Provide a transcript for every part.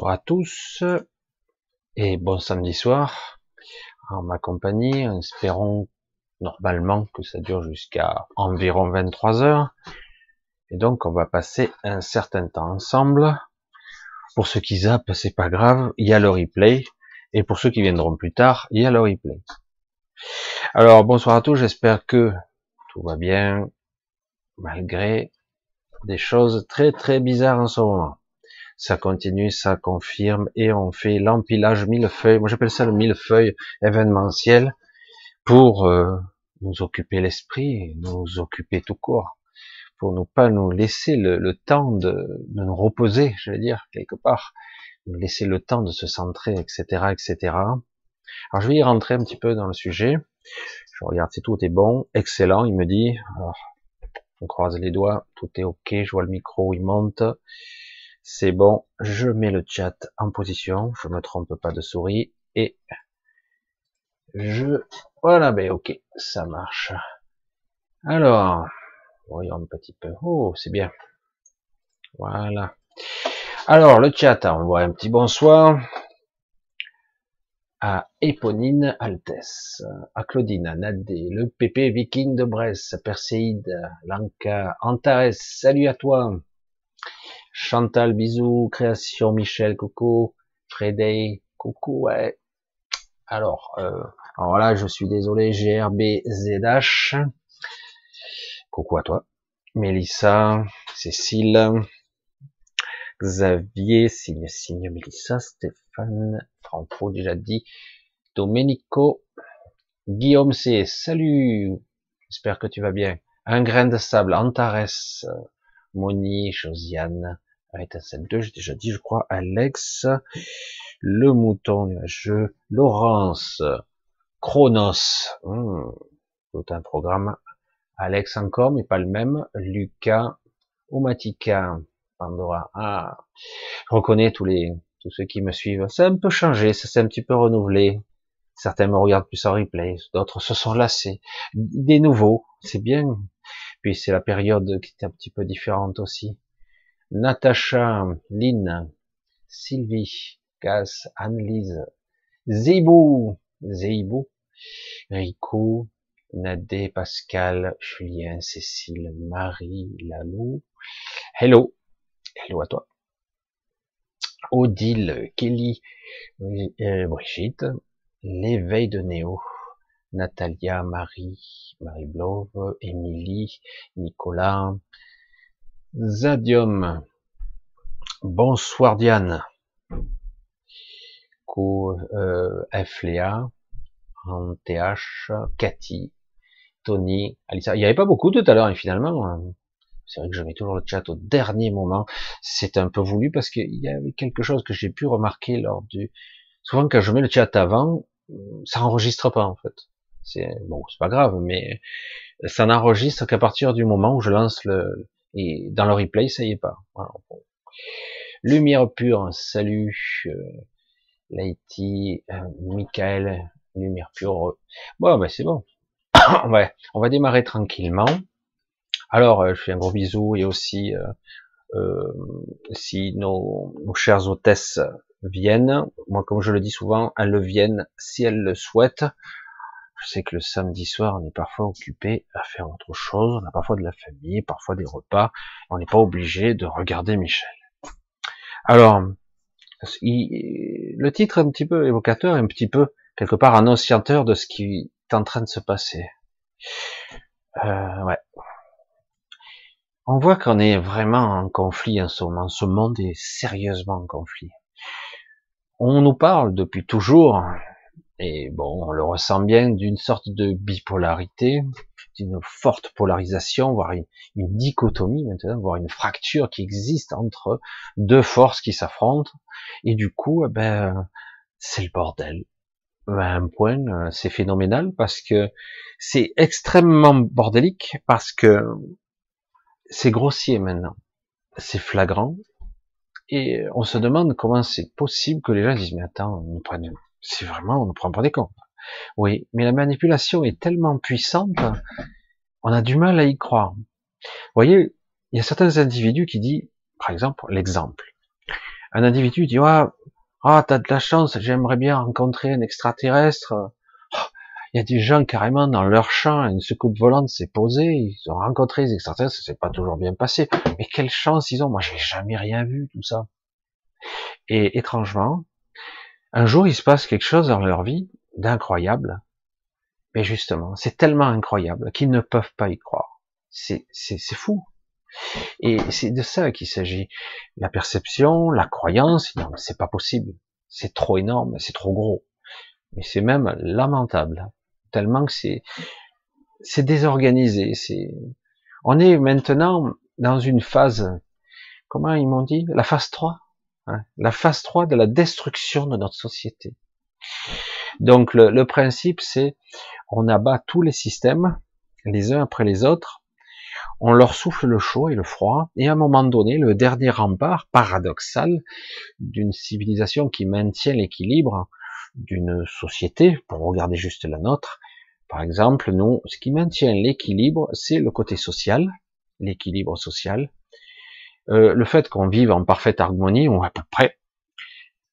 Bonsoir à tous et bon samedi soir en ma compagnie. Espérons normalement que ça dure jusqu'à environ 23 heures. Et donc on va passer un certain temps ensemble. Pour ceux qui zappent, c'est pas grave, il y a le replay. Et pour ceux qui viendront plus tard, il y a le replay. Alors bonsoir à tous, j'espère que tout va bien malgré des choses très très bizarres en ce moment ça continue, ça confirme, et on fait l'empilage millefeuille. Moi, j'appelle ça le millefeuille événementiel pour euh, nous occuper l'esprit, nous occuper tout court, pour ne pas nous laisser le, temps de, de, nous reposer, je vais dire quelque part, nous laisser le temps de se centrer, etc., etc. Alors, je vais y rentrer un petit peu dans le sujet. Je regarde si tout est bon, excellent. Il me dit, alors, on croise les doigts, tout est ok. Je vois le micro, il monte. C'est bon, je mets le chat en position, je me trompe pas de souris, et je... Voilà, ben ok, ça marche. Alors, voyons un petit peu. Oh, c'est bien. Voilà. Alors, le chat, on voit un petit bonsoir à Éponine Altesse, à Claudine, à Nadé, le PP Viking de Brest, Perséide, Lanka, Antares, salut à toi. Chantal, bisous. Création, Michel, coucou. Freddy, coucou, ouais. Alors, euh, alors là, je suis désolé, GRBZH. Coucou à toi. Mélissa, Cécile, Xavier, signe, signe, Mélissa, Stéphane, Franco, déjà dit, Domenico, Guillaume C, salut, j'espère que tu vas bien. Un grain de sable, Antares, Moni, Josiane, étincelle 2, j'ai déjà dit, je crois, Alex, le mouton nuageux, Laurence, Chronos, hmm, tout un programme, Alex encore, mais pas le même, Lucas, Omatica, Pandora, ah, je reconnais tous les, tous ceux qui me suivent, ça a un peu changé, ça s'est un petit peu renouvelé, certains me regardent plus en replay, d'autres se sont lassés, des nouveaux, c'est bien, puis c'est la période qui est un petit peu différente aussi, Natacha, Lynn, Sylvie, Cass, Annelise, Zébou, Zeibou, Rico, Nadé, Pascal, Julien, Cécile, Marie, Lalou, hello, hello à toi, Odile, Kelly, euh, Brigitte, l'éveil de Néo, Natalia, Marie, Marie Blove, Émilie, Nicolas, Zadium. Bonsoir Diane. Co, euh, Fléa, TH, Cathy, Tony, Alissa. Il n'y avait pas beaucoup tout à l'heure, et finalement, hein. c'est vrai que je mets toujours le chat au dernier moment. C'est un peu voulu parce qu'il y avait quelque chose que j'ai pu remarquer lors du. Souvent, quand je mets le chat avant, ça enregistre pas en fait. C'est bon, c'est pas grave, mais ça n'enregistre qu'à partir du moment où je lance le, et dans le replay, ça y est pas. Lumière pure, salut. Euh, Laïti, euh, Michael, lumière pure. Bon, ben c'est bon. ouais, on va démarrer tranquillement. Alors, euh, je fais un gros bisou et aussi, euh, euh, si nos, nos chères hôtesses viennent, moi comme je le dis souvent, elles le viennent si elles le souhaitent. Je sais que le samedi soir, on est parfois occupé à faire autre chose. On a parfois de la famille, parfois des repas. On n'est pas obligé de regarder Michel. Alors, le titre est un petit peu évocateur, un petit peu quelque part annonciateur de ce qui est en train de se passer. Euh, ouais. On voit qu'on est vraiment en conflit en ce moment. Ce monde est sérieusement en conflit. On nous parle depuis toujours et bon, on le ressent bien d'une sorte de bipolarité, d'une forte polarisation, voire une, dichotomie maintenant, voire une fracture qui existe entre deux forces qui s'affrontent. Et du coup, eh ben, c'est le bordel. À un point, c'est phénoménal parce que c'est extrêmement bordélique parce que c'est grossier maintenant. C'est flagrant. Et on se demande comment c'est possible que les gens disent, mais attends, nous prennent c'est vraiment, on ne prend pas des comptes. Oui, mais la manipulation est tellement puissante, on a du mal à y croire. Vous voyez, il y a certains individus qui disent, par exemple, l'exemple. Un individu dit, ah, ah, t'as de la chance, j'aimerais bien rencontrer un extraterrestre. Oh, il y a des gens carrément dans leur champ, une soucoupe volante s'est posée, ils ont rencontré les extraterrestres, ça s'est pas toujours bien passé. Mais quelle chance ils ont, moi j'ai jamais rien vu, tout ça. Et étrangement, un jour il se passe quelque chose dans leur vie d'incroyable. Mais justement, c'est tellement incroyable qu'ils ne peuvent pas y croire. C'est, fou. Et c'est de ça qu'il s'agit. La perception, la croyance, non, c'est pas possible. C'est trop énorme, c'est trop gros. Mais c'est même lamentable. Tellement que c'est, c'est désorganisé. C'est, on est maintenant dans une phase, comment ils m'ont dit? La phase 3. Hein, la phase 3 de la destruction de notre société. Donc le, le principe c'est on abat tous les systèmes les uns après les autres on leur souffle le chaud et le froid, et à un moment donné, le dernier rempart paradoxal d'une civilisation qui maintient l'équilibre d'une société, pour regarder juste la nôtre, par exemple, nous, ce qui maintient l'équilibre, c'est le côté social, l'équilibre social, euh, le fait qu'on vive en parfaite harmonie, ou à peu près,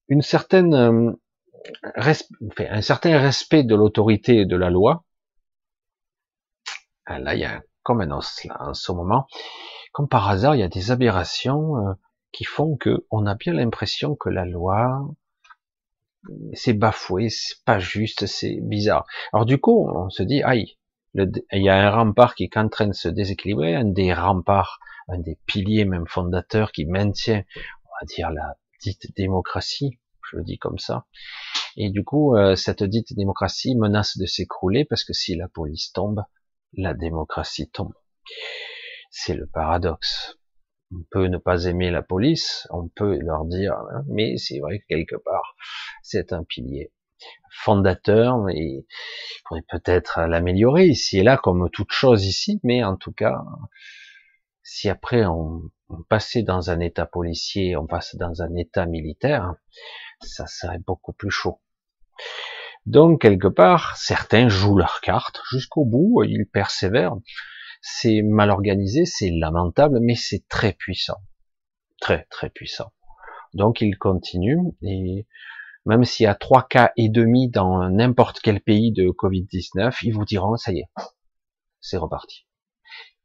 une certaine, euh, un certain respect de l'autorité et de la loi. Ah, là, il y a comme un os là en ce moment. Comme par hasard, il y a des aberrations euh, qui font que on a bien l'impression que la loi c'est bafoué, c'est pas juste, c'est bizarre. Alors du coup, on se dit, aïe, il y a un rempart qui est en train de se déséquilibrer, un des remparts, un des piliers même fondateurs qui maintient, on va dire, la dite démocratie, je le dis comme ça. Et du coup, euh, cette dite démocratie menace de s'écrouler parce que si la police tombe, la démocratie tombe. C'est le paradoxe. On peut ne pas aimer la police, on peut leur dire, hein, mais c'est vrai que quelque part, c'est un pilier fondateur et il faudrait peut-être l'améliorer ici et là comme toute chose ici, mais en tout cas, si après on, passait dans un état policier, on passe dans un état militaire, ça serait beaucoup plus chaud. Donc, quelque part, certains jouent leur carte jusqu'au bout, ils persévèrent. C'est mal organisé, c'est lamentable, mais c'est très puissant. Très, très puissant. Donc, ils continuent, et même s'il y a trois cas et demi dans n'importe quel pays de Covid-19, ils vous diront, ça y est, c'est reparti.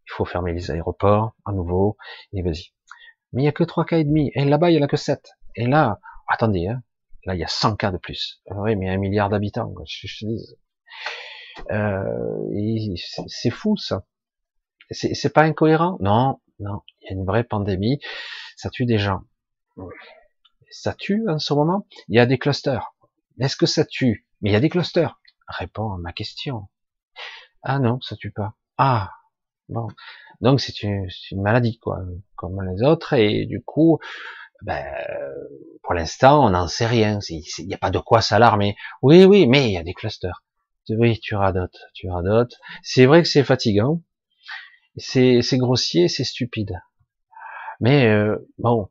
Il faut fermer les aéroports à nouveau, et vas-y. Mais il n'y a que trois cas et demi, et là-bas, il n'y en a que sept. Et là, attendez, hein, Là, il y a 100 cas de plus. Euh, oui, mais un milliard d'habitants, je, je dis. Euh, c'est fou ça. C'est pas incohérent Non, non. Il y a une vraie pandémie. Ça tue des gens. Ça tue en ce moment? Il y a des clusters. Est-ce que ça tue? Mais il y a des clusters. Réponds à ma question. Ah non, ça tue pas. Ah bon. Donc c'est une, maladie quoi, comme les autres. Et du coup, ben, pour l'instant, on n'en sait rien. Il n'y a pas de quoi s'alarmer. Oui, oui, mais il y a des clusters. Oui, tu radotes, tu radotes. C'est vrai que c'est fatigant. C'est grossier, c'est stupide. Mais euh, bon,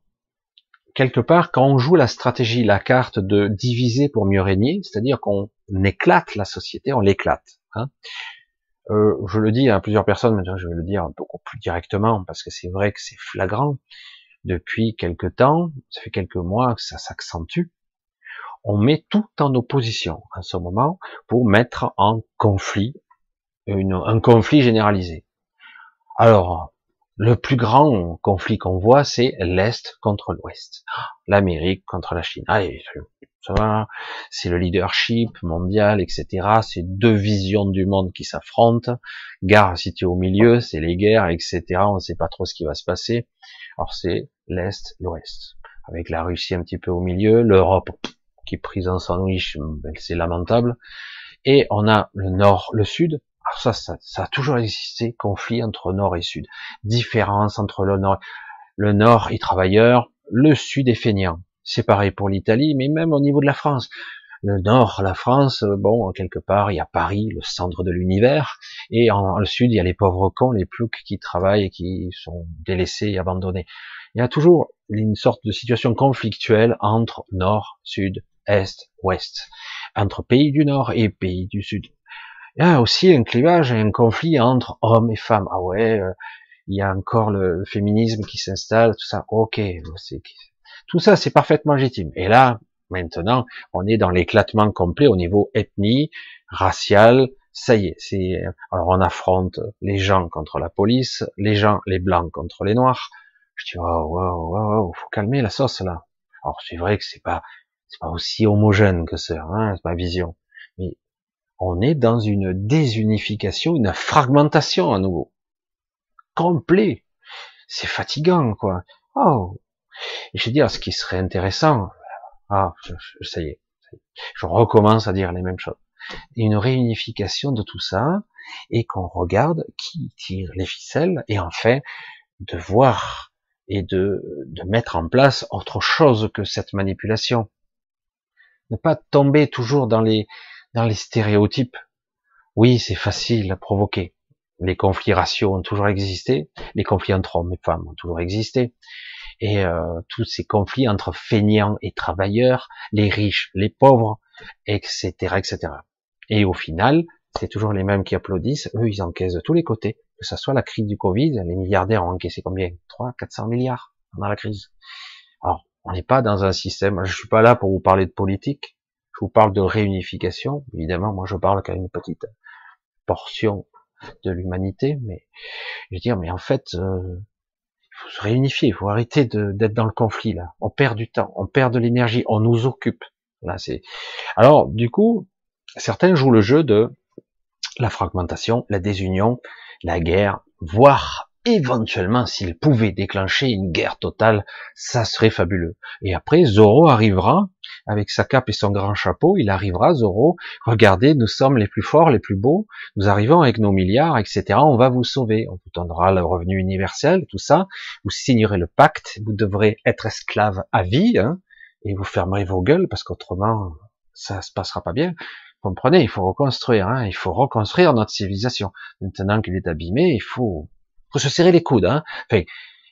quelque part, quand on joue la stratégie, la carte de diviser pour mieux régner, c'est-à-dire qu'on éclate la société, on l'éclate. Hein. Euh, je le dis à plusieurs personnes, mais je vais le dire beaucoup plus directement parce que c'est vrai que c'est flagrant depuis quelque temps, ça fait quelques mois que ça s'accentue, on met tout en opposition en ce moment pour mettre en conflit, un conflit généralisé. Alors, le plus grand conflit qu'on voit, c'est l'Est contre l'Ouest. L'Amérique contre la Chine. Allez, ça va, c'est le leadership mondial, etc. C'est deux visions du monde qui s'affrontent. Gare située au milieu, c'est les guerres, etc. On ne sait pas trop ce qui va se passer. Alors c'est l'Est, l'Ouest, avec la Russie un petit peu au milieu, l'Europe qui est prise en sandwich, ben, c'est lamentable, et on a le Nord, le Sud. Alors ça, ça, ça a toujours existé, conflit entre Nord et Sud, différence entre le Nord, le Nord est travailleur, le Sud est feignant. C'est pareil pour l'Italie, mais même au niveau de la France le nord, la France, bon, quelque part, il y a Paris, le centre de l'univers, et en le sud, il y a les pauvres cons, les ploucs qui travaillent et qui sont délaissés et abandonnés. Il y a toujours une sorte de situation conflictuelle entre nord, sud, est, ouest, entre pays du nord et pays du sud. Il y a aussi un clivage un conflit entre hommes et femmes. Ah ouais, euh, il y a encore le féminisme qui s'installe, tout ça. Ok, Tout ça, c'est parfaitement légitime. Et là, maintenant, on est dans l'éclatement complet au niveau ethnie, racial. Ça y est, c'est alors on affronte les gens contre la police, les gens, les blancs contre les noirs. Je dis waouh, waouh, waouh, faut calmer la sauce là. Alors c'est vrai que c'est pas c'est pas aussi homogène que ça, hein, c'est ma vision. On est dans une désunification, une fragmentation à nouveau. Complet. C'est fatigant, quoi. Oh. je veux dire, ce qui serait intéressant, ah, ça y est, je recommence à dire les mêmes choses. Une réunification de tout ça, et qu'on regarde qui tire les ficelles, et enfin, de voir et de, de mettre en place autre chose que cette manipulation. Ne pas tomber toujours dans les, dans les stéréotypes. Oui, c'est facile à provoquer. Les conflits raciaux ont toujours existé, les conflits entre hommes et femmes ont toujours existé, et euh, tous ces conflits entre feignants et travailleurs, les riches, les pauvres, etc., etc. Et au final, c'est toujours les mêmes qui applaudissent. Eux, ils encaissent de tous les côtés. Que ce soit la crise du Covid, les milliardaires ont encaissé combien? 3, 400 milliards pendant la crise. Alors, on n'est pas dans un système. Je suis pas là pour vous parler de politique. Vous parle de réunification. Évidemment, moi, je parle qu'à une petite portion de l'humanité, mais je veux dire, mais en fait, euh, il faut se réunifier. Il faut arrêter d'être dans le conflit là. On perd du temps, on perd de l'énergie, on nous occupe. Là, c'est. Alors, du coup, certains jouent le jeu de la fragmentation, la désunion, la guerre, voire éventuellement s'il pouvait déclencher une guerre totale, ça serait fabuleux. Et après, Zoro arrivera avec sa cape et son grand chapeau, il arrivera, Zoro, regardez, nous sommes les plus forts, les plus beaux, nous arrivons avec nos milliards, etc. On va vous sauver, on vous donnera le revenu universel, tout ça, vous signerez le pacte, vous devrez être esclave à vie, hein, et vous fermerez vos gueules parce qu'autrement, ça se passera pas bien. Comprenez, il faut reconstruire, hein, il faut reconstruire notre civilisation. Maintenant qu'il est abîmé, il faut, faut se serrer les coudes. Hein. Enfin,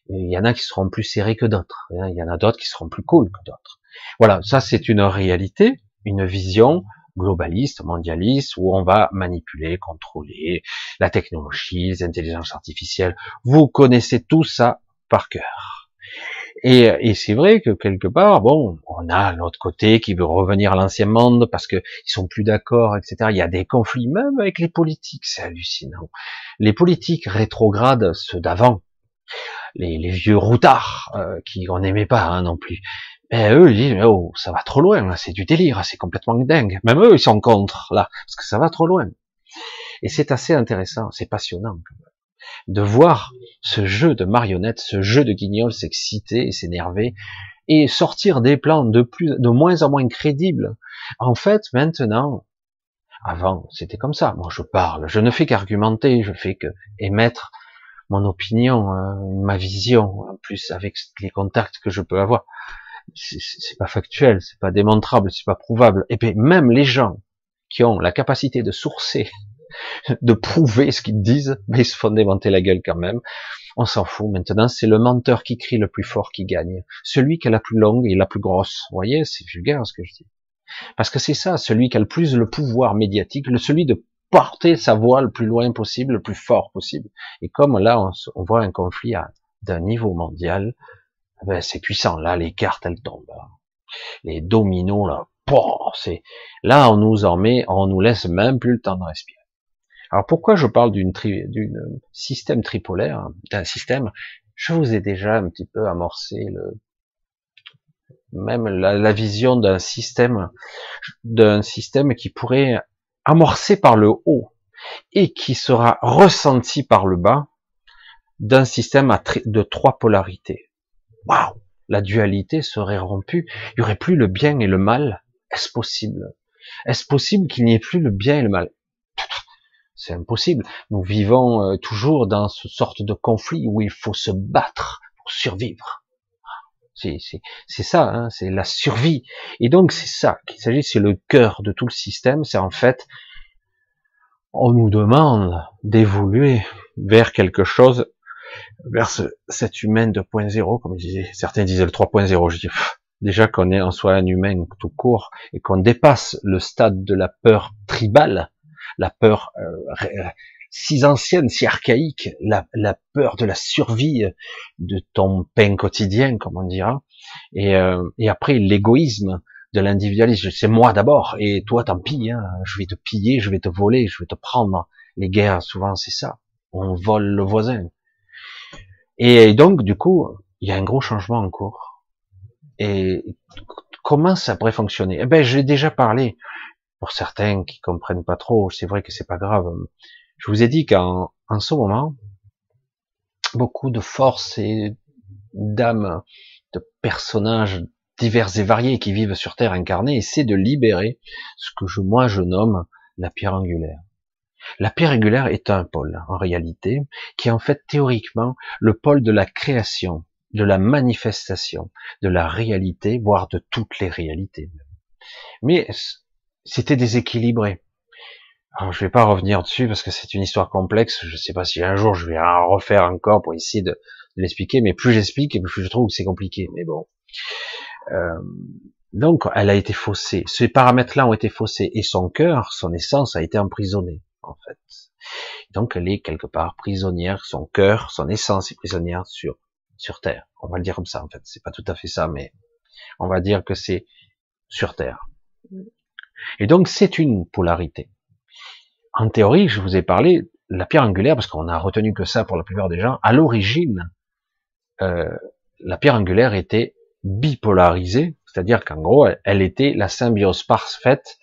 il y en a qui seront plus serrés que d'autres. Hein. Il y en a d'autres qui seront plus cool que d'autres. Voilà, ça c'est une réalité, une vision globaliste, mondialiste, où on va manipuler, contrôler la technologie, les intelligences artificielles. Vous connaissez tout ça par cœur. Et, et c'est vrai que quelque part, bon, on a l'autre côté qui veut revenir à l'ancien monde parce qu'ils sont plus d'accord, etc. Il y a des conflits même avec les politiques, c'est hallucinant. Les politiques rétrogrades, ceux d'avant, les, les, vieux routards euh, qui on n'aimait pas hein, non plus. Ben, eux, ils disent, oh, ça va trop loin, c'est du délire, c'est complètement dingue. Même eux, ils sont contre, là, parce que ça va trop loin. Et c'est assez intéressant, c'est passionnant de voir ce jeu de marionnettes, ce jeu de guignols s'exciter et s'énerver et sortir des plans de plus, de moins en moins crédibles. En fait, maintenant, avant, c'était comme ça. Moi, je parle, je ne fais qu'argumenter, je fais que émettre mon opinion, euh, ma vision, en plus avec les contacts que je peux avoir. C'est pas factuel, c'est pas démontrable, c'est pas prouvable. Et puis même les gens qui ont la capacité de sourcer de prouver ce qu'ils disent, mais ils se font démonter la gueule quand même. On s'en fout maintenant, c'est le menteur qui crie le plus fort qui gagne. Celui qui a la plus longue et la plus grosse. Vous voyez, c'est vulgaire ce que je dis. Parce que c'est ça, celui qui a le plus le pouvoir médiatique, celui de porter sa voix le plus loin possible, le plus fort possible. Et comme là, on, voit un conflit d'un niveau mondial, ben c'est puissant. Là, les cartes, elles tombent. Les dominos, là, c'est là, on nous en met, on nous laisse même plus le temps de respirer. Alors pourquoi je parle d'une d'une système tripolaire, d'un système? Je vous ai déjà un petit peu amorcé le même la, vision d'un système d'un système qui pourrait amorcer par le haut et qui sera ressenti par le bas d'un système de trois polarités. Waouh La dualité serait rompue. Il y aurait plus le bien et le mal. Est-ce possible? Est-ce possible qu'il n'y ait plus le bien et le mal? C'est impossible. Nous vivons euh, toujours dans ce sorte de conflit où il faut se battre pour survivre. C'est ça, hein, c'est la survie. Et donc c'est ça qu'il s'agit, c'est le cœur de tout le système. C'est en fait, on nous demande d'évoluer vers quelque chose, vers ce, cet humain 2.0, comme certains disaient le 3.0. Je dis déjà qu'on est en soi un humain tout court et qu'on dépasse le stade de la peur tribale la peur, euh, si ancienne, si archaïque, la, peur de la survie de ton pain quotidien, comme on dira, et, euh, et après l'égoïsme de l'individualisme, c'est moi d'abord, et toi tant pis, hein, je vais te piller, je vais te voler, je vais te prendre. Les guerres, souvent c'est ça, on vole le voisin. Et donc, du coup, il y a un gros changement en cours. Et comment ça pourrait fonctionner? Eh ben, j'ai déjà parlé. Pour certains qui comprennent pas trop, c'est vrai que c'est pas grave. Je vous ai dit qu'en en ce moment, beaucoup de forces et d'âmes, de personnages divers et variés qui vivent sur Terre incarnés essaient de libérer ce que je, moi je nomme la pierre angulaire. La pierre angulaire est un pôle, en réalité, qui est en fait théoriquement le pôle de la création, de la manifestation, de la réalité, voire de toutes les réalités. Mais c'était déséquilibré. Alors, je vais pas revenir dessus parce que c'est une histoire complexe. Je sais pas si un jour je vais en refaire encore pour essayer de, l'expliquer, mais plus j'explique, plus je trouve que c'est compliqué. Mais bon. Euh, donc, elle a été faussée. Ces paramètres-là ont été faussés et son cœur, son essence a été emprisonné, en fait. Donc, elle est quelque part prisonnière. Son cœur, son essence est prisonnière sur sur Terre. On va le dire comme ça, en fait. C'est pas tout à fait ça, mais on va dire que c'est sur Terre. Et donc, c'est une polarité. En théorie, je vous ai parlé, la pierre angulaire, parce qu'on a retenu que ça pour la plupart des gens, à l'origine, euh, la pierre angulaire était bipolarisée, c'est-à-dire qu'en gros, elle était la symbiose parfaite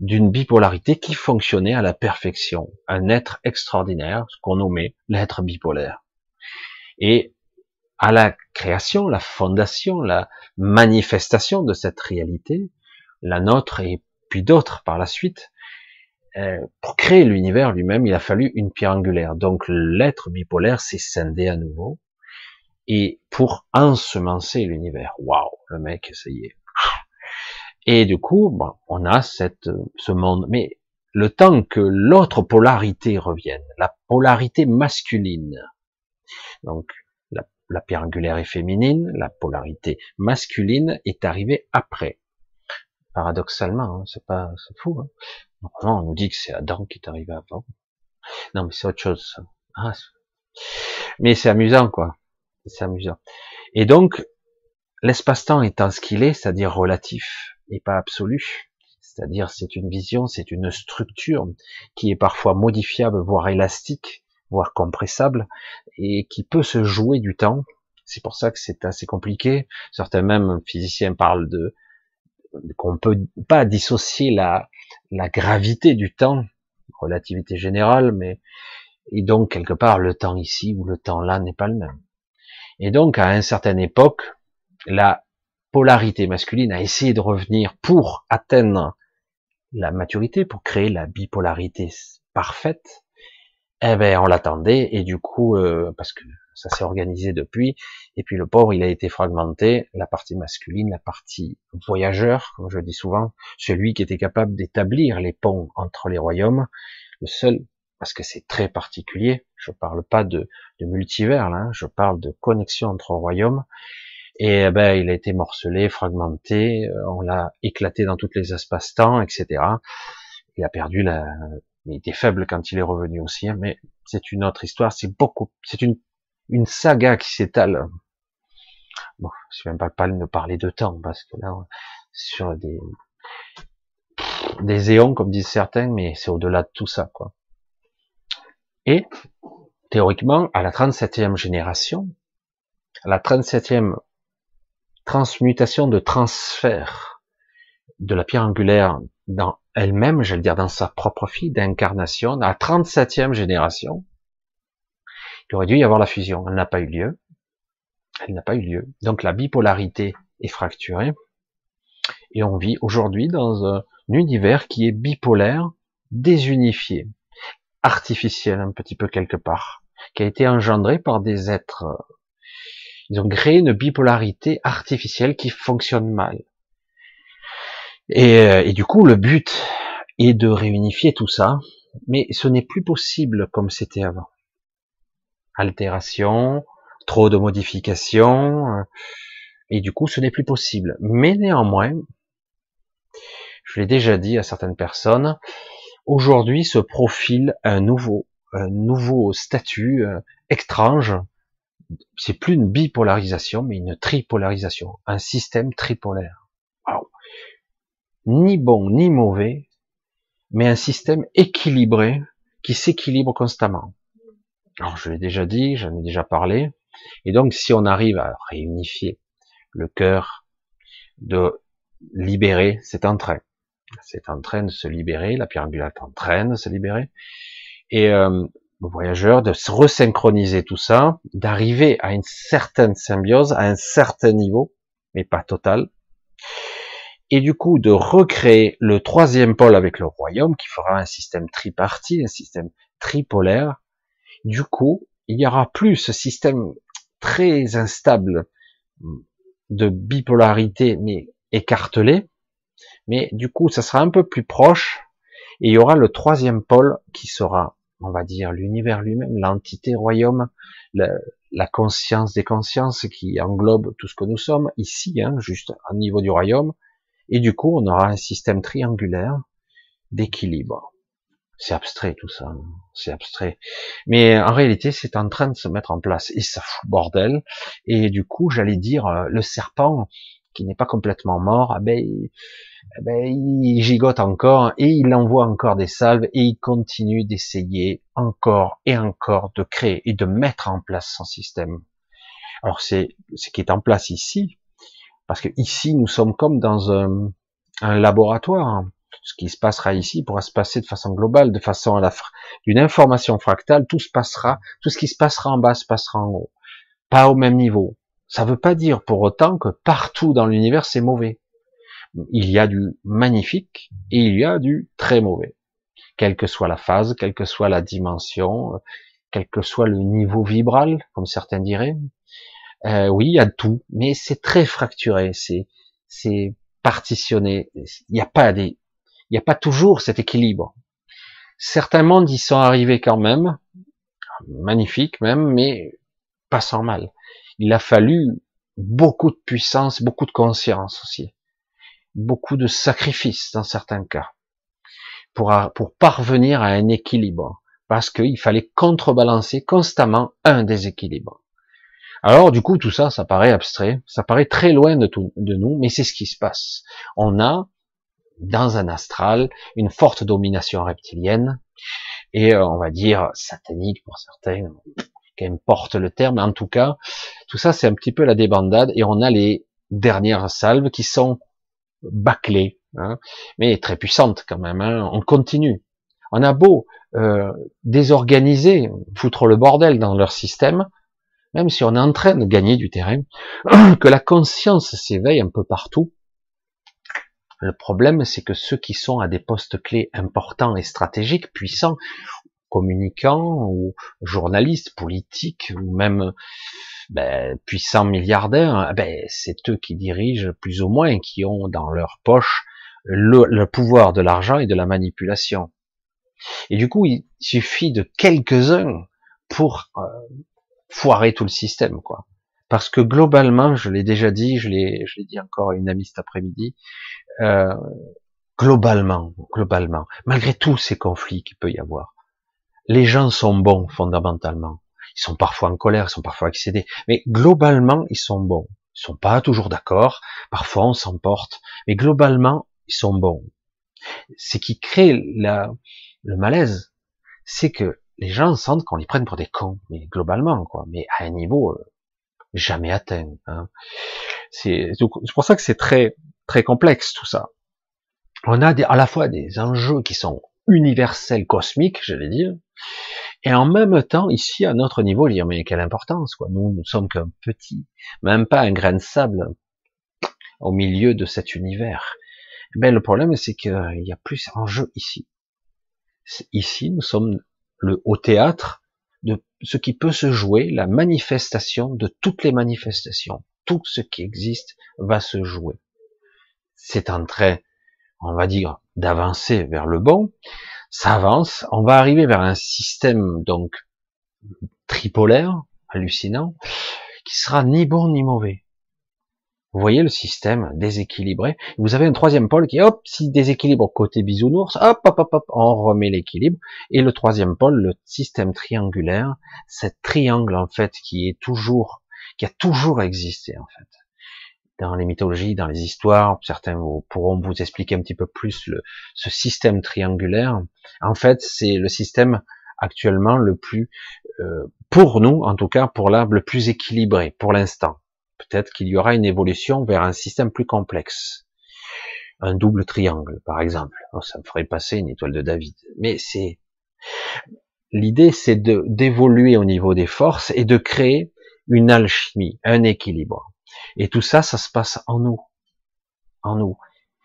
d'une bipolarité qui fonctionnait à la perfection, un être extraordinaire, ce qu'on nommait l'être bipolaire. Et à la création, la fondation, la manifestation de cette réalité, la nôtre et puis d'autres par la suite, euh, pour créer l'univers lui-même, il a fallu une pierre angulaire. Donc l'être bipolaire s'est scindé à nouveau, et pour ensemencer l'univers. Waouh, le mec, ça y est. Et du coup, on a cette, ce monde. Mais le temps que l'autre polarité revienne, la polarité masculine, donc la pierre angulaire est féminine, la polarité masculine est arrivée après. Paradoxalement, hein, c'est pas, c'est fou. Hein. on nous dit que c'est Adam qui est arrivé avant. Non, mais c'est autre chose. Ah, mais c'est amusant, quoi. C'est amusant. Et donc, l'espace-temps étant ce qu'il est, c'est-à-dire relatif et pas absolu, c'est-à-dire c'est une vision, c'est une structure qui est parfois modifiable, voire élastique, voire compressable, et qui peut se jouer du temps. C'est pour ça que c'est assez compliqué. Certains même physiciens parlent de qu'on peut pas dissocier la, la gravité du temps, relativité générale, mais et donc quelque part le temps ici ou le temps là n'est pas le même. Et donc à une certaine époque, la polarité masculine a essayé de revenir pour atteindre la maturité, pour créer la bipolarité parfaite, eh ben on l'attendait et du coup euh, parce que ça s'est organisé depuis. Et puis le pauvre il a été fragmenté. La partie masculine la partie voyageur comme je dis souvent celui qui était capable d'établir les ponts entre les royaumes. Le seul parce que c'est très particulier je parle pas de, de multivers là hein, je parle de connexion entre royaumes. Et eh ben il a été morcelé fragmenté euh, on l'a éclaté dans tous les espaces-temps etc il a perdu la, il était faible quand il est revenu aussi, hein, mais c'est une autre histoire, c'est beaucoup, c'est une, une saga qui s'étale. Bon, je ne même pas de parler de temps, parce que là, sur des, des éons, comme disent certains, mais c'est au-delà de tout ça, quoi. Et, théoriquement, à la 37e génération, à la 37e transmutation de transfert de la pierre angulaire dans elle-même, j'allais dire dans sa propre fille d'incarnation, dans la 37e génération, il aurait dû y avoir la fusion. Elle n'a pas eu lieu. Elle n'a pas eu lieu. Donc la bipolarité est fracturée. Et on vit aujourd'hui dans un univers qui est bipolaire, désunifié, artificiel un petit peu quelque part, qui a été engendré par des êtres. Ils ont créé une bipolarité artificielle qui fonctionne mal. Euh, et, du coup, le but est de réunifier tout ça, mais ce n'est plus possible comme c'était avant. Altération, trop de modifications, euh, et du coup, ce n'est plus possible. Mais néanmoins, je l'ai déjà dit à certaines personnes, aujourd'hui se profile un nouveau un nouveau statut euh, étrange. C'est plus une bipolarisation, mais une tripolarisation, un système tripolaire. Ni bon ni mauvais, mais un système équilibré qui s'équilibre constamment. Alors je l'ai déjà dit, j'en ai déjà parlé. Et donc si on arrive à réunifier le cœur, de libérer, c'est en train. C'est en train de se libérer, la est en train de se libérer. Et euh, le voyageur de se resynchroniser tout ça, d'arriver à une certaine symbiose, à un certain niveau, mais pas total. Et du coup, de recréer le troisième pôle avec le royaume, qui fera un système tripartite, un système tripolaire. Du coup, il y aura plus ce système très instable de bipolarité, mais écartelé. Mais du coup, ça sera un peu plus proche. Et il y aura le troisième pôle qui sera, on va dire, l'univers lui-même, l'entité royaume, la, conscience des consciences qui englobe tout ce que nous sommes ici, hein, juste au niveau du royaume. Et du coup, on aura un système triangulaire d'équilibre. C'est abstrait tout ça, c'est abstrait. Mais en réalité, c'est en train de se mettre en place et ça fout bordel. Et du coup, j'allais dire, euh, le serpent qui n'est pas complètement mort, ah ben, eh ben, il gigote encore et il envoie encore des salves et il continue d'essayer encore et encore de créer et de mettre en place son système. Alors c'est ce qui est en place ici, parce que ici nous sommes comme dans un laboratoire ce qui se passera ici pourra se passer de façon globale, de façon à la d'une information fractale, tout se passera, tout ce qui se passera en bas se passera en haut, pas au même niveau. Ça ne veut pas dire pour autant que partout dans l'univers c'est mauvais. Il y a du magnifique et il y a du très mauvais, quelle que soit la phase, quelle que soit la dimension, quel que soit le niveau vibral, comme certains diraient. Euh, oui, il y a tout, mais c'est très fracturé, c'est c'est partitionné. Il n'y a pas des il n'y a pas toujours cet équilibre. Certains mondes y sont arrivés quand même, magnifiques même, mais pas sans mal. Il a fallu beaucoup de puissance, beaucoup de conscience aussi, beaucoup de sacrifices dans certains cas, pour, parvenir à un équilibre, parce qu'il fallait contrebalancer constamment un déséquilibre. Alors du coup tout ça, ça paraît abstrait, ça paraît très loin de nous, mais c'est ce qui se passe. On a dans un astral, une forte domination reptilienne, et euh, on va dire satanique pour certains, qu'importe le terme, en tout cas, tout ça c'est un petit peu la débandade, et on a les dernières salves qui sont bâclées, hein, mais très puissantes quand même, hein, on continue. On a beau euh, désorganiser, foutre le bordel dans leur système, même si on est en train de gagner du terrain, que la conscience s'éveille un peu partout, le problème, c'est que ceux qui sont à des postes clés importants et stratégiques, puissants, communicants ou journalistes, politiques ou même ben, puissants milliardaires, eh ben, c'est eux qui dirigent plus ou moins, qui ont dans leur poche le, pouvoir de l'argent et de la manipulation. Et du coup, il suffit de quelques-uns pour euh, foirer tout le système, quoi. Parce que globalement, je l'ai déjà dit, je l'ai, je l'ai dit encore à une amie cet après-midi, euh, globalement, globalement, malgré tous ces conflits qu'il peut y avoir, les gens sont bons fondamentalement. Ils sont parfois en colère, ils sont parfois excédés, mais globalement, ils sont bons. Ils sont pas toujours d'accord, parfois on s'emporte, mais globalement, ils sont bons. Ce qui crée la, le malaise, c'est que les gens sentent qu'on les prenne pour des cons, mais globalement, quoi, mais à un niveau euh, jamais atteint. Hein. C'est pour ça que c'est très très complexe tout ça. On a des, à la fois des enjeux qui sont universels, cosmiques, je vais dire, et en même temps, ici, à notre niveau, dire, mais quelle importance, quoi. Nous, nous sommes qu'un petit, même pas un grain de sable au milieu de cet univers. Ben, le problème, c'est qu'il y a plus d'enjeux ici. Ici, nous sommes le haut théâtre de ce qui peut se jouer, la manifestation de toutes les manifestations. Tout ce qui existe va se jouer c'est en train, on va dire, d'avancer vers le bon, ça avance, on va arriver vers un système donc tripolaire, hallucinant, qui sera ni bon ni mauvais. Vous voyez le système déséquilibré. Vous avez un troisième pôle qui, hop, si déséquilibre côté bisounours, hop, hop, hop, on remet l'équilibre. Et le troisième pôle, le système triangulaire, cet triangle en fait qui est toujours, qui a toujours existé en fait. Dans les mythologies, dans les histoires, certains pourront vous expliquer un petit peu plus ce système triangulaire. En fait, c'est le système actuellement le plus, euh, pour nous en tout cas, pour l'âme le plus équilibré pour l'instant Peut-être qu'il y aura une évolution vers un système plus complexe. Un double triangle, par exemple. Oh, ça me ferait passer une étoile de David. Mais c'est, l'idée, c'est d'évoluer au niveau des forces et de créer une alchimie, un équilibre. Et tout ça, ça se passe en nous. En nous.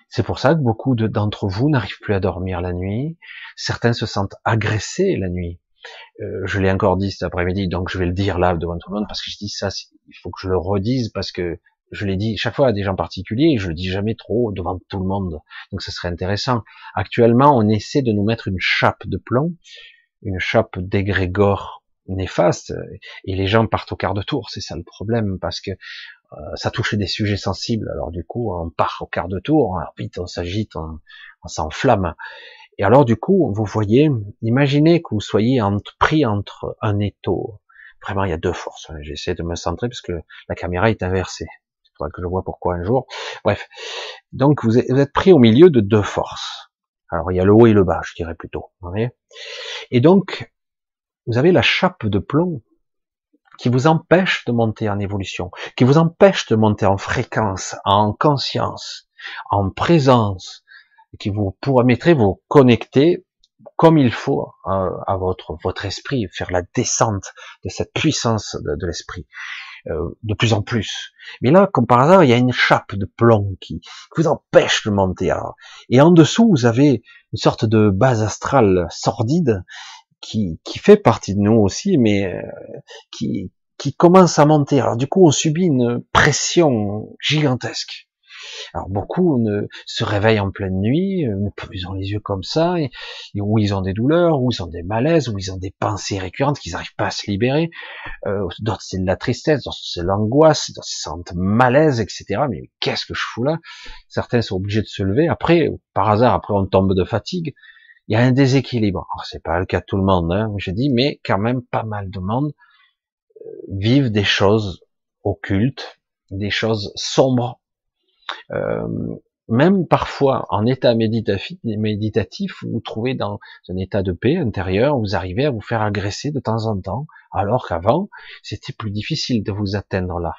C'est pour ça que beaucoup d'entre vous n'arrivent plus à dormir la nuit. Certains se sentent agressés la nuit. Euh, je l'ai encore dit cet après-midi, donc je vais le dire là devant tout le monde parce que je dis ça, il faut que je le redise parce que je l'ai dit chaque fois à des gens particuliers je le dis jamais trop devant tout le monde. Donc ce serait intéressant. Actuellement, on essaie de nous mettre une chape de plomb, une chape d'égrégore néfaste et les gens partent au quart de tour. C'est ça le problème parce que euh, ça touche des sujets sensibles. Alors du coup, on part au quart de tour, vite on s'agite, on, on s'enflamme. Et alors du coup, vous voyez, imaginez que vous soyez pris entre un étau. Vraiment, il y a deux forces. J'essaie de me centrer parce que la caméra est inversée. Il faudra que je vois pourquoi un jour. Bref. Donc vous êtes pris au milieu de deux forces. Alors il y a le haut et le bas, je dirais plutôt. Vous et donc, vous avez la chape de plomb qui vous empêche de monter en évolution, qui vous empêche de monter en fréquence, en conscience, en présence, qui vous permettrait de vous connecter comme il faut euh, à, votre votre esprit, faire la descente de cette puissance de, l'esprit euh, de plus en plus. Mais là, comme par hasard, il y a une chape de plomb qui, vous empêche de monter. Et en dessous, vous avez une sorte de base astrale sordide qui, qui fait partie de nous aussi, mais euh, qui, qui commence à monter. Alors du coup, on subit une pression gigantesque. Alors beaucoup ne se réveillent en pleine nuit, euh, ils ont les yeux comme ça, et, ou ils ont des douleurs, ou ils ont des malaises, ou ils ont des pensées récurrentes qu'ils n'arrivent pas à se libérer. Euh, d'autres c'est de la tristesse, d'autres c'est l'angoisse, d'autres se sentent malaise, etc. Mais qu'est-ce que je fous là? Certains sont obligés de se lever. Après, par hasard, après on tombe de fatigue. Il y a un déséquilibre. Alors c'est pas le cas de tout le monde, hein, je dis, mais quand même pas mal de monde euh, vivent des choses occultes, des choses sombres euh, même parfois en état méditatif, vous vous trouvez dans un état de paix intérieure, vous arrivez à vous faire agresser de temps en temps, alors qu'avant, c'était plus difficile de vous atteindre là.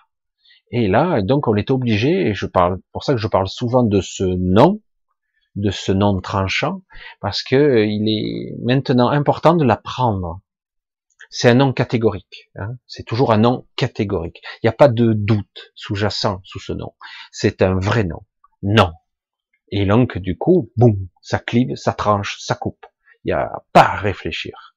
Et là, donc, on est obligé, et je parle, pour ça que je parle souvent de ce non, de ce non tranchant, parce que il est maintenant important de l'apprendre. C'est un non catégorique. Hein. c'est toujours un non catégorique. Il n'y a pas de doute sous-jacent sous ce nom. C'est un vrai non. Non. Et donc, du coup, boum, ça clive, ça tranche, ça coupe. Il n'y a pas à réfléchir.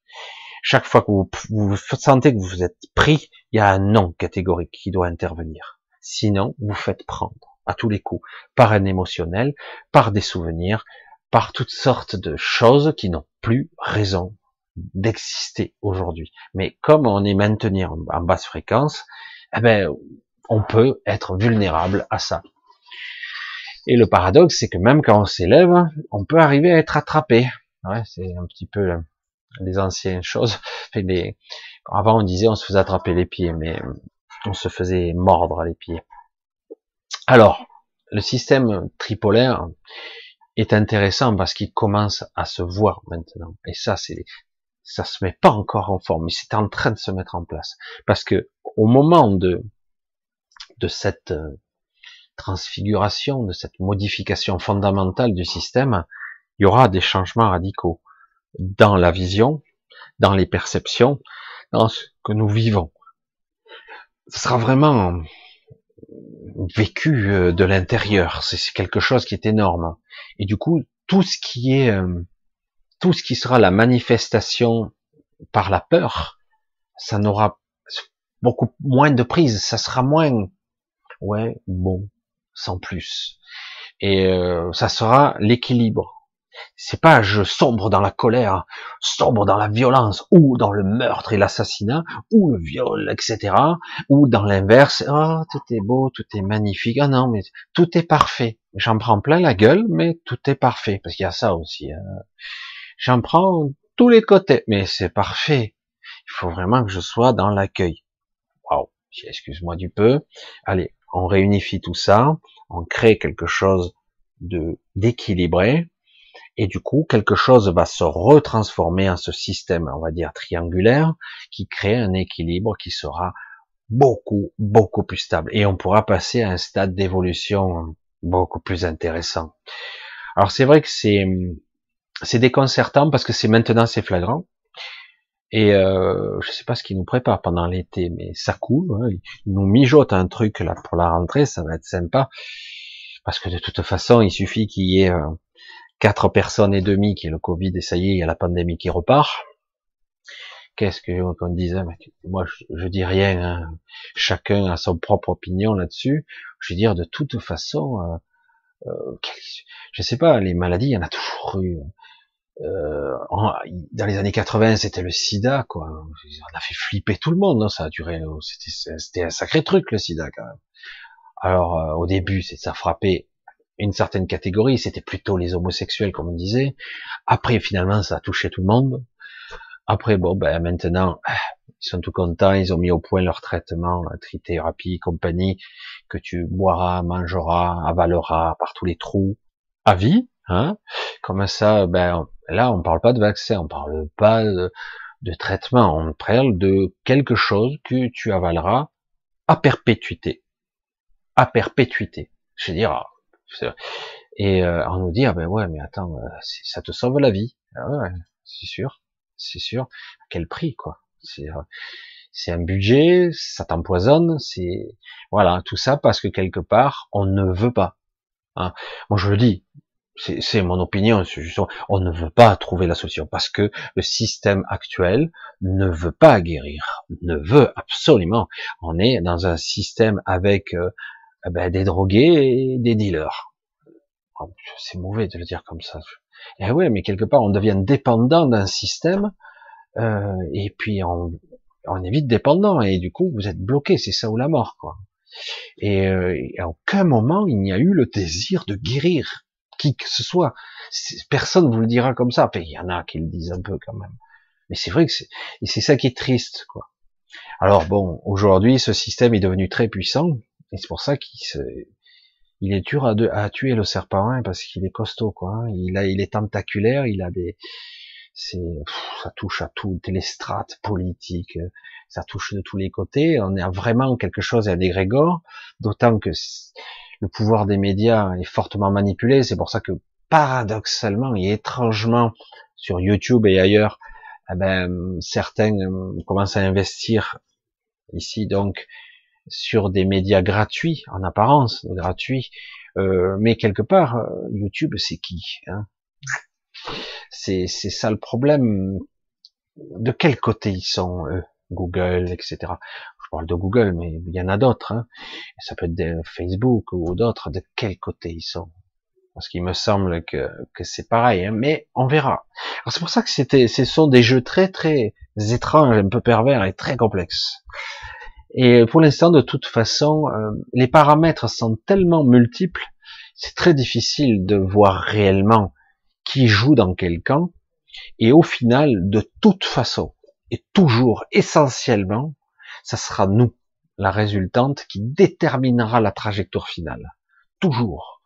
Chaque fois que vous, vous sentez que vous êtes pris, il y a un non catégorique qui doit intervenir. Sinon, vous faites prendre à tous les coups par un émotionnel, par des souvenirs, par toutes sortes de choses qui n'ont plus raison d'exister aujourd'hui. Mais comme on est maintenu en basse fréquence, eh ben, on peut être vulnérable à ça. Et le paradoxe, c'est que même quand on s'élève, on peut arriver à être attrapé. Ouais, c'est un petit peu les anciennes choses. Avant, on disait on se faisait attraper les pieds, mais on se faisait mordre les pieds. Alors, le système tripolaire est intéressant parce qu'il commence à se voir maintenant. Et ça, c'est ça se met pas encore en forme, mais c'est en train de se mettre en place. Parce que au moment de, de cette euh, transfiguration, de cette modification fondamentale du système, il y aura des changements radicaux dans la vision, dans les perceptions, dans ce que nous vivons. Ce sera vraiment vécu euh, de l'intérieur. C'est quelque chose qui est énorme. Et du coup, tout ce qui est euh, tout ce qui sera la manifestation par la peur, ça n'aura beaucoup moins de prise, ça sera moins, ouais, bon, sans plus. Et euh, ça sera l'équilibre. C'est pas je sombre dans la colère, sombre dans la violence, ou dans le meurtre et l'assassinat, ou le viol, etc. Ou dans l'inverse, oh, tout est beau, tout est magnifique. Ah non, mais tout est parfait. J'en prends plein la gueule, mais tout est parfait. Parce qu'il y a ça aussi. Hein. J'en prends tous les côtés, mais c'est parfait. Il faut vraiment que je sois dans l'accueil. Waouh, excuse-moi du peu. Allez, on réunifie tout ça, on crée quelque chose de d'équilibré, et du coup quelque chose va se retransformer en ce système, on va dire triangulaire, qui crée un équilibre qui sera beaucoup beaucoup plus stable, et on pourra passer à un stade d'évolution beaucoup plus intéressant. Alors c'est vrai que c'est c'est déconcertant parce que c'est maintenant c'est flagrant. Et euh, je sais pas ce qu'ils nous prépare pendant l'été, mais ça coule. Hein. Ils nous mijotent un truc là pour la rentrée, ça va être sympa. Parce que de toute façon, il suffit qu'il y ait euh, quatre personnes et demie qui est le Covid et ça y est, il y a la pandémie qui repart. Qu'est-ce que qu'on disait Moi, je, dis rien. Hein. Chacun a son propre opinion là-dessus. Je veux dire, de toute façon, euh, euh, je sais pas, les maladies, il y en a toujours eu. Euh, dans les années 80, c'était le SIDA, quoi. On a fait flipper tout le monde, non ça a duré, c'était un sacré truc le SIDA quand même. Alors euh, au début, ça frappait une certaine catégorie, c'était plutôt les homosexuels, comme on disait. Après, finalement, ça a touché tout le monde. Après, bon, ben maintenant, ils sont tout contents, ils ont mis au point leur traitement, la trithérapie, compagnie, que tu boiras, mangeras, avaleras par tous les trous à vie. Hein Comme ça, ben là, on parle pas de vaccin, on parle pas de, traitement, on parle de quelque chose que tu avaleras à perpétuité, à perpétuité. Je veux dire, et euh, on nous dit ah ben ouais, mais attends, euh, ça te sauve la vie. Ah c'est sûr, c'est sûr. À quel prix quoi? C'est euh, c'est un budget, ça t'empoisonne, c'est voilà tout ça parce que quelque part on ne veut pas. Hein. Moi je le dis, c'est mon opinion, on ne veut pas trouver la solution parce que le système actuel ne veut pas guérir, ne veut absolument. On est dans un système avec euh, ben, des drogués et des dealers. Oh, c'est mauvais de le dire comme ça. Eh ouais, mais quelque part on devient dépendant d'un système euh, et puis on, on est vite dépendant et du coup vous êtes bloqué, c'est ça ou la mort quoi. Et, euh, et à aucun moment il n'y a eu le désir de guérir qui que ce soit. Personne vous le dira comme ça. il y en a qui le disent un peu quand même. Mais c'est vrai que c'est, c'est ça qui est triste, quoi. Alors bon, aujourd'hui, ce système est devenu très puissant, et c'est pour ça qu'il se, il est dur à, tuer le serpent hein, parce qu'il est costaud, quoi. Il a, il est tentaculaire, il a des, c'est, ça touche à toutes les strates politiques, ça touche de tous les côtés. On est vraiment quelque chose à dégrégore, d'autant que le pouvoir des médias est fortement manipulé. C'est pour ça que paradoxalement et étrangement sur YouTube et ailleurs, eh ben, certains euh, commencent à investir ici donc sur des médias gratuits en apparence gratuits, euh, mais quelque part euh, YouTube c'est qui hein? C'est c'est ça le problème. De quel côté ils sont eux? Google, etc parle de Google, mais il y en a d'autres. Hein. Ça peut être Facebook ou d'autres. De quel côté ils sont Parce qu'il me semble que, que c'est pareil, hein, mais on verra. C'est pour ça que c'était, ce sont des jeux très très étranges, un peu pervers et très complexes. Et pour l'instant, de toute façon, euh, les paramètres sont tellement multiples, c'est très difficile de voir réellement qui joue dans quel camp. Et au final, de toute façon, et toujours essentiellement, ça sera nous, la résultante, qui déterminera la trajectoire finale. Toujours.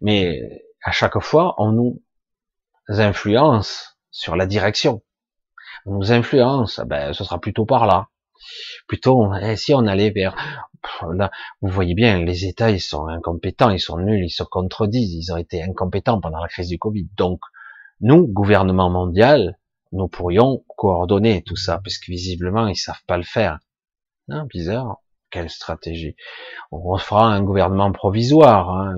Mais à chaque fois, on nous influence sur la direction. On nous influence, ben, ce sera plutôt par là. Plutôt, eh, si on allait vers, là, vous voyez bien, les États, ils sont incompétents, ils sont nuls, ils se contredisent, ils ont été incompétents pendant la crise du Covid. Donc, nous, gouvernement mondial, nous pourrions coordonner tout ça, parce que visiblement, ils savent pas le faire. Hein, bizarre. Quelle stratégie. On fera un gouvernement provisoire, hein,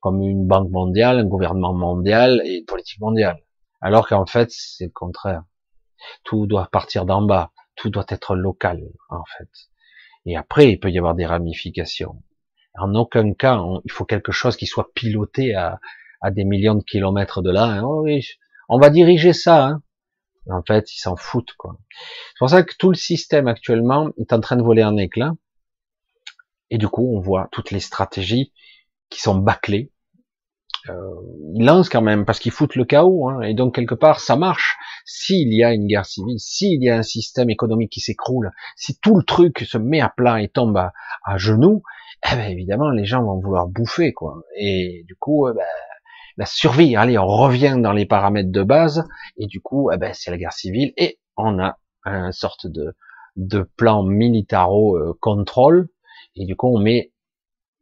comme une banque mondiale, un gouvernement mondial et une politique mondiale. Alors qu'en fait, c'est le contraire. Tout doit partir d'en bas. Tout doit être local, en fait. Et après, il peut y avoir des ramifications. En aucun cas, il faut quelque chose qui soit piloté à, à des millions de kilomètres de là. Hein. Oh oui, on va diriger ça. Hein. En fait, ils s'en foutent. quoi. C'est pour ça que tout le système actuellement est en train de voler en éclats. Et du coup, on voit toutes les stratégies qui sont bâclées. Euh, ils lancent quand même parce qu'ils foutent le chaos. Hein. Et donc quelque part, ça marche. S'il y a une guerre civile, s'il y a un système économique qui s'écroule, si tout le truc se met à plat et tombe à, genoux, eh ben, évidemment, les gens vont vouloir bouffer, quoi. Et du coup, eh ben, la survie, allez, on revient dans les paramètres de base, et du coup, eh ben, c'est la guerre civile, et on a une sorte de, de plan militaro-contrôle, et du coup, on met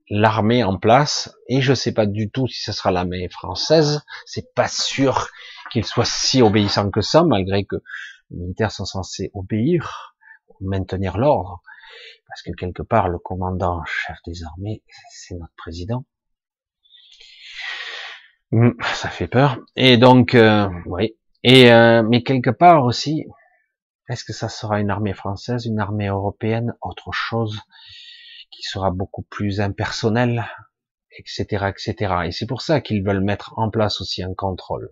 l'armée en place, et je sais pas du tout si ce sera l'armée française, c'est pas sûr qu'il soit si obéissant que ça, malgré que les militaires sont censés obéir, maintenir l'ordre, parce que quelque part, le commandant chef des armées, c'est notre président. Hmm, ça fait peur. Et donc, euh, oui. Et euh, mais quelque part aussi, est-ce que ça sera une armée française, une armée européenne, autre chose qui sera beaucoup plus impersonnelle, etc., etc. Et c'est pour ça qu'ils veulent mettre en place aussi un contrôle,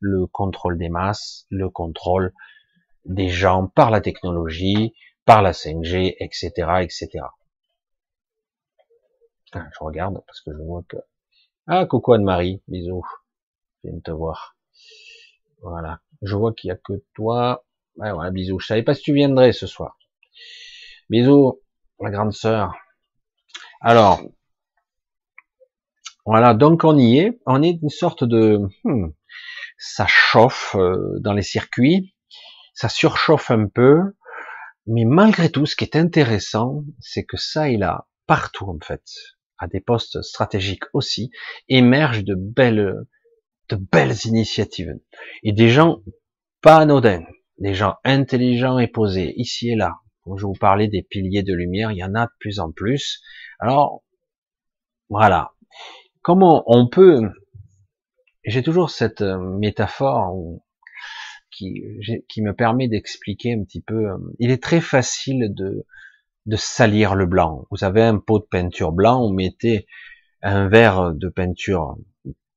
le contrôle des masses, le contrôle des gens par la technologie, par la 5G, etc., etc. Je regarde parce que je vois que ah, coucou Anne-Marie, bisous. Je viens de te voir. Voilà. Je vois qu'il y a que toi. Ouais, voilà, bisous. Je savais pas si tu viendrais ce soir. Bisous, ma grande sœur. Alors, voilà, donc on y est. On est une sorte de... Hmm, ça chauffe euh, dans les circuits, ça surchauffe un peu, mais malgré tout, ce qui est intéressant, c'est que ça et là, partout en fait, à des postes stratégiques aussi, émergent de belles, de belles initiatives. Et des gens pas anodins, des gens intelligents et posés, ici et là. Quand je vous parlais des piliers de lumière, il y en a de plus en plus. Alors, voilà. Comment on peut, j'ai toujours cette euh, métaphore qui, qui me permet d'expliquer un petit peu, euh, il est très facile de, de salir le blanc. Vous avez un pot de peinture blanc, on mettait un verre de peinture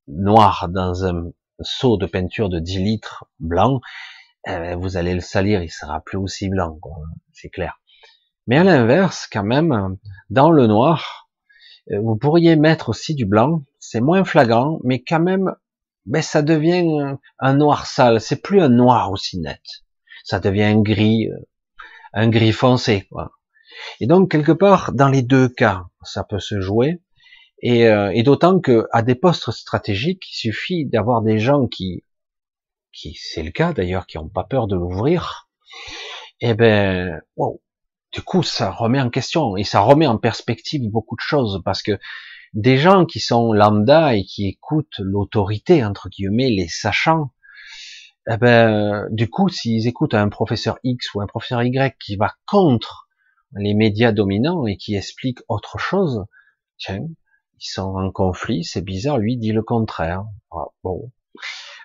noire dans un seau de peinture de 10 litres blanc, eh ben, vous allez le salir, il sera plus aussi blanc, c'est clair. Mais à l'inverse, quand même, dans le noir, euh, vous pourriez mettre aussi du blanc, c'est moins flagrant, mais quand même, ben, ça devient un noir sale, c'est plus un noir aussi net, ça devient un gris, euh, un gris foncé, quoi. Et donc quelque part, dans les deux cas, ça peut se jouer. Et, euh, et d'autant que à des postes stratégiques, il suffit d'avoir des gens qui, qui c'est le cas d'ailleurs, qui n'ont pas peur de l'ouvrir. Et eh ben, wow. du coup, ça remet en question et ça remet en perspective beaucoup de choses parce que des gens qui sont lambda et qui écoutent l'autorité entre guillemets, les sachants, eh ben, du coup, s'ils écoutent un professeur X ou un professeur Y qui va contre les médias dominants et qui expliquent autre chose, tiens, ils sont en conflit, c'est bizarre, lui dit le contraire. Ah, bon.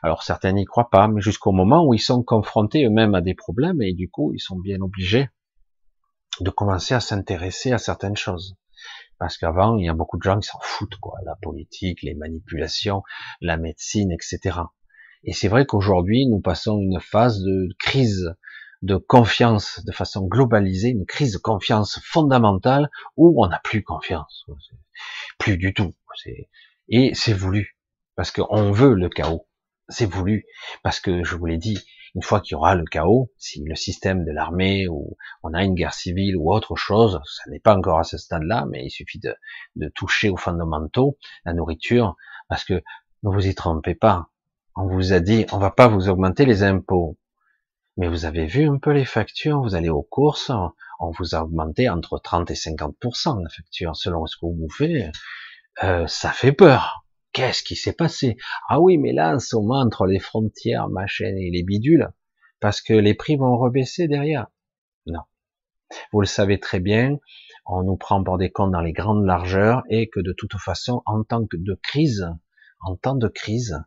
Alors certains n'y croient pas, mais jusqu'au moment où ils sont confrontés eux-mêmes à des problèmes et du coup ils sont bien obligés de commencer à s'intéresser à certaines choses. Parce qu'avant, il y a beaucoup de gens qui s'en foutent, quoi. La politique, les manipulations, la médecine, etc. Et c'est vrai qu'aujourd'hui, nous passons une phase de crise de confiance de façon globalisée, une crise de confiance fondamentale où on n'a plus confiance, plus du tout. Et c'est voulu parce qu'on veut le chaos. C'est voulu parce que je vous l'ai dit, une fois qu'il y aura le chaos, si le système de l'armée ou on a une guerre civile ou autre chose, ça n'est pas encore à ce stade-là, mais il suffit de, de toucher aux fondamentaux, la nourriture, parce que ne vous y trompez pas. On vous a dit, on va pas vous augmenter les impôts. Mais vous avez vu un peu les factures, vous allez aux courses, on vous a augmenté entre 30 et 50% la facture, selon ce que vous bouffez. Euh, ça fait peur. Qu'est-ce qui s'est passé? Ah oui, mais là, en ce moment, entre les frontières, machin et les bidules, parce que les prix vont rebaisser derrière. Non. Vous le savez très bien, on nous prend pour des comptes dans les grandes largeurs et que de toute façon, en tant que de crise, en temps de crise,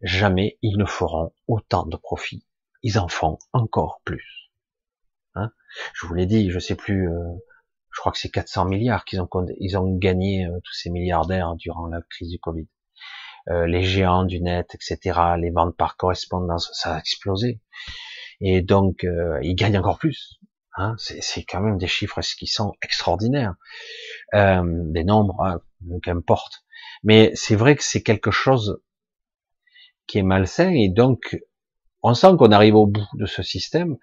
jamais ils ne feront autant de profits ils en font encore plus. Hein? Je vous l'ai dit, je sais plus, euh, je crois que c'est 400 milliards qu'ils ont, ils ont gagné euh, tous ces milliardaires durant la crise du Covid. euh, les géants du net, etc., les ventes par correspondance, ça a explosé. Et donc, euh, ils gagnent encore plus. Hein, c'est quand même des chiffres qui sont extraordinaires, euh, des nombres, hein, qu'importe. Mais c'est vrai que c'est quelque chose qui est malsain et donc on sent qu'on arrive au bout de ce système,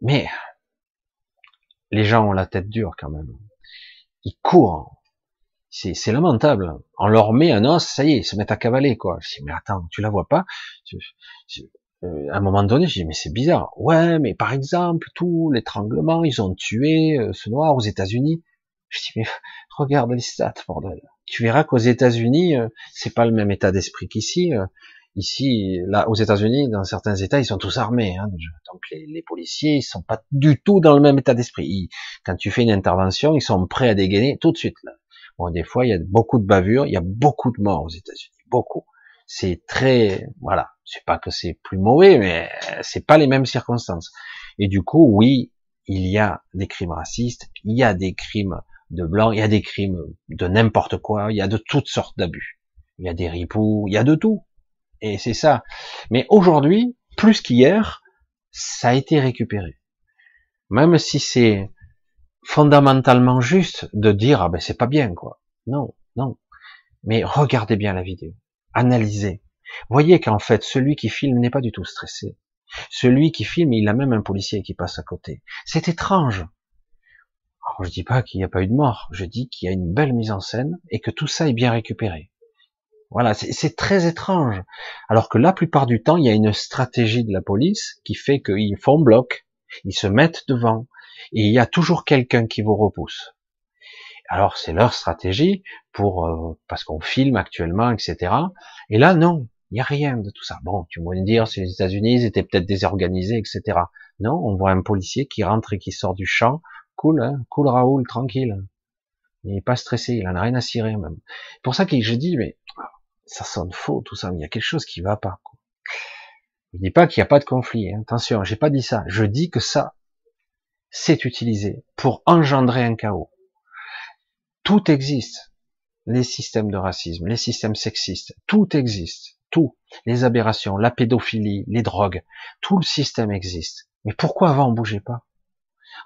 mais les gens ont la tête dure quand même. Ils courent. C'est lamentable. On leur met un os, ça y est, ils se mettent à cavaler, quoi. Je dis, mais attends, tu la vois pas? Euh, à un moment donné, je dis, mais c'est bizarre. Ouais, mais par exemple, tout l'étranglement, ils ont tué euh, ce noir aux États-Unis. Je dis, mais regarde les stats, bordel. Tu verras qu'aux États-Unis, euh, c'est pas le même état d'esprit qu'ici. Ici, là, aux États-Unis, dans certains États, ils sont tous armés. Hein. Donc les, policiers, ils sont pas du tout dans le même état d'esprit. Quand tu fais une intervention, ils sont prêts à dégainer tout de suite. Là. Bon, des fois, il y a beaucoup de bavures, il y a beaucoup de morts aux États-Unis, beaucoup. C'est très, voilà. C'est pas que c'est plus mauvais, mais c'est pas les mêmes circonstances. Et du coup, oui, il y a des crimes racistes, il y a des crimes de blancs, il y a des crimes de n'importe quoi, il y a de toutes sortes d'abus. Il y a des ripoux, il y a de tout. Et c'est ça. Mais aujourd'hui, plus qu'hier, ça a été récupéré. Même si c'est fondamentalement juste de dire ah ben c'est pas bien quoi. Non, non. Mais regardez bien la vidéo, analysez. Voyez qu'en fait celui qui filme n'est pas du tout stressé. Celui qui filme, il a même un policier qui passe à côté. C'est étrange. Je dis pas qu'il n'y a pas eu de mort, je dis qu'il y a une belle mise en scène et que tout ça est bien récupéré. Voilà, c'est très étrange. Alors que la plupart du temps, il y a une stratégie de la police qui fait qu'ils font bloc, ils se mettent devant, et il y a toujours quelqu'un qui vous repousse. Alors c'est leur stratégie pour euh, parce qu'on filme actuellement, etc. Et là non, il n'y a rien de tout ça. Bon, tu me dire, si les États-Unis étaient peut-être désorganisés, etc. Non, on voit un policier qui rentre et qui sort du champ, cool, hein, cool Raoul, tranquille. Il n'est pas stressé, il en a rien à cirer même. C'est pour ça que je dis, mais ça sonne faux tout ça, mais il y a quelque chose qui va pas. Quoi. Je dis pas qu'il n'y a pas de conflit, hein. attention, j'ai pas dit ça. Je dis que ça, c'est utilisé pour engendrer un chaos. Tout existe. Les systèmes de racisme, les systèmes sexistes, tout existe. Tout. Les aberrations, la pédophilie, les drogues, tout le système existe. Mais pourquoi avant on bougeait pas?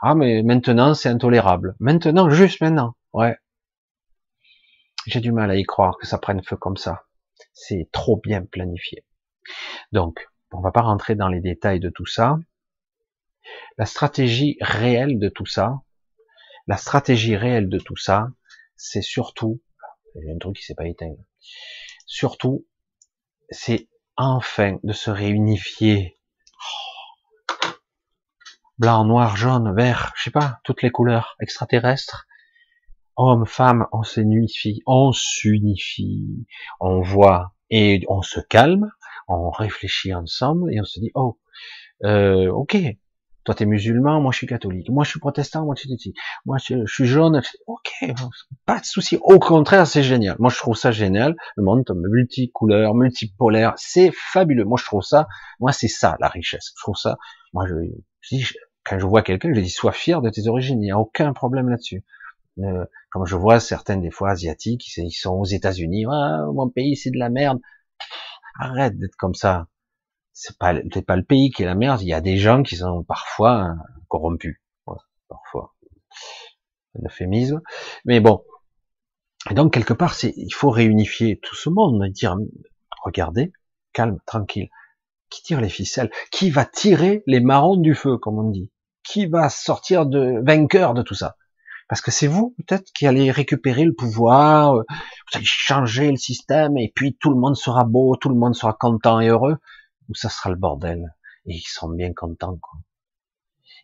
Ah mais maintenant c'est intolérable. Maintenant, juste maintenant. Ouais. J'ai du mal à y croire que ça prenne feu comme ça. C'est trop bien planifié. Donc, on va pas rentrer dans les détails de tout ça. La stratégie réelle de tout ça, la stratégie réelle de tout ça, c'est surtout, il y a un truc qui s'est pas éteint, surtout, c'est enfin de se réunifier. Blanc, noir, jaune, vert, je sais pas, toutes les couleurs extraterrestres. Hommes, femmes, on s'unifie, on s'unifie, on voit et on se calme, on réfléchit ensemble et on se dit, oh, euh, ok, toi, t'es musulman, moi, je suis catholique. Moi, je suis protestant, moi, je suis Moi, je, suis jaune. Ok, pas de souci. Au contraire, c'est génial. Moi, je trouve ça génial. Le monde multicouleur, multipolaire, c'est fabuleux. Moi, je trouve ça. Moi, c'est ça la richesse. Je trouve ça. Moi, je, je dis, quand je vois quelqu'un, je dis, sois fier de tes origines. Il n'y a aucun problème là-dessus. Euh, comme je vois certaines des fois asiatiques, ils sont aux États-Unis. Ah, mon pays, c'est de la merde. Arrête d'être comme ça c'est pas pas le pays qui est la merde. Il y a des gens qui sont parfois euh, corrompus, parfois un euphémisme. Mais bon, et donc quelque part, c'est il faut réunifier tout ce monde, dire regardez, calme, tranquille. Qui tire les ficelles? Qui va tirer les marrons du feu, comme on dit? Qui va sortir de vainqueur de tout ça? Parce que c'est vous peut-être qui allez récupérer le pouvoir, euh, vous allez changer le système et puis tout le monde sera beau, tout le monde sera content et heureux où ça sera le bordel. Et ils sont bien contents, quoi.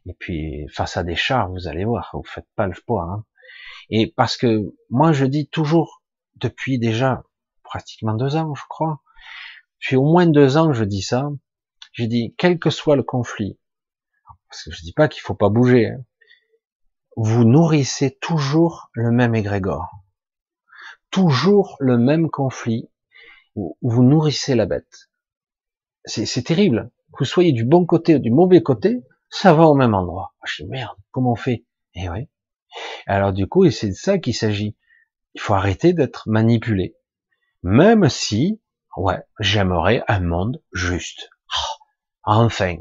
Et puis, face à des chars, vous allez voir, vous faites pas le poids. Hein. Et parce que moi, je dis toujours, depuis déjà pratiquement deux ans, je crois, depuis au moins deux ans, je dis ça, je dis, quel que soit le conflit, parce que je dis pas qu'il faut pas bouger, hein, vous nourrissez toujours le même égrégore, toujours le même conflit, vous nourrissez la bête c'est terrible. Que vous soyez du bon côté ou du mauvais côté, ça va au même endroit. Ah, je dis merde, comment on fait? Eh oui. Alors du coup, et c'est de ça qu'il s'agit. Il faut arrêter d'être manipulé. Même si Ouais, j'aimerais un monde juste. Oh, enfin.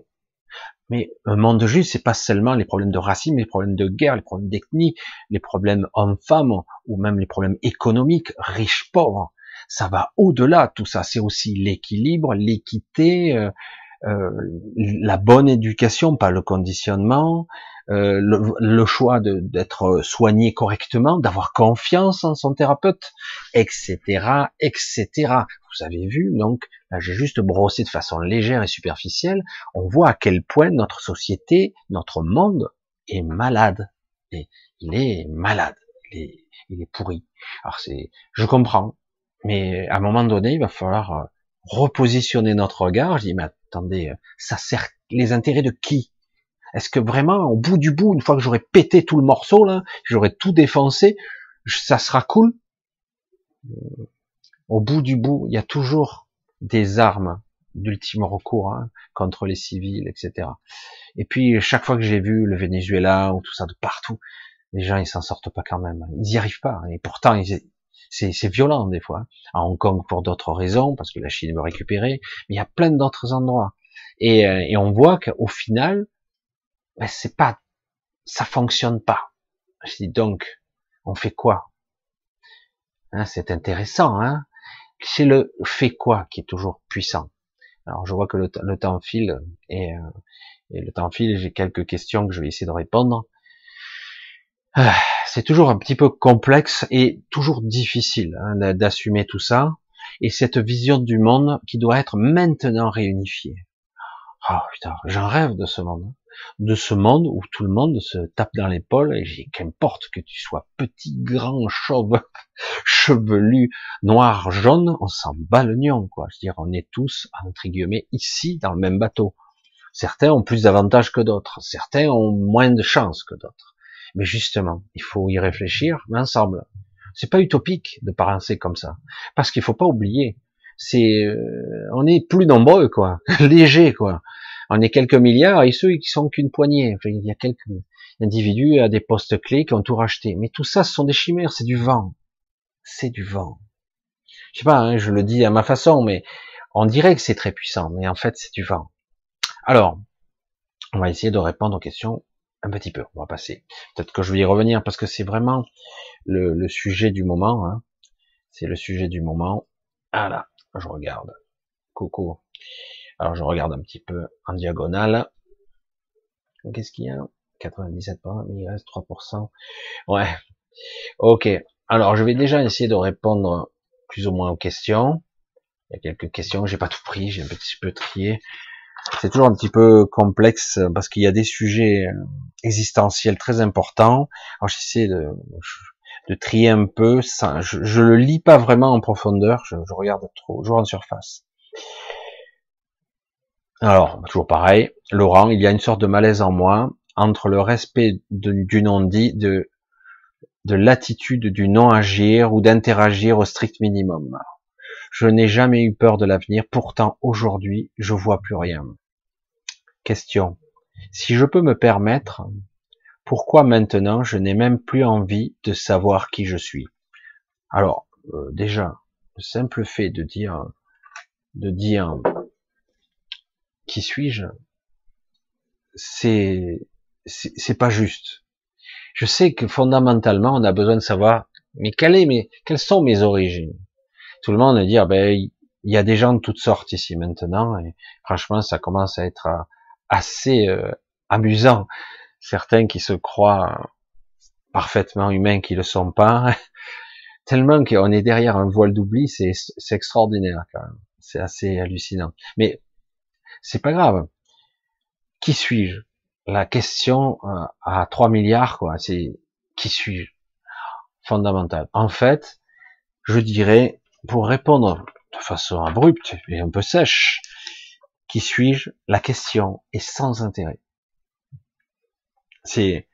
Mais un monde juste, c'est pas seulement les problèmes de racisme, les problèmes de guerre, les problèmes d'ethnie, les problèmes hommes-femmes, ou même les problèmes économiques, riches-pauvres. Ça va au-delà tout ça. C'est aussi l'équilibre, l'équité, euh, euh, la bonne éducation, pas le conditionnement, euh, le, choix d'être soigné correctement, d'avoir confiance en son thérapeute, etc., etc. Vous avez vu, donc là j'ai juste brossé de façon légère et superficielle. On voit à quel point notre société, notre monde est malade. Et il est malade, il est, il est pourri. Alors c'est, je comprends, mais à un moment donné, il va falloir euh, repositionner notre regard. Je dis, mais attendez, ça sert les intérêts de qui? Est-ce que vraiment, au bout du bout, une fois que j'aurai pété tout le morceau, là, j'aurai tout défoncé, ça sera cool? Au bout du bout, il y a toujours des armes d'ultime recours hein, contre les civils, etc. Et puis, chaque fois que j'ai vu le Venezuela ou tout ça de partout, les gens, ils s'en sortent pas quand même. Ils y arrivent pas. Et pourtant, c'est violent des fois. À Hong Kong pour d'autres raisons, parce que la Chine veut récupérer, mais il y a plein d'autres endroits. Et, euh, et on voit qu'au final, ben c'est pas, ça fonctionne pas. Je dis donc, on fait quoi? Hein, C'est intéressant, hein C'est le fait quoi qui est toujours puissant. Alors je vois que le, temps file et, euh, et le temps file. J'ai quelques questions que je vais essayer de répondre. Ah, c'est toujours un petit peu complexe et toujours difficile hein, d'assumer tout ça et cette vision du monde qui doit être maintenant réunifiée. Oh putain, j'en rêve de ce monde de ce monde où tout le monde se tape dans l'épaule et qu'importe que tu sois petit, grand, chauve, chevelu, noir, jaune, on s'en bat le nion, quoi. Je veux dire, on est tous, entre guillemets, ici, dans le même bateau. Certains ont plus d'avantages que d'autres. Certains ont moins de chances que d'autres. Mais justement, il faut y réfléchir, ensemble. C'est pas utopique de penser comme ça. Parce qu'il faut pas oublier, c'est, euh, on est plus nombreux, quoi. Léger, quoi on est quelques milliards et ceux qui sont qu'une poignée. il y a quelques individus à des postes clés qui ont tout racheté. Mais tout ça, ce sont des chimères, c'est du vent. C'est du vent. Je sais pas, hein, je le dis à ma façon, mais on dirait que c'est très puissant, mais en fait, c'est du vent. Alors, on va essayer de répondre aux questions un petit peu. On va passer. Peut-être que je vais y revenir parce que c'est vraiment le, sujet du moment. Hein. C'est le sujet du moment. Ah là, je regarde. Coucou. Alors je regarde un petit peu en diagonale. Qu'est-ce qu'il y a? 97%, mais il reste 3%. Ouais. Ok. Alors je vais déjà essayer de répondre plus ou moins aux questions. Il y a quelques questions, j'ai pas tout pris, j'ai un petit peu trié. C'est toujours un petit peu complexe parce qu'il y a des sujets existentiels très importants. Alors j'essaie de, de trier un peu. Ça, je, je le lis pas vraiment en profondeur, je, je regarde trop, toujours en surface. Alors, toujours pareil, Laurent, il y a une sorte de malaise en moi entre le respect du non-dit, de, de l'attitude du non-agir ou d'interagir au strict minimum. Je n'ai jamais eu peur de l'avenir, pourtant aujourd'hui, je vois plus rien. Question. Si je peux me permettre, pourquoi maintenant je n'ai même plus envie de savoir qui je suis? Alors, euh, déjà, le simple fait de dire, de dire, qui suis-je? C'est c'est pas juste. Je sais que fondamentalement, on a besoin de savoir, mais quelle est mes, quelles sont mes origines? Tout le monde dit, ah ben, il y a des gens de toutes sortes ici maintenant, et franchement, ça commence à être euh, assez euh, amusant. Certains qui se croient parfaitement humains qui le sont pas, tellement qu'on est derrière un voile d'oubli, c'est extraordinaire quand même. C'est assez hallucinant. Mais c'est pas grave. Qui suis-je? La question euh, à 3 milliards, quoi, c'est qui suis-je? Fondamental. En fait, je dirais, pour répondre de façon abrupte et un peu sèche, qui suis-je? La question est sans intérêt. C'est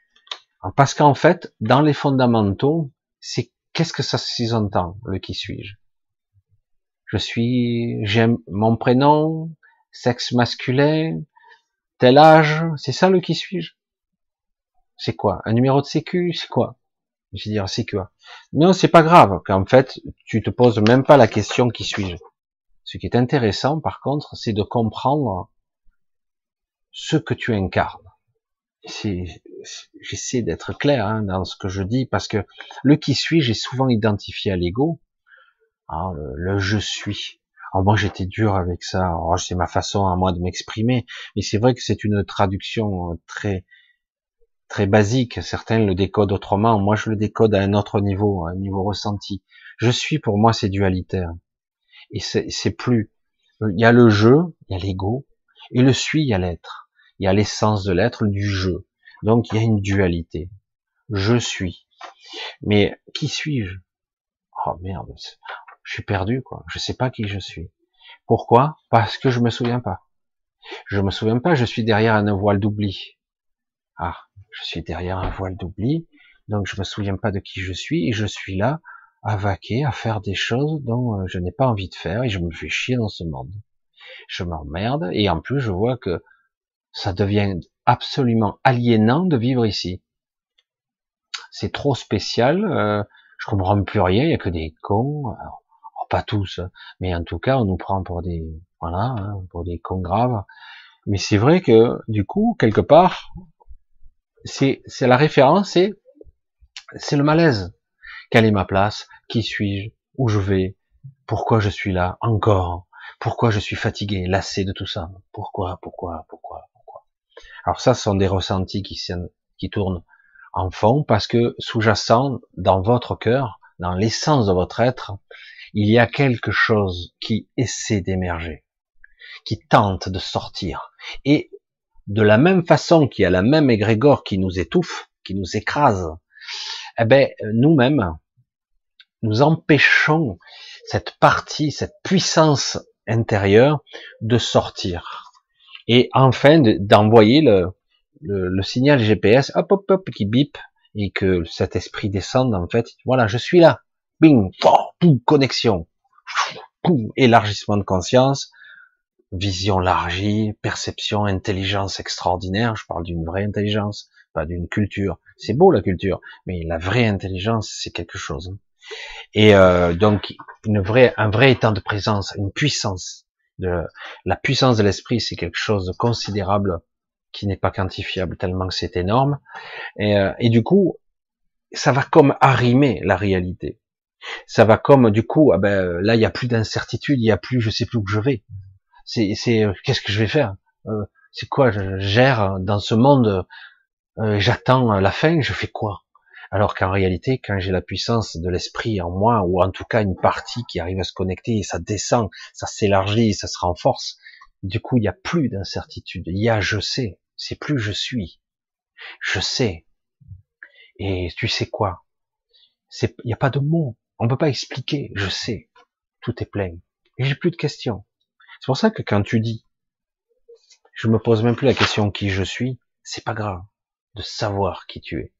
parce qu'en fait, dans les fondamentaux, c'est qu'est-ce que ça sous-entend le qui suis-je? Je suis, j'aime mon prénom, sexe masculin, tel âge, c'est ça le qui suis-je? C'est quoi? Un numéro de sécu C'est quoi? Je vais dire c'est quoi? Non, c'est pas grave. qu'en fait, tu te poses même pas la question qui suis-je. Ce qui est intéressant, par contre, c'est de comprendre ce que tu incarnes. J'essaie d'être clair hein, dans ce que je dis, parce que le qui suis, j'ai souvent identifié à l'ego, hein, le, je suis. Alors moi j'étais dur avec ça, c'est ma façon à moi de m'exprimer, mais c'est vrai que c'est une traduction très très basique. Certains le décodent autrement, moi je le décode à un autre niveau, à un niveau ressenti. Je suis pour moi c'est dualitaire, et c'est plus. Il y a le je, il y a l'ego, et le suis, il y a l'être. Il y a l'essence de l'être, du je. Donc il y a une dualité. Je suis. Mais qui suis-je? Oh merde, je suis perdu quoi. Je sais pas qui je suis. Pourquoi? Parce que je me souviens pas. Je me souviens pas. Je suis derrière un voile d'oubli. Ah, je suis derrière un voile d'oubli. Donc je me souviens pas de qui je suis et je suis là à vaquer, à faire des choses dont euh, je n'ai pas envie de faire et je me fais chier dans ce monde. Je m'emmerde et en plus je vois que ça devient absolument aliénant de vivre ici. C'est trop spécial, euh, je comprends plus rien, il y a que des cons, pas tous, mais en tout cas on nous prend pour des voilà, hein, pour des cons graves. Mais c'est vrai que du coup quelque part, c'est c'est la référence, c'est c'est le malaise. Quelle est ma place? Qui suis-je? Où je vais? Pourquoi je suis là encore? Pourquoi je suis fatigué, lassé de tout ça? Pourquoi Pourquoi Pourquoi alors ça, ce sont des ressentis qui, qui tournent en fond parce que sous-jacent dans votre cœur, dans l'essence de votre être, il y a quelque chose qui essaie d'émerger, qui tente de sortir. Et de la même façon qu'il y a la même égrégore qui nous étouffe, qui nous écrase, eh ben, nous-mêmes, nous empêchons cette partie, cette puissance intérieure de sortir et enfin d'envoyer le, le, signal GPS, hop hop hop, qui bip, et que cet esprit descende en fait. Voilà, je suis là, boum, connexion, élargissement de conscience, vision largie, perception, intelligence extraordinaire. Je parle d'une vraie intelligence, pas d'une culture. C'est beau la culture, mais la vraie intelligence, c'est quelque chose. Et euh, donc une vraie, un vrai état de présence, une puissance de la puissance de l'esprit, c'est quelque chose de considérable qui n'est pas quantifiable tellement que c'est énorme. Et, euh, et, du coup, ça va comme arrimer la réalité. Ça va comme du coup, ah ben là il y a plus d'incertitude, il y a plus, je sais plus où je vais. C'est, c'est euh, qu'est-ce que je vais faire? Euh, C'est quoi? Je gère dans ce monde. j'attends la fin. Je fais quoi? Alors qu'en réalité, quand j'ai la puissance de l'esprit en moi, ou en tout cas une partie qui arrive à se connecter, ça descend, ça s'élargit, ça se renforce, du coup, il n'y a plus d'incertitude. Il y a je sais, c'est plus je suis. Je sais. Et tu sais quoi? Il n'y a pas de mots. On peut pas expliquer. Je sais. Tout est plein. Et j'ai plus de questions. C'est pour ça que quand tu dis, je me pose même plus la question qui je suis, c'est pas grave de savoir qui tu es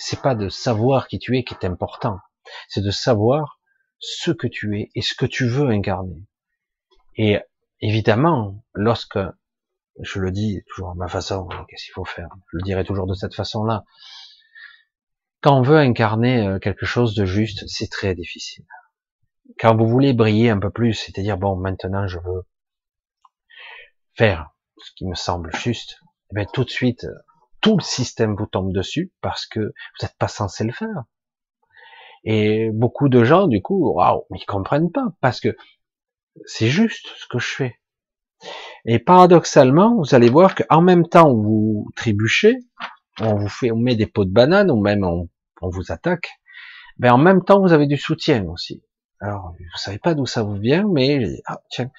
c'est pas de savoir qui tu es qui est important, c'est de savoir ce que tu es et ce que tu veux incarner. Et évidemment, lorsque je le dis toujours à ma façon, qu'est-ce qu'il faut faire? Je le dirai toujours de cette façon-là. Quand on veut incarner euh, quelque chose de juste, c'est très difficile. Quand vous voulez briller un peu plus, c'est-à-dire bon, maintenant je veux faire ce qui me semble juste, eh bien tout de suite, tout le système vous tombe dessus parce que vous n'êtes pas censé le faire. Et beaucoup de gens, du coup, waouh, ils comprennent pas parce que c'est juste ce que je fais. Et paradoxalement, vous allez voir qu'en même temps où vous trébuchez, on vous fait, on met des pots de banane ou même on, vous attaque, ben en même temps vous avez du soutien aussi. Alors vous savez pas d'où ça vous vient, mais ah, tiens,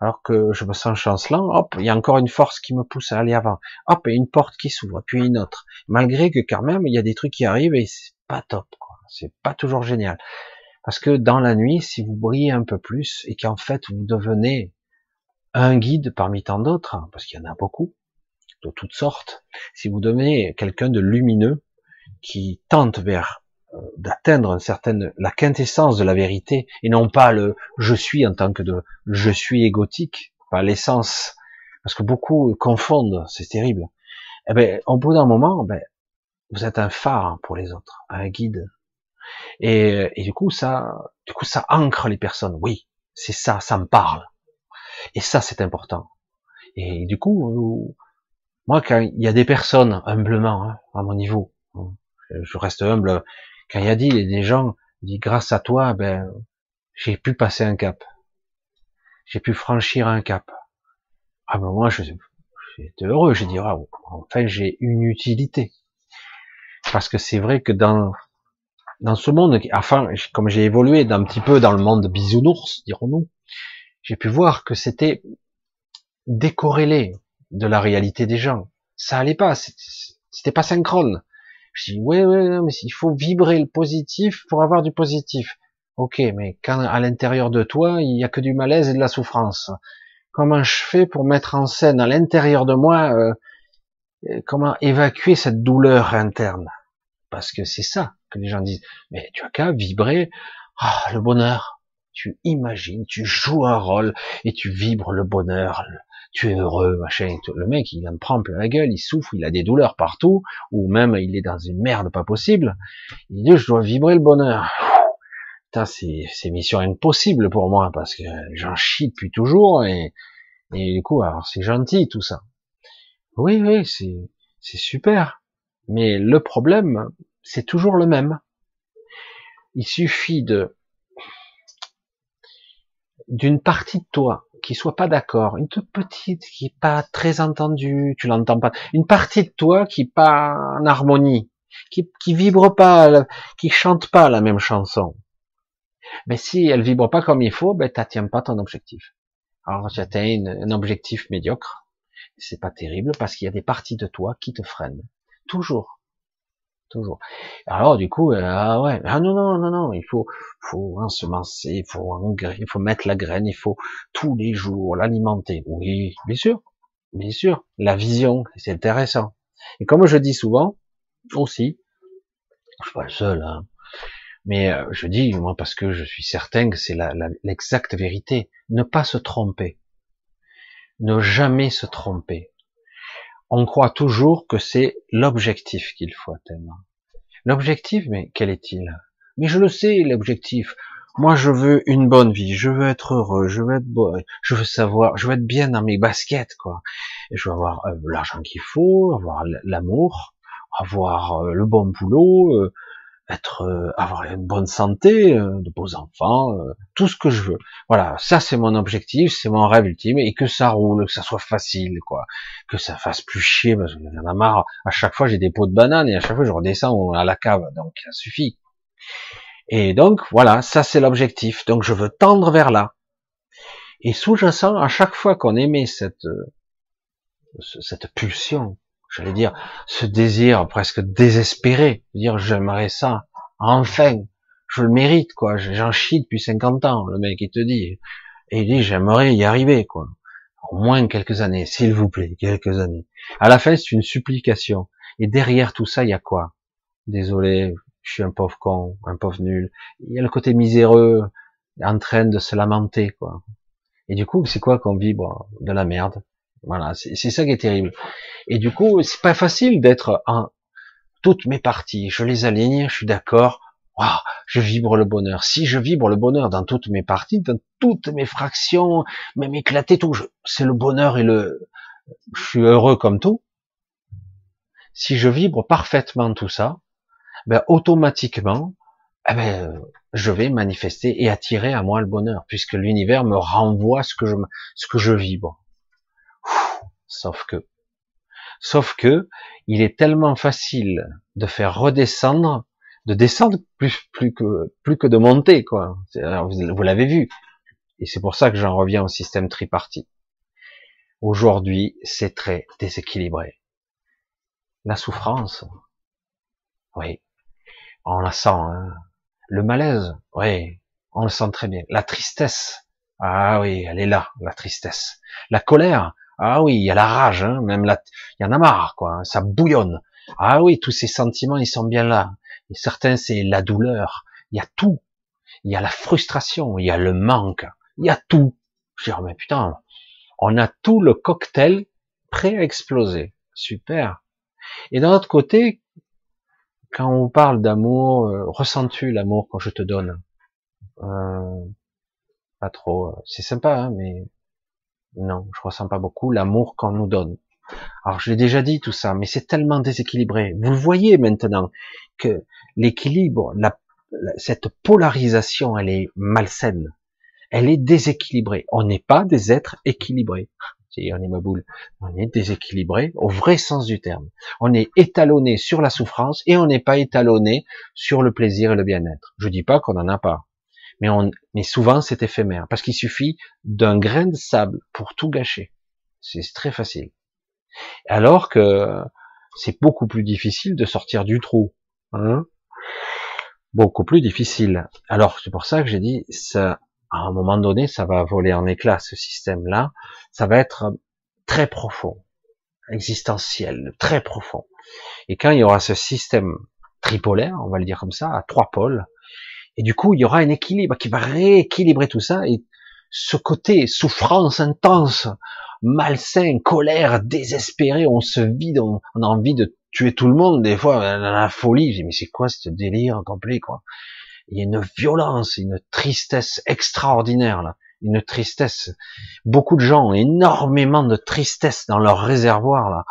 alors que je me sens chancelant, hop, il y a encore une force qui me pousse à aller avant. Hop, et une porte qui s'ouvre, puis une autre. Malgré que quand même, il y a des trucs qui arrivent et c'est pas top, quoi. C'est pas toujours génial. Parce que dans la nuit, si vous brillez un peu plus et qu'en fait vous devenez un guide parmi tant d'autres, hein, parce qu'il y en a beaucoup, de toutes sortes, si vous devenez quelqu'un de lumineux qui tente vers d'atteindre une certaine la quintessence de la vérité et non pas le je suis en tant que de je suis égotique, pas l'essence, parce que beaucoup confondent, c'est terrible. Eh ben, au bout d'un moment, ben, vous êtes un phare pour les autres, un guide. Et, et du coup, ça, du coup, ça ancre les personnes. Oui, C'est ça, ça me parle. Et ça, c'est important. Et du coup, moi, quand il y a des personnes, humblement, hein, à mon niveau, je reste humble, quand il y a dit, des gens, dit grâce à toi, ben, j'ai pu passer un cap. J'ai pu franchir un cap. Ah ben moi, je, j'étais heureux, je dis, enfin, j'ai une utilité. Parce que c'est vrai que dans, dans ce monde, enfin, comme j'ai évolué d'un petit peu dans le monde bisounours, dirons-nous, j'ai pu voir que c'était décorrélé de la réalité des gens. Ça allait pas, c'était pas synchrone. Je dis, ouais, ouais, mais il faut vibrer le positif pour avoir du positif. Ok, mais quand à l'intérieur de toi, il y a que du malaise et de la souffrance. Comment je fais pour mettre en scène à l'intérieur de moi, euh, euh, comment évacuer cette douleur interne? Parce que c'est ça que les gens disent. Mais tu as qu'à vibrer ah, le bonheur. Tu imagines, tu joues un rôle et tu vibres le bonheur, tu es heureux, machin. Le mec, il en prend plein la gueule, il souffre, il a des douleurs partout, ou même il est dans une merde pas possible. Il dit, je dois vibrer le bonheur. c'est, c'est mission impossible pour moi, parce que j'en chie depuis toujours, et, et du coup, alors c'est gentil tout ça. Oui, oui, c'est, c'est super. Mais le problème, c'est toujours le même. Il suffit de, d'une partie de toi qui soit pas d'accord, une toute petite qui est pas très entendue, tu l'entends pas, une partie de toi qui est pas en harmonie, qui, qui vibre pas, qui chante pas la même chanson. Mais si elle vibre pas comme il faut, ben t'atteins pas ton objectif. Alors tu atteins un objectif médiocre, c'est pas terrible parce qu'il y a des parties de toi qui te freinent, toujours toujours. Alors du coup, euh, ah ouais, ah non non non non, il faut faut ensemencer, il faut il faut mettre la graine, il faut tous les jours l'alimenter. Oui, bien sûr, bien sûr, la vision, c'est intéressant. Et comme je dis souvent, aussi, je suis pas le seul, hein, mais euh, je dis moi parce que je suis certain que c'est l'exacte vérité. Ne pas se tromper, ne jamais se tromper on croit toujours que c'est l'objectif qu'il faut atteindre. L'objectif, mais quel est-il? Mais je le sais, l'objectif. Moi, je veux une bonne vie, je veux être heureux, je veux être beau, je veux savoir, je veux être bien dans mes baskets, quoi. Et je veux avoir euh, l'argent qu'il faut, avoir l'amour, avoir euh, le bon boulot, euh, être, euh, avoir une bonne santé, euh, de beaux enfants, euh, tout ce que je veux. Voilà, ça c'est mon objectif, c'est mon rêve ultime, et que ça roule, que ça soit facile, quoi, que ça fasse plus chier, parce que j'en ai marre. À chaque fois j'ai des pots de bananes et à chaque fois je redescends à la cave, donc ça suffit. Et donc voilà, ça c'est l'objectif. Donc je veux tendre vers là. Et sous-jacent, à chaque fois qu'on émet cette cette pulsion, j'allais dire, ce désir presque désespéré, dire j'aimerais ça, enfin, je le mérite, quoi, j'en chie depuis 50 ans, le mec, il te dit, et il dit, j'aimerais y arriver, quoi, au moins quelques années, s'il vous plaît, quelques années. À la fin, c'est une supplication, et derrière tout ça, il y a quoi? Désolé, je suis un pauvre con, un pauvre nul, il y a le côté miséreux, en train de se lamenter, quoi. Et du coup, c'est quoi qu'on vibre de la merde? Voilà, c'est ça qui est terrible. Et du coup, c'est pas facile d'être en toutes mes parties. Je les aligne, je suis d'accord. Waouh, je vibre le bonheur. Si je vibre le bonheur dans toutes mes parties, dans toutes mes fractions, même éclater tout, c'est le bonheur et le, je suis heureux comme tout. Si je vibre parfaitement tout ça, ben automatiquement, eh ben, je vais manifester et attirer à moi le bonheur, puisque l'univers me renvoie ce que je, ce que je vibre. Sauf que, sauf que, il est tellement facile de faire redescendre, de descendre plus, plus que, plus que de monter, quoi. Vous l'avez vu. Et c'est pour ça que j'en reviens au système tripartite. Aujourd'hui, c'est très déséquilibré. La souffrance, oui, on la sent. Hein. Le malaise, oui, on le sent très bien. La tristesse, ah oui, elle est là, la tristesse. La colère, ah oui, il y a la rage, hein, même là, il y en a marre, quoi. Hein, ça bouillonne. Ah oui, tous ces sentiments, ils sont bien là. Et certains, c'est la douleur. Il y a tout. Il y a la frustration, il y a le manque, il y a tout. Je dis, oh, mais putain, on a tout le cocktail prêt à exploser. Super. Et d'un autre côté, quand on parle d'amour, euh, ressens-tu l'amour que je te donne? Euh, pas trop. C'est sympa, hein, mais non, je ressens pas beaucoup l'amour qu'on nous donne. Alors je l'ai déjà dit tout ça, mais c'est tellement déséquilibré. Vous voyez maintenant que l'équilibre, cette polarisation, elle est malsaine. Elle est déséquilibrée. On n'est pas des êtres équilibrés. On est ma on est déséquilibré au vrai sens du terme. On est étalonné sur la souffrance et on n'est pas étalonné sur le plaisir et le bien-être. Je dis pas qu'on n'en a pas, mais, souvent c'est éphémère parce qu'il suffit d'un grain de sable pour tout gâcher. C'est très facile. Alors que c'est beaucoup plus difficile de sortir du trou. Hein beaucoup plus difficile. Alors c'est pour ça que j'ai dit, ça, à un moment donné, ça va voler en éclats ce système-là. Ça va être très profond, existentiel, très profond. Et quand il y aura ce système tripolaire, on va le dire comme ça, à trois pôles, et du coup il y aura un équilibre qui va rééquilibrer tout ça. Et ce côté souffrance intense, malsain, colère, désespéré, on se vide, on, a envie de tuer tout le monde, des fois, dans la folie, mais c'est quoi ce délire complet, quoi? Il y a une violence, une tristesse extraordinaire, là. Une tristesse. Beaucoup de gens ont énormément de tristesse dans leur réservoir, là.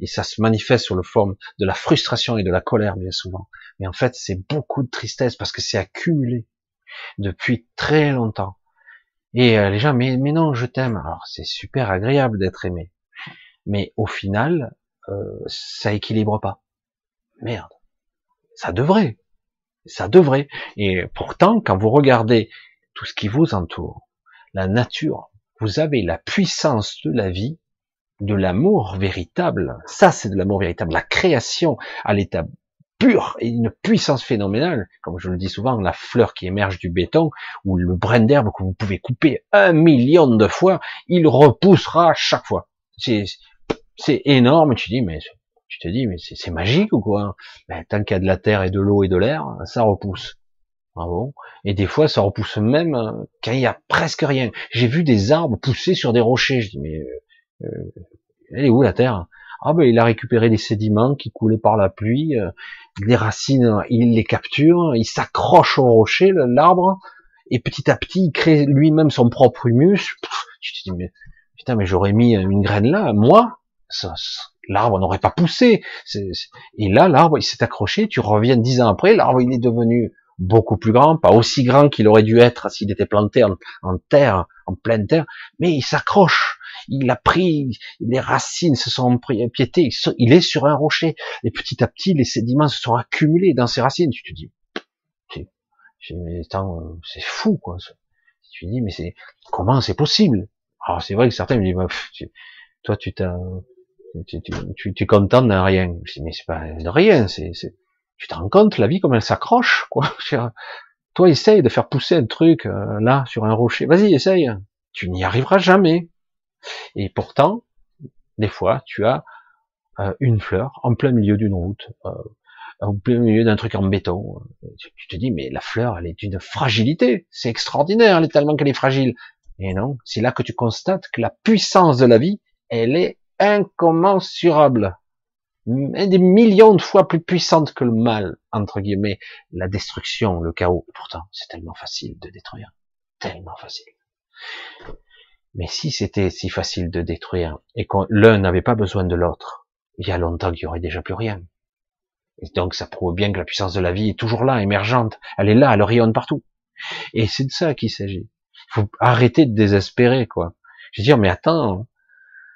Et ça se manifeste sous la forme de la frustration et de la colère, bien souvent. Mais en fait, c'est beaucoup de tristesse parce que c'est accumulé depuis très longtemps. Et euh, les gens, mais, mais non, je t'aime. Alors c'est super agréable d'être aimé. Mais au final, euh, ça équilibre pas. Merde. Ça devrait. Ça devrait. Et pourtant, quand vous regardez tout ce qui vous entoure, la nature, vous avez la puissance de la vie, de l'amour véritable. Ça, c'est de l'amour véritable. La création à l'état pure et une puissance phénoménale, comme je le dis souvent, la fleur qui émerge du béton ou le brin d'herbe que vous pouvez couper un million de fois, il repoussera chaque fois. C'est, énorme. Tu dis, mais tu te dis, mais c'est magique ou quoi? Ben, Tant qu'il y a de la terre et de l'eau et de l'air, ça repousse. Ah et des fois, ça repousse même quand il y a presque rien. J'ai vu des arbres pousser sur des rochers. Je dis, mais euh, euh elle est où la terre? Ah ben il a récupéré des sédiments qui coulaient par la pluie, euh, les racines, il les capture, il s'accroche au rocher, l'arbre, et petit à petit il crée lui-même son propre humus. je te dis mais putain mais j'aurais mis une graine là, moi, l'arbre n'aurait pas poussé. Et là l'arbre il s'est accroché, tu reviens dix ans après, l'arbre il est devenu beaucoup plus grand, pas aussi grand qu'il aurait dû être s'il était planté en terre, en pleine terre, mais il s'accroche il a pris, les racines se sont piétées, il est sur un rocher, et petit à petit, les sédiments se sont accumulés dans ses racines. Tu te dis, c'est fou, quoi. Tu te dis, mais c'est, comment c'est possible? Alors, c'est vrai que certains me disent, bah, toi, tu t'as, tu, tu, tu, contentes de rien. Je dis, mais c'est pas de rien, c'est, tu te rends compte, la vie, comme elle s'accroche, quoi. Toi, essaye de faire pousser un truc, euh, là, sur un rocher. Vas-y, essaye. Tu n'y arriveras jamais. Et pourtant, des fois, tu as euh, une fleur en plein milieu d'une route, euh, en plein milieu d'un truc en béton. Tu te dis, mais la fleur, elle est d'une fragilité. C'est extraordinaire, elle est tellement qu'elle est fragile. Et non, c'est là que tu constates que la puissance de la vie, elle est incommensurable. Des millions de fois plus puissante que le mal, entre guillemets, la destruction, le chaos. Pourtant, c'est tellement facile de détruire. Tellement facile. Mais si c'était si facile de détruire et que l'un n'avait pas besoin de l'autre, il y a longtemps qu'il y aurait déjà plus rien. Et donc ça prouve bien que la puissance de la vie est toujours là, émergente. Elle est là, elle rayonne partout. Et c'est de ça qu'il s'agit. Il faut arrêter de désespérer, quoi. Je veux dire, mais attends,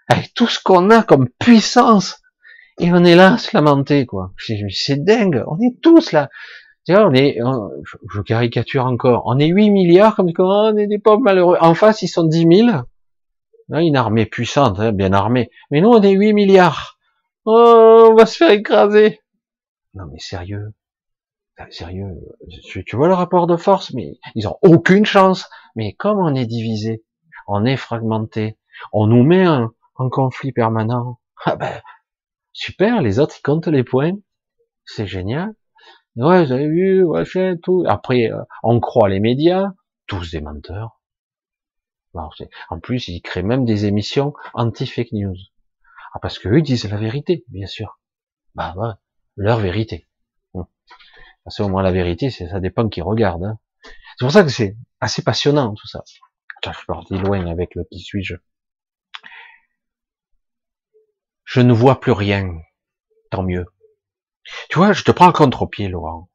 avec tout ce qu'on a comme puissance, et on est là à se lamenter, quoi. C'est dingue, on est tous là. On est, je caricature encore, on est 8 milliards, comme on est des pauvres malheureux. En face, ils sont 10 000. Une armée puissante, hein, bien armée. Mais nous, on est 8 milliards. Oh, on va se faire écraser. Non, mais sérieux. Sérieux. Tu, vois le rapport de force, mais ils ont aucune chance. Mais comme on est divisé, on est fragmenté, on nous met en, conflit permanent. Ah ben, super, les autres, ils comptent les points. C'est génial. Ouais, vous avez vu, ouais, tout. Après, euh, on croit les médias, tous des menteurs. En plus, ils créent même des émissions anti-fake news. Ah, parce que eux disent la vérité, bien sûr. Bah, leur vérité. Parce qu'au moins la vérité, ça dépend qui regarde. Hein. C'est pour ça que c'est assez passionnant tout ça. Je suis parti loin avec le qui suis-je. Je ne vois plus rien. Tant mieux. Tu vois, je te prends contre-pied, Laurent.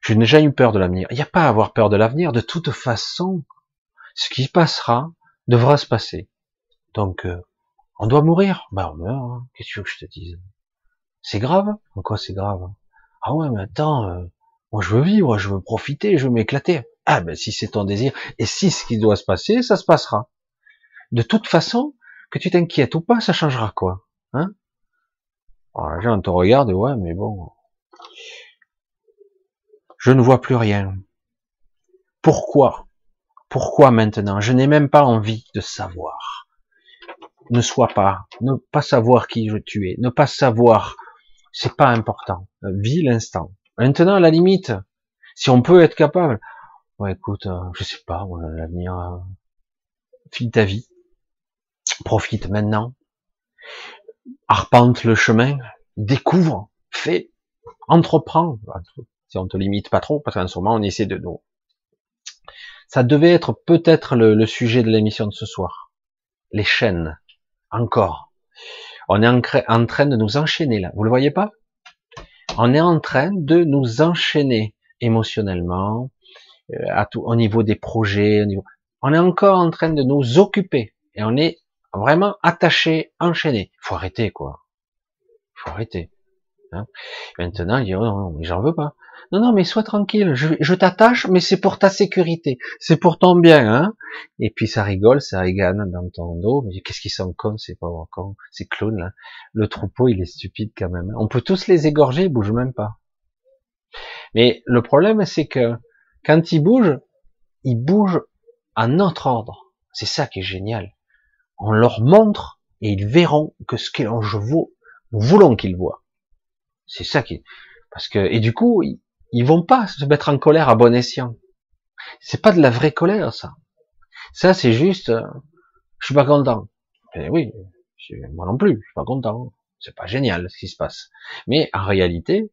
Je n'ai jamais eu peur de l'avenir. Il n'y a pas à avoir peur de l'avenir. De toute façon, ce qui passera devra se passer. Donc, euh, on doit mourir. Ben, on meurt. Hein. Qu'est-ce que tu veux que je te dise? C'est grave? En quoi c'est grave? Ah ouais, mais attends, euh, moi je veux vivre, je veux profiter, je veux m'éclater. Ah ben si c'est ton désir, et si ce qui doit se passer, ça se passera. De toute façon, que tu t'inquiètes ou pas, ça changera quoi? Alors, les gens te regardent, ouais, mais bon. Je ne vois plus rien. Pourquoi? Pourquoi maintenant? Je n'ai même pas envie de savoir. Ne sois pas, ne pas savoir qui tu es, ne pas savoir, c'est pas important. Vis l'instant. Maintenant, à la limite, si on peut être capable, ouais, écoute, euh, je sais pas, l'avenir, euh, file ta vie, profite maintenant, arpente le chemin, découvre, fais, entreprends, si on te limite pas trop, parce qu'en ce moment on essaie de nous. Ça devait être peut-être le, sujet de l'émission de ce soir. Les chaînes, encore. On est en, en train de nous enchaîner là. Vous le voyez pas? On est en train de nous enchaîner émotionnellement, euh, à tout, au niveau des projets. Au niveau... On est encore en train de nous occuper et on est vraiment attaché, enchaîné. Faut arrêter, quoi. Faut arrêter. Hein Maintenant, il dit, oh, non, mais j'en veux pas. Non, non, mais sois tranquille, je, t'attache, mais c'est pour ta sécurité, c'est pour ton bien, hein. Et puis ça rigole, ça rigole dans ton dos, mais qu'est-ce qu'ils sont cons, c'est pas con, c'est clown, là. Le troupeau, il est stupide quand même. On peut tous les égorger, ils bougent même pas. Mais le problème, c'est que quand ils bougent, ils bougent à notre ordre. C'est ça qui est génial on leur montre et ils verront que ce que veux, nous voulons qu'ils voient. C'est ça qui, parce que et du coup ils, vont pas se mettre en colère à bon escient. C'est pas de la vraie colère ça. Ça c'est juste, euh, je suis pas content. Et oui, moi non plus, je suis pas content. C'est pas génial ce qui se passe. Mais en réalité,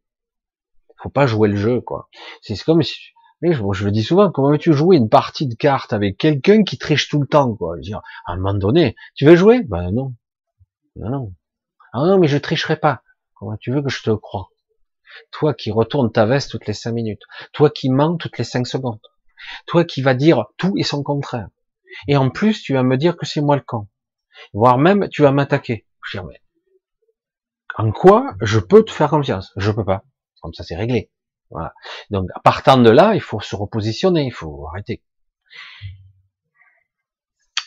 faut pas jouer le jeu quoi. C'est comme si mais je, je, le dis souvent, comment veux-tu jouer une partie de cartes avec quelqu'un qui triche tout le temps, je veux dire, À un moment donné, tu veux jouer? Ben non. Ben non. Ah non, mais je tricherai pas. Comment tu veux que je te croie? Toi qui retournes ta veste toutes les cinq minutes. Toi qui mens toutes les cinq secondes. Toi qui vas dire tout et son contraire. Et en plus, tu vas me dire que c'est moi le con. Voire même, tu vas m'attaquer. Je dis, mais en quoi je peux te faire confiance? Je peux pas. Comme ça, c'est réglé. Voilà. Donc, partant de là, il faut se repositionner, il faut arrêter.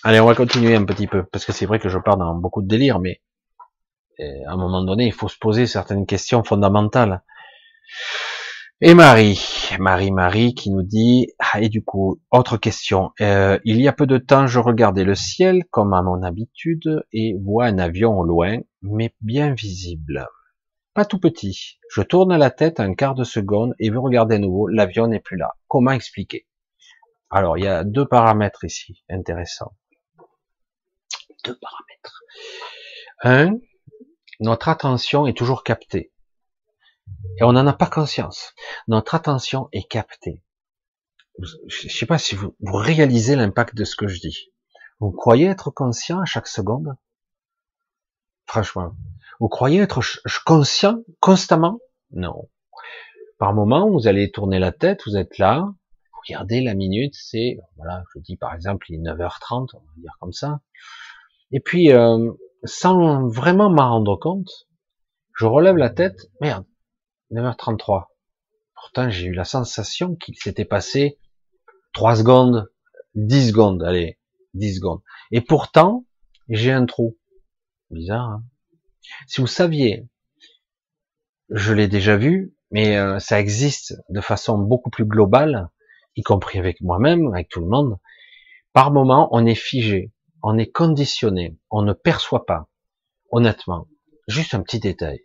Allez, on va continuer un petit peu, parce que c'est vrai que je pars dans beaucoup de délire, mais euh, à un moment donné, il faut se poser certaines questions fondamentales. Et Marie, Marie, Marie, qui nous dit, ah, et du coup, autre question. Euh, il y a peu de temps, je regardais le ciel comme à mon habitude et vois un avion au loin, mais bien visible. Pas tout petit. Je tourne la tête un quart de seconde et veux regarder à nouveau. L'avion n'est plus là. Comment expliquer? Alors, il y a deux paramètres ici intéressants. Deux paramètres. Un, notre attention est toujours captée. Et on n'en a pas conscience. Notre attention est captée. Je ne sais pas si vous, vous réalisez l'impact de ce que je dis. Vous croyez être conscient à chaque seconde? Franchement, vous croyez être conscient constamment? Non. Par moment, vous allez tourner la tête, vous êtes là, vous regardez la minute, c'est, voilà, je dis par exemple, il est 9h30, on va dire comme ça. Et puis, euh, sans vraiment m'en rendre compte, je relève la tête, merde, 9h33. Pourtant, j'ai eu la sensation qu'il s'était passé 3 secondes, 10 secondes, allez, 10 secondes. Et pourtant, j'ai un trou. Bizarre, hein si vous saviez, je l'ai déjà vu, mais euh, ça existe de façon beaucoup plus globale, y compris avec moi-même, avec tout le monde. Par moment, on est figé, on est conditionné, on ne perçoit pas. Honnêtement, juste un petit détail,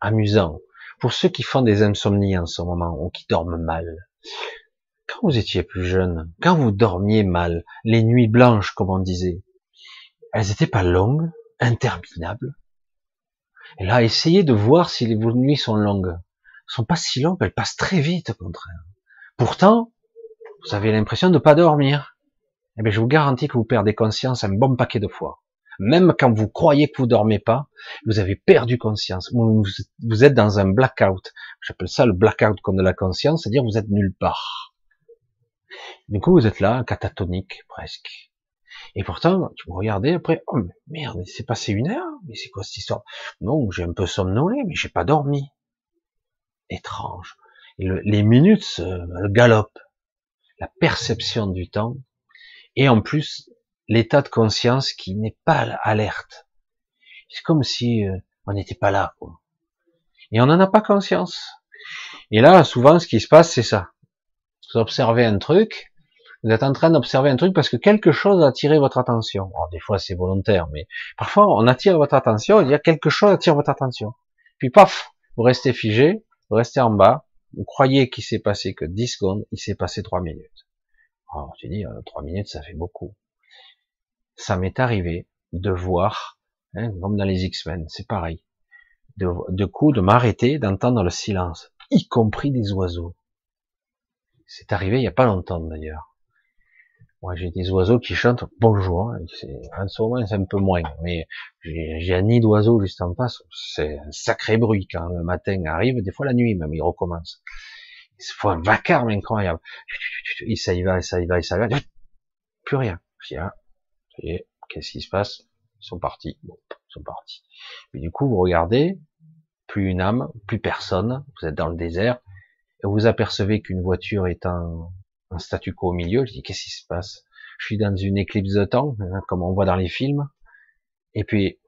amusant, pour ceux qui font des insomnies en ce moment ou qui dorment mal. Quand vous étiez plus jeune, quand vous dormiez mal, les nuits blanches, comme on disait, elles n'étaient pas longues, interminables, et là, essayez de voir si vos nuits sont longues. Elles sont pas si longues, elles passent très vite au contraire. Pourtant, vous avez l'impression de ne pas dormir. Eh bien, je vous garantis que vous perdez conscience un bon paquet de fois. Même quand vous croyez que vous dormez pas, vous avez perdu conscience. Vous, êtes dans un blackout. J'appelle ça le blackout comme de la conscience, c'est-à-dire vous êtes nulle part. Du coup, vous êtes là, catatonique, presque. Et pourtant, vous regardez après, oh merde, c'est passé une heure, mais c'est quoi cette histoire? Non, j'ai un peu somnolé, mais j'ai pas dormi. Étrange. les minutes, le galop, la perception du temps, et en plus l'état de conscience qui n'est pas alerte. C'est comme si euh, on n'était pas là, quoi. Et on n'en a pas conscience. Et là, souvent, ce qui se passe, c'est ça. Vous observez un truc, vous êtes en train d'observer un truc parce que quelque chose a attiré votre attention. Alors, des fois, c'est volontaire, mais parfois, on attire votre attention, il y a quelque chose attire votre attention. Puis, paf, vous restez figé, vous restez en bas, vous croyez qu'il s'est passé que 10 secondes, il s'est passé 3 minutes. Alors, tu dis, 3 euh, minutes, ça fait beaucoup ça m'est arrivé de voir, hein, comme dans les X-Men, c'est pareil, de, de coup de m'arrêter, d'entendre le silence, y compris des oiseaux. C'est arrivé il n'y a pas longtemps d'ailleurs. Moi, j'ai des oiseaux qui chantent bonjour. Hein, en ce moment, c'est un peu moins, mais j'ai un nid d'oiseaux juste en face. C'est un sacré bruit quand le matin arrive. Des fois, la nuit même, il recommence. Il faut un vacarme incroyable. Et ça y va, et ça y va, et ça y va. Plus rien. Ah, qu'est-ce qui se passe? Ils sont partis. Bon, ils sont partis. Mais du coup, vous regardez, plus une âme, plus personne. Vous êtes dans le désert et vous apercevez qu'une voiture est en, statu quo au milieu. Je dis qu'est-ce qui se passe? Je suis dans une éclipse de temps, hein, comme on voit dans les films. Et puis,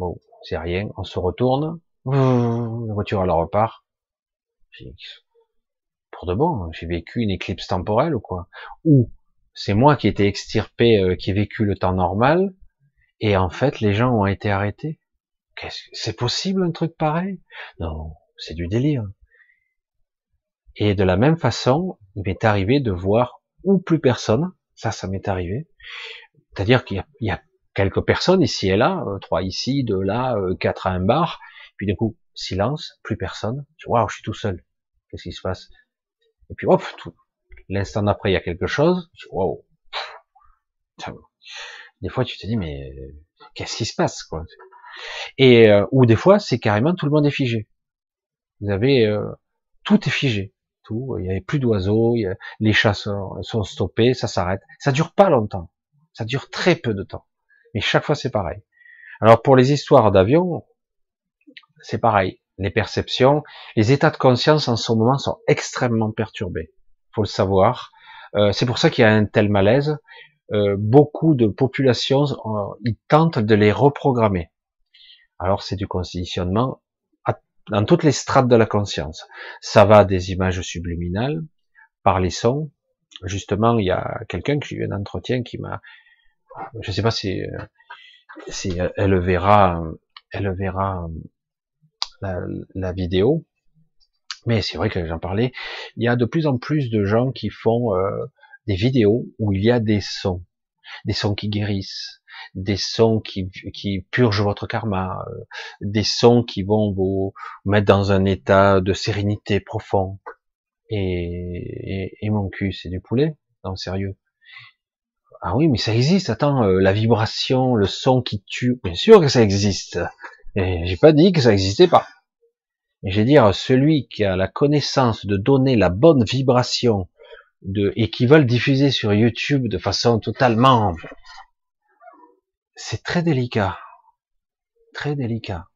bon, c'est rien. On se retourne. La voiture elle repart. Pour de bon, j'ai vécu une éclipse temporelle ou quoi? Ou c'est moi qui ai été extirpé, euh, qui ai vécu le temps normal, et en fait, les gens ont été arrêtés. Qu'est-ce c'est possible un truc pareil? Non, c'est du délire. Et de la même façon, il m'est arrivé de voir ou plus personne. Ça, ça m'est arrivé. C'est-à-dire qu'il y, a quelques personnes ici et là, euh, trois ici, deux là, euh, quatre à un bar. Puis du coup, silence, plus personne. Waouh, je suis tout seul. Qu'est-ce qui se passe? Et puis hop, tout, L'instant d'après, il y a quelque chose. Wow. Des fois, tu te dis, mais qu'est-ce qui se passe quoi? Et euh, ou des fois, c'est carrément tout le monde est figé. Vous avez tout est figé, Il n'y avait plus d'oiseaux, les chasseurs sont stoppés, ça s'arrête. Ça dure pas longtemps. Ça dure très peu de temps. Mais chaque fois, c'est pareil. Alors pour les histoires d'avion, c'est pareil. Les perceptions, les états de conscience en ce moment sont extrêmement perturbés faut le savoir. Euh, c'est pour ça qu'il y a un tel malaise. Euh, beaucoup de populations, euh, ils tentent de les reprogrammer. Alors c'est du conditionnement dans toutes les strates de la conscience. Ça va des images subliminales, par les sons. Justement, il y a quelqu'un qui a eu un entretien qui m'a, je sais pas si, si elle verra, elle verra la, la vidéo. Mais c'est vrai que j'en parlais, il y a de plus en plus de gens qui font euh, des vidéos où il y a des sons, des sons qui guérissent, des sons qui, qui purgent votre karma, euh, des sons qui vont vous mettre dans un état de sérénité profond. Et, et, mon cul, c'est du poulet Non, sérieux. Ah oui, mais ça existe. Attends, euh, la vibration, le son qui tue, bien sûr que ça existe. Et j'ai pas dit que ça n'existait pas. Et je dire, celui qui a la connaissance de donner la bonne vibration de, et qui veut le diffuser sur YouTube de façon totalement, c'est très délicat, très délicat.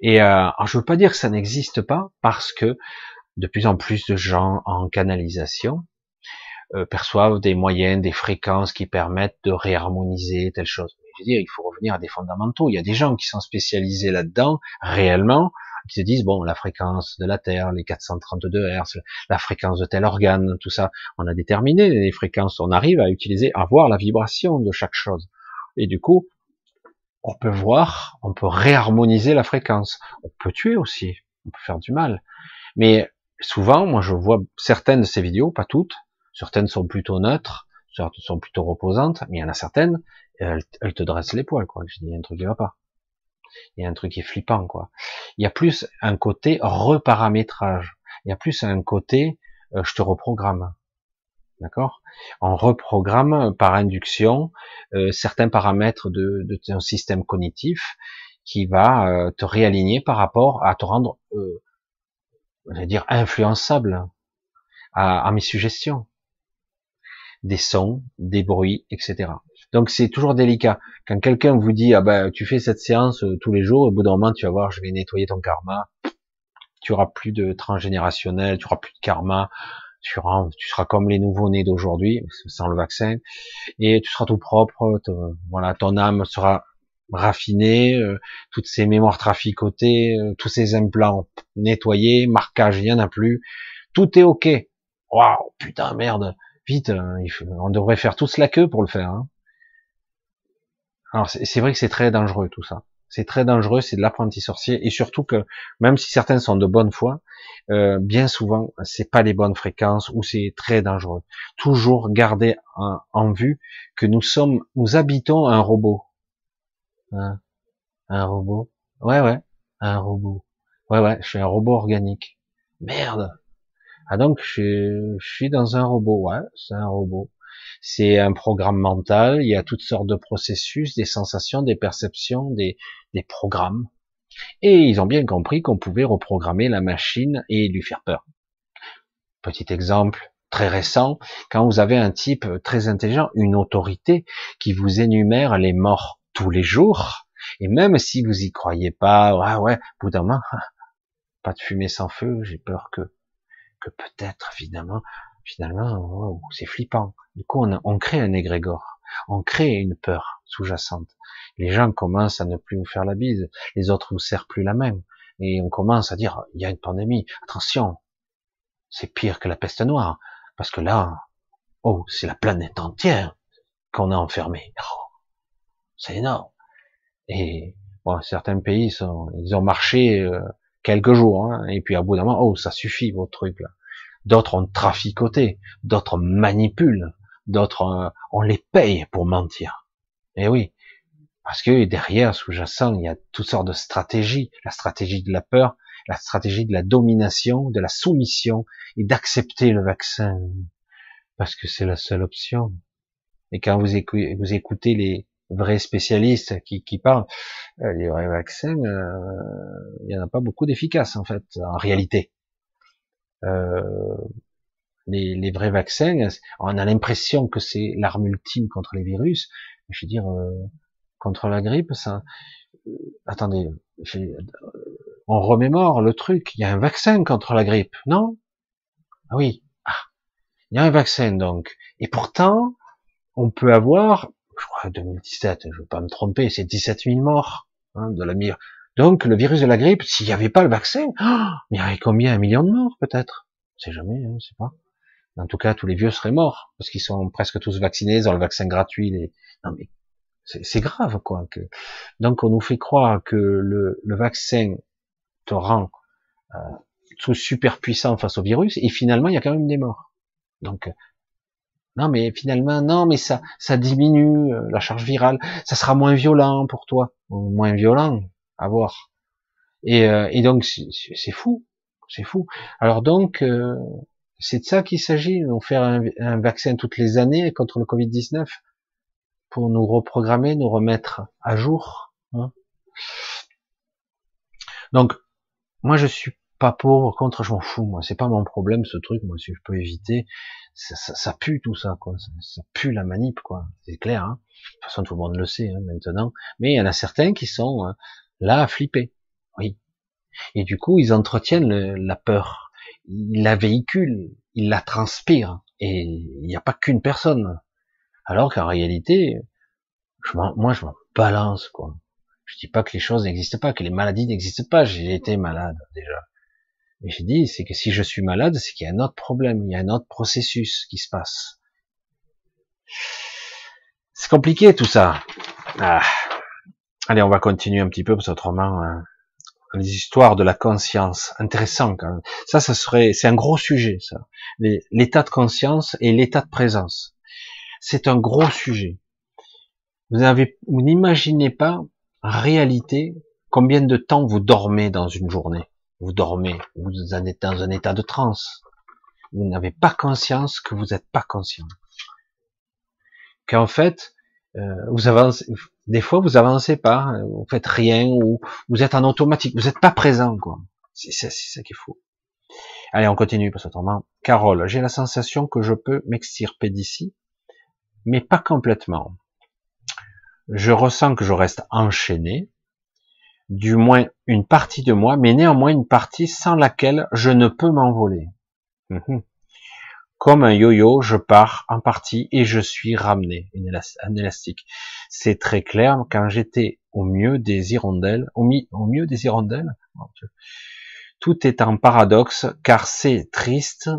Et euh, je veux pas dire que ça n'existe pas parce que de plus en plus de gens en canalisation euh, perçoivent des moyens, des fréquences qui permettent de réharmoniser telle chose. Je veux dire, il faut revenir à des fondamentaux. Il y a des gens qui sont spécialisés là-dedans réellement qui se disent bon la fréquence de la Terre, les 432 Hz, la fréquence de tel organe, tout ça, on a déterminé les fréquences, on arrive à utiliser, à voir la vibration de chaque chose. Et du coup, on peut voir, on peut réharmoniser la fréquence. On peut tuer aussi, on peut faire du mal. Mais souvent, moi je vois certaines de ces vidéos, pas toutes, certaines sont plutôt neutres, certaines sont plutôt reposantes, mais il y en a certaines, elles, te dressent les poils, quoi. Je dis, il y a un truc qui va pas. Il y a un truc qui est flippant, quoi. Il y a plus un côté reparamétrage. Il y a plus un côté, euh, je te reprogramme. D'accord? On reprogramme par induction euh, certains paramètres de, de, ton système cognitif qui va euh, te réaligner par rapport à te rendre, euh, dire, influençable à, à mes suggestions. Des sons, des bruits, etc. Donc c'est toujours délicat. Quand quelqu'un vous dit ah ben tu fais cette séance euh, tous les jours, au bout d'un moment tu vas voir, je vais nettoyer ton karma, tu auras plus de transgénérationnel, tu auras plus de karma, tu, seras comme les nouveaux-nés d'aujourd'hui, sans le vaccin, et tu seras tout propre, voilà, ton âme sera raffinée, euh, toutes ces mémoires traficotées, euh, tous ces implants nettoyés, marquage, il n'y plus, tout est ok. Waouh, putain, merde, vite, hein, on devrait faire tous la queue pour le faire. Hein. Alors c'est vrai que c'est très dangereux tout ça. C'est très dangereux, c'est de l'apprenti sorcier, et surtout que même si certains sont de bonne foi, euh, bien souvent c'est pas les bonnes fréquences ou c'est très dangereux. Toujours garder en, vue que nous sommes, nous habitons un robot. Hein? Un robot? Ouais ouais, un robot. Ouais ouais, je suis un robot organique. Merde. Ah donc je, je suis dans un robot. Ouais, c'est un robot. C'est un programme mental, il y a toutes sortes de processus, des sensations, des perceptions, des, programmes. Et ils ont bien compris qu'on pouvait reprogrammer la machine et lui faire peur. Petit exemple très récent, quand vous avez un type très intelligent, une autorité qui vous énumère les morts tous les jours, et même si vous y croyez pas, ah ouais, bout pas de fumée sans feu, j'ai peur que, que peut-être finalement, finalement, c'est flippant. Du coup, on, on, crée un égrégore, on crée une peur sous-jacente. Les gens commencent à ne plus vous faire la bise, les autres vous serrent plus la main, et on commence à dire, il y a une pandémie, attention, c'est pire que la peste noire, parce que là, oh, c'est la planète entière qu'on a enfermée. Oh, c'est énorme. Et bon, certains pays, sont, ils ont marché euh, quelques jours, hein, et puis à bout d'un moment, oh, ça suffit, vos trucs là d'autres ont traficoté, d'autres manipulent, d'autres euh, on les paye pour mentir. Et eh oui, parce que derrière, sous-jacent, il y a toutes sortes de stratégies, la stratégie de la peur, la stratégie de la domination, de la soumission et d'accepter le vaccin parce que c'est la seule option. Et quand vous écoutez, vous écoutez les vrais spécialistes qui, qui parlent, euh, les vrais vaccins, euh, il n'y en a pas beaucoup d'efficaces en fait, en réalité. Euh, les, les, vrais vaccins, on a l'impression que c'est l'arme ultime contre les virus. Je veux dire, euh, contre la grippe, ça. Euh, attendez, on remémore le truc. Il y a un vaccin contre la grippe, non? Ah oui. Ah, il y a un vaccin donc. Et pourtant, on peut avoir, je crois 2017, je ne veux pas me tromper, c'est 17 000 morts hein, de la donc le virus de la grippe, s'il n'y avait pas le vaccin, oh, il y aurait combien Un million de morts peut-être? C'est jamais, hein, c'est pas. En tout cas, tous les vieux seraient morts parce qu'ils sont presque tous vaccinés, ils ont le vaccin gratuit. Les... Non mais c'est grave quoi. Que... Donc on nous fait croire que le, vaccin te rend euh, super puissant face au virus et finalement il y a quand même des morts. Donc non mais finalement non mais ça ça diminue euh, la charge virale, ça sera moins violent pour toi, moins violent à voir. Et, euh, et donc c'est fou, c'est fou. Alors donc euh, c'est de ça qu'il s'agit, on faire un, vaccin toutes les années contre le Covid-19 pour nous reprogrammer, nous remettre à jour. Hein. Donc moi je suis pas pour, contre je m'en fous, moi c'est pas mon problème ce truc, moi si je peux éviter, ça, ça, ça pue tout ça quoi, ça, pue la manip quoi, c'est clair. Hein. De toute façon tout le monde le sait hein, maintenant, mais il y en a certains qui sont hein, là flipper. Oui. Et du coup, ils entretiennent la peur. Ils la véhiculent, ils la transpirent. Et il n'y a pas qu'une personne. Alors qu'en réalité, je moi, je m'en balance, quoi. Je dis pas que les choses n'existent pas, que les maladies n'existent pas. J'ai été malade, déjà. Mais j'ai dit, c'est que si je suis malade, c'est qu'il y a un autre problème, il y a un autre processus qui se passe. C'est compliqué, tout ça. Ah. Allez, on va continuer un petit peu parce qu'autrement, euh, les histoires de la conscience, intéressant quand même. Ça, ça serait, c'est un gros sujet, ça. L'état de conscience et l'état de présence. C'est un gros sujet. Vous n'imaginez pas, en réalité, combien de temps vous dormez dans une journée. Vous dormez, vous êtes dans un état de transe. vous n'avez pas conscience que vous n'êtes pas conscient. Qu'en fait, euh, vous avancez, des fois vous avancez pas, vous faites rien ou vous êtes en automatique, vous n'êtes pas présent quoi. C'est ça, ça qu'il faut. Allez, on continue parce autrement. Carole, j'ai la sensation que je peux m'extirper d'ici, mais pas complètement. Je ressens que je reste enchaîné, du moins une partie de moi, mais néanmoins une partie sans laquelle je ne peux m'envoler. Mhm. Comme un yo-yo, je pars en partie et je suis ramené, un élastique. C'est très clair, quand j'étais au mieux des hirondelles, au, mieux des hirondelles, tout est en paradoxe, car c'est triste,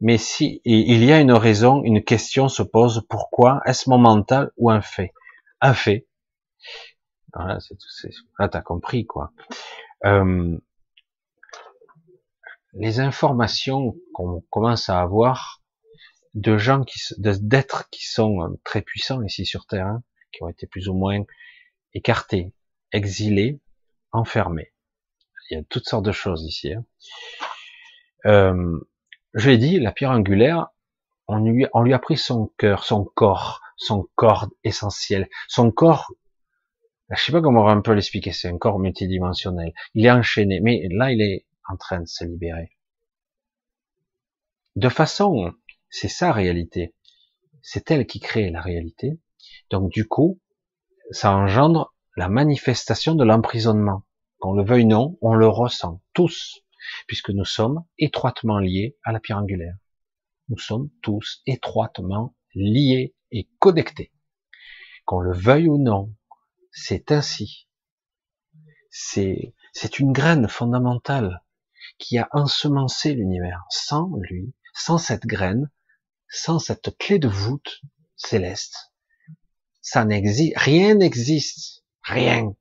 mais si il y a une raison, une question se pose, pourquoi Est-ce mon mental ou un fait? Un fait. Voilà, c'est là t'as compris quoi. Euh, les informations qu'on commence à avoir de gens qui, d'êtres qui sont euh, très puissants ici sur Terre, hein, qui ont été plus ou moins écartés, exilés, enfermés. Il y a toutes sortes de choses ici. Hein. Euh, je l'ai dit, la pierre angulaire, on lui, on lui a pris son cœur, son corps, son corps essentiel, son corps. Je sais pas comment on va un peu l'expliquer. C'est un corps multidimensionnel. Il est enchaîné, mais là, il est en train de se libérer. De façon, c'est sa réalité. C'est elle qui crée la réalité. Donc du coup, ça engendre la manifestation de l'emprisonnement. Qu'on le veuille non, on le ressent tous, puisque nous sommes étroitement liés à la pierre angulaire. Nous sommes tous étroitement liés et connectés. Qu'on le veuille ou non, c'est ainsi. C'est, c'est une graine fondamentale qui a ensemencé l'univers. Sans lui, sans cette graine, sans cette clé de voûte céleste, ça n'existe, rien n'existe, rien.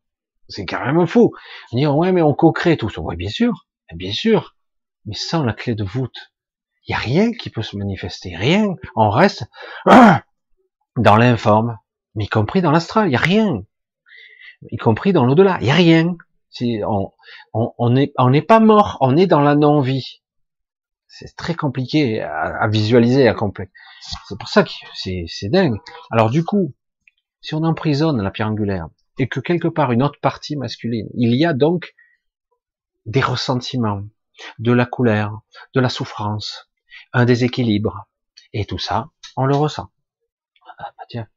C'est carrément fou. Dire ouais mais on co-crée tout ça. Oui bien sûr, bien sûr, mais sans la clé de voûte, il y a rien qui peut se manifester, rien. On reste dans l'informe, mais y compris dans l'astral, il y a rien, y compris dans l'au-delà, il y a rien. On, on n'est on pas mort, on est dans la non-vie. C'est très compliqué à, visualiser, à complexe. C'est pour ça que c'est dingue. Alors du coup, si on emprisonne la pierre angulaire et que quelque part une autre partie masculine, il y a donc des ressentiments, de la colère, de la souffrance, un déséquilibre, et tout ça, on le ressent. Ah bah tiens,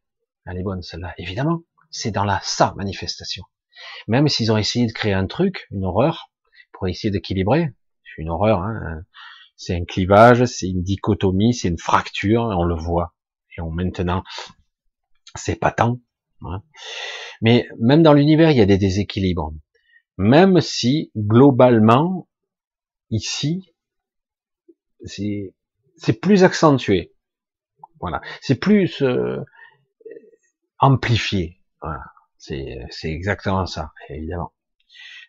elle est bonne celle-là. Évidemment, c'est dans la sa manifestation. Même s'ils ont essayé de créer un truc, une horreur, pour essayer d'équilibrer, c'est une horreur, hein, c'est un clivage, c'est une dichotomie, c'est une fracture, on le voit. Et on, maintenant, c'est pas tant. Hein. Mais même dans l'univers, il y a des déséquilibres. Même si, globalement, ici, c'est, c'est plus accentué. Voilà. C'est plus euh, amplifié. Voilà. C'est, exactement ça, évidemment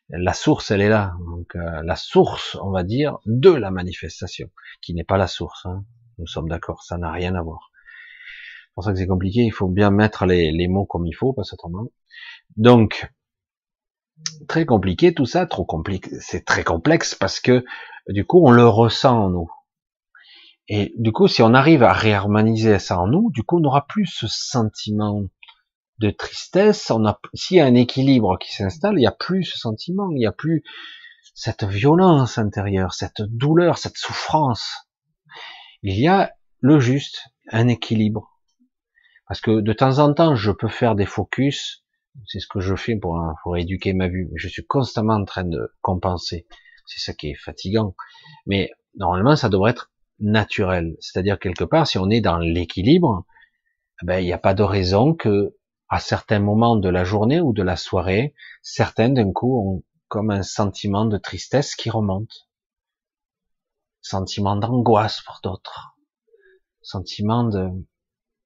la source, elle est là. Donc euh, la source, on va dire, de la manifestation, qui n'est pas la source. Hein. Nous sommes d'accord, ça n'a rien à voir. C'est pour ça que c'est compliqué. Il faut bien mettre les, mots comme il faut, pas autrement. Donc très compliqué tout ça, trop compliqué. C'est très complexe parce que du coup on le ressent en nous. Et du coup, si on arrive à réharmoniser ça en nous, du coup, on n'aura plus ce sentiment de tristesse, on a, s'il y a un équilibre qui s'installe, il n'y a plus ce sentiment, il n'y a plus cette violence intérieure, cette douleur, cette souffrance. Il y a le juste, un équilibre. Parce que de temps en temps, je peux faire des focus, c'est ce que je fais pour, pour éduquer ma vue, je suis constamment en train de compenser. C'est ça qui est fatigant. Mais normalement, ça devrait être naturel. C'est-à-dire quelque part, si on est dans l'équilibre, ben, il n'y a pas de raison que à certains moments de la journée ou de la soirée, certains d'un coup ont comme un sentiment de tristesse qui remonte. Sentiment d'angoisse pour d'autres. Sentiment de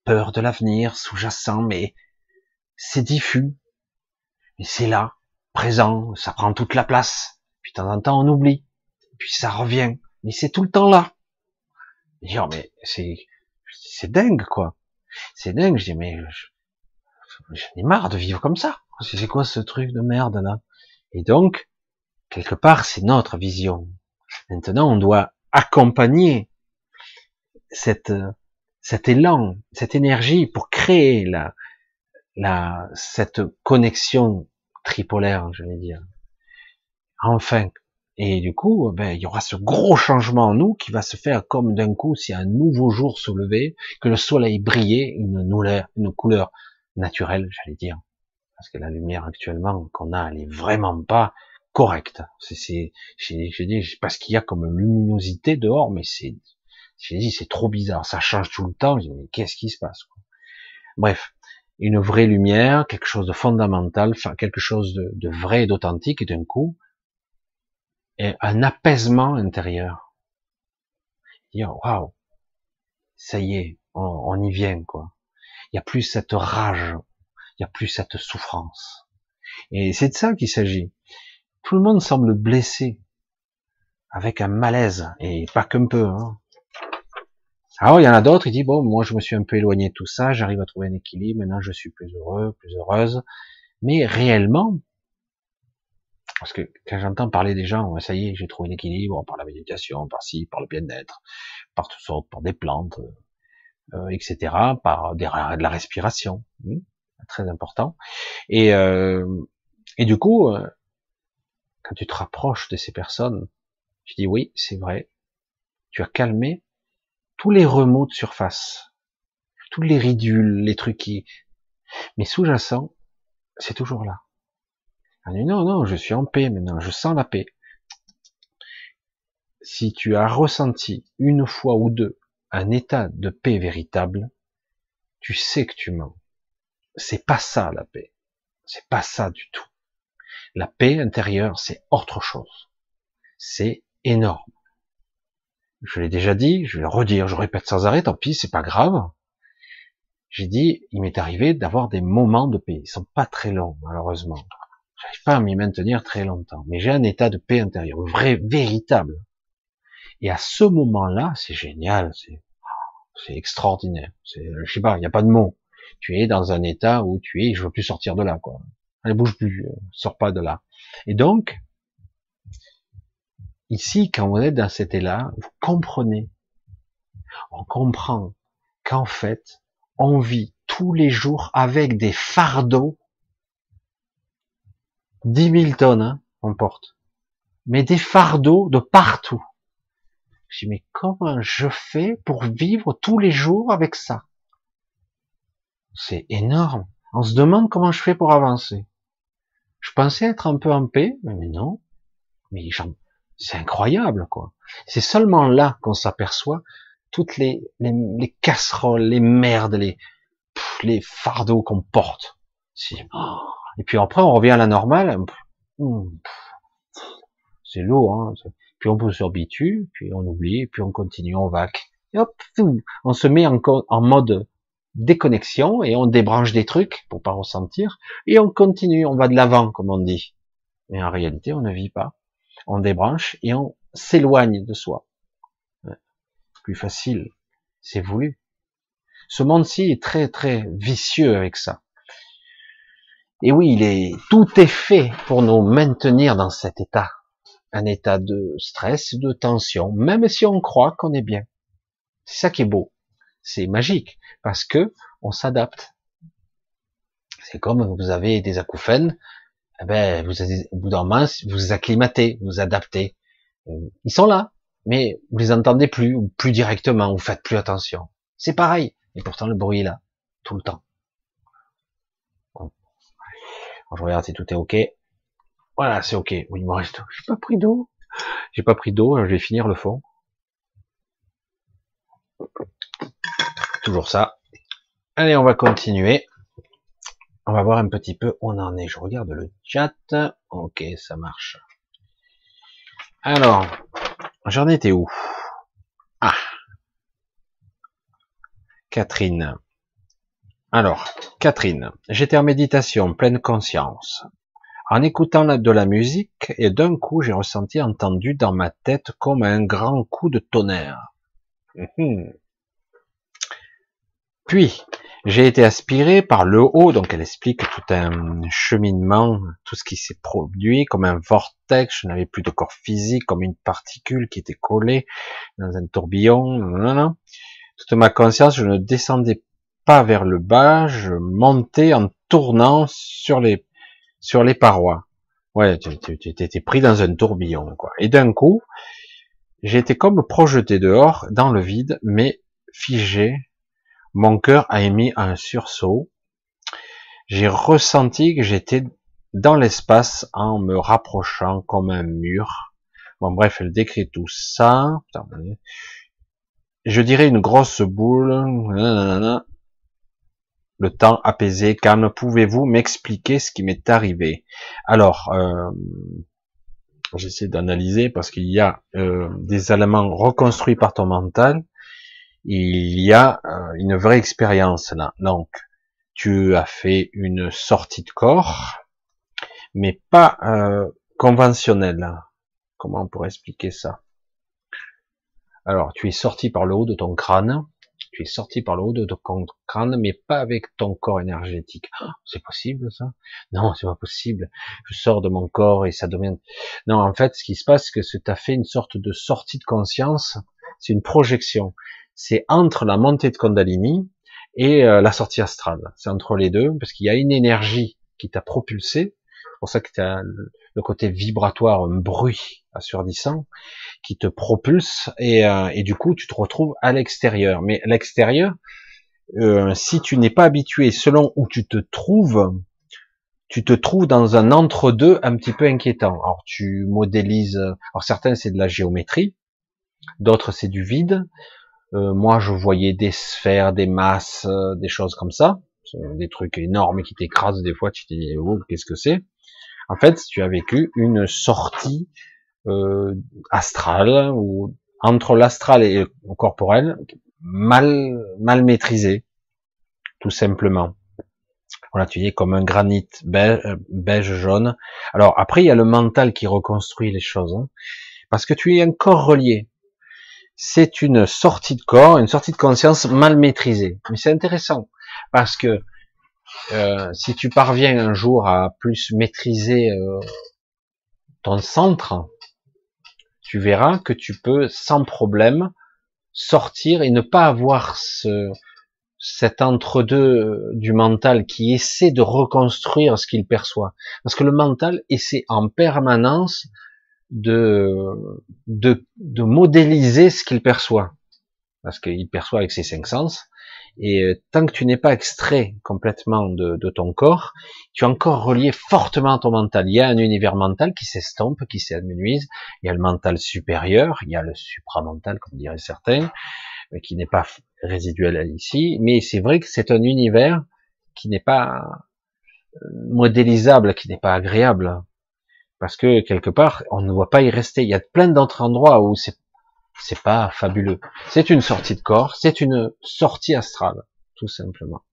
peur de l'avenir sous-jacent, mais c'est diffus. Mais c'est là, présent, ça prend toute la place. Puis de temps en temps on oublie. Puis ça revient. Mais c'est tout le temps là. Dire, mais c'est, c'est dingue, quoi. C'est dingue. Je dis, mais j'en ai marre de vivre comme ça. C'est quoi ce truc de merde là? Et donc, quelque part, c'est notre vision. Maintenant, on doit accompagner cette, cet élan, cette énergie pour créer la, la, cette connexion tripolaire, je vais dire. Enfin. Et du coup, ben, il y aura ce gros changement en nous qui va se faire comme d'un coup, si un nouveau jour se levait, que le soleil brillait, une couleur, une couleur naturelle, j'allais dire. Parce que la lumière actuellement qu'on a, elle est vraiment pas correcte. C'est, je dis, parce qu'il y a comme luminosité dehors, mais c'est, j'ai dit, c'est trop bizarre, ça change tout le temps. Mais qu'est-ce qui se passe Bref, une vraie lumière, quelque chose de fondamental, quelque chose de, de vrai et d'authentique, et d'un coup, et un apaisement intérieur. Dire, waouh, ça y est, on, on, y vient, quoi. Il n'y a plus cette rage, il n'y a plus cette souffrance. Et c'est de ça qu'il s'agit. Tout le monde semble blessé, avec un malaise, et pas qu'un peu. Hein. Alors il y en a d'autres, il dit bon, moi je me suis un peu éloigné de tout ça, j'arrive à trouver un équilibre, maintenant je suis plus heureux, plus heureuse. Mais réellement, parce que quand j'entends parler des gens, ça y est, j'ai trouvé un équilibre par la méditation, par ci, par le bien-être, par toutes sortes, par des plantes, euh, etc., par des, de la respiration, hmm, très important. Et, euh, et du coup, euh, quand tu te rapproches de ces personnes, tu dis oui, c'est vrai, tu as calmé tous les remous de surface, tous les ridules, les trucs qui, mais sous-jacent, c'est toujours là. Non, non, je suis en paix maintenant, je sens la paix. Si tu as ressenti une fois ou deux un état de paix véritable, tu sais que tu mens. C'est pas ça la paix. C'est pas ça du tout. La paix intérieure, c'est autre chose. C'est énorme. Je l'ai déjà dit, je vais le redire, je répète sans arrêt, tant pis, c'est pas grave. J'ai dit, il m'est arrivé d'avoir des moments de paix. Ils sont pas très longs, malheureusement. J'arrive pas à m'y maintenir très longtemps. Mais j'ai un état de paix intérieure, vrai, véritable. Et à ce moment-là, c'est génial, c'est, c'est extraordinaire. C'est, je sais pas, il n'y a pas de mots. Tu es dans un état où tu es, je veux plus sortir de là, quoi. Allez, bouge plus, euh, sors pas de là. Et donc, Ici, quand vous êtes dans cet état, vous comprenez, on comprend qu'en fait, on vit tous les jours avec des fardeaux, 10 000 tonnes, hein, on porte, mais des fardeaux de partout. Je dis, mais comment je fais pour vivre tous les jours avec ça? C'est énorme. On se demande comment je fais pour avancer. Je pensais être un peu en paix, mais non. Mais c'est incroyable, quoi. C'est seulement là qu'on s'aperçoit toutes les, les, casseroles, les merdes, les, les fardeaux qu'on porte. Oh. Et puis après, on revient à la normale. Hmm, c'est lourd, hein. Puis on peut s'habituer, puis on oublie, puis on continue, on va, hop, on se met en, en mode déconnexion et on débranche des trucs pour pas ressentir et on continue, on va de l'avant, comme on dit. Mais en réalité, on ne vit pas on débranche et on s'éloigne de soi. Plus facile, c'est voulu. Ce monde-ci est très très vicieux avec ça. Et oui, il est, tout est fait pour nous maintenir dans cet état, un état de stress, de tension, même si on croit qu'on est bien. C'est ça qui est beau. C'est magique parce que on s'adapte. C'est comme vous avez des acouphènes, eh ben, vous, au bout d'un moment, vous vous acclimatez, vous adaptez. Euh, ils sont là, mais vous les entendez plus, ou plus directement, vous faites plus attention. C'est pareil, et pourtant le bruit est là, tout le temps. je regarde si tout est ok. Voilà, c'est ok. Oui, il me reste. J'ai pas pris d'eau. J'ai pas pris d'eau. Je vais finir le fond. Toujours ça. Allez, on va continuer. On va voir un petit peu où on en est. Je regarde le chat. Ok, ça marche. Alors, j'en étais où? Ah Catherine. Alors, Catherine, j'étais en méditation, pleine conscience. En écoutant de la musique, et d'un coup, j'ai ressenti entendu dans ma tête comme un grand coup de tonnerre. Mhm. Puis, J'ai été aspiré par le haut, donc elle explique tout un cheminement, tout ce qui s'est produit comme un vortex, je n'avais plus de corps physique, comme une particule qui était collée dans un tourbillon. Toute ma conscience, je ne descendais pas vers le bas, je montais en tournant sur les sur les parois. Ouais, tu, étais pris dans un tourbillon, quoi. Et d'un coup, été comme projeté dehors, dans le vide, mais figé. Mon cœur a émis un sursaut. J'ai ressenti que j'étais dans l'espace en me rapprochant comme un mur. Bon, bref, elle décrit tout ça. Je dirais une grosse boule le temps apaisé, calme, pouvez-vous m'expliquer ce qui m'est arrivé? Alors, euh, j'essaie d'analyser parce qu'il y a euh, des éléments reconstruits par ton mental, il y a euh, une vraie expérience là. Donc, tu as fait une sortie de corps, mais pas conventionnelle. Comment on pourrait expliquer ça? Alors, tu es sorti par le haut de ton crâne, tu es sorti par le haut de ton crâne, mais pas avec ton corps énergétique. Ah, c'est possible ça? Non, c'est pas possible. Je sors de mon corps et ça devient. Non, en fait, ce qui se passe, c'est que tu as fait une sorte de sortie de conscience. C'est une projection. C'est entre la montée de Kundalini et euh, la sortie astrale. C'est entre les deux, parce qu'il y a une énergie qui t'a propulsé. C'est pour ça que tu as le côté vibratoire, un bruit assourdissant qui te propulse et, euh, et du coup tu te retrouves à l'extérieur. Mais l'extérieur, euh, si tu n'es pas habitué selon où tu te trouves, tu te trouves dans un entre-deux un petit peu inquiétant. Alors tu modélises, alors certains c'est de la géométrie, d'autres c'est du vide. Euh, moi je voyais des sphères, des masses, des choses comme ça, des trucs énormes qui t'écrasent des fois, tu te dis oh qu'est-ce que c'est? En fait tu as vécu une sortie euh, astral ou entre l'astral et le corporel mal mal maîtrisé tout simplement. Voilà tu es comme un granit beige, beige jaune. Alors après il y a le mental qui reconstruit les choses hein, parce que tu es un corps relié. C'est une sortie de corps une sortie de conscience mal maîtrisée. Mais c'est intéressant parce que euh, si tu parviens un jour à plus maîtriser euh, ton centre, tu verras que tu peux sans problème sortir et ne pas avoir ce, cet entre-deux du mental qui essaie de reconstruire ce qu'il perçoit. Parce que le mental essaie en permanence de, de, de modéliser ce qu'il perçoit. Parce qu'il perçoit avec ses cinq sens. Et euh, tant que tu n'es pas extrait complètement de, ton corps, tu es encore relié fortement à ton mental. Il y a un univers mental qui s'estompe, qui s'amenuise. Il y a le mental supérieur, il y a le supramental, comme diraient certains, qui n'est pas résiduel ici. Mais c'est vrai que c'est un univers qui n'est pas euh, modélisable, qui n'est pas agréable. Parce que quelque part, on ne voit pas y rester. Il y a plein d'autres endroits où c'est c'est pas fabuleux. C'est une sortie de corps, c'est une sortie astrale, tout simplement.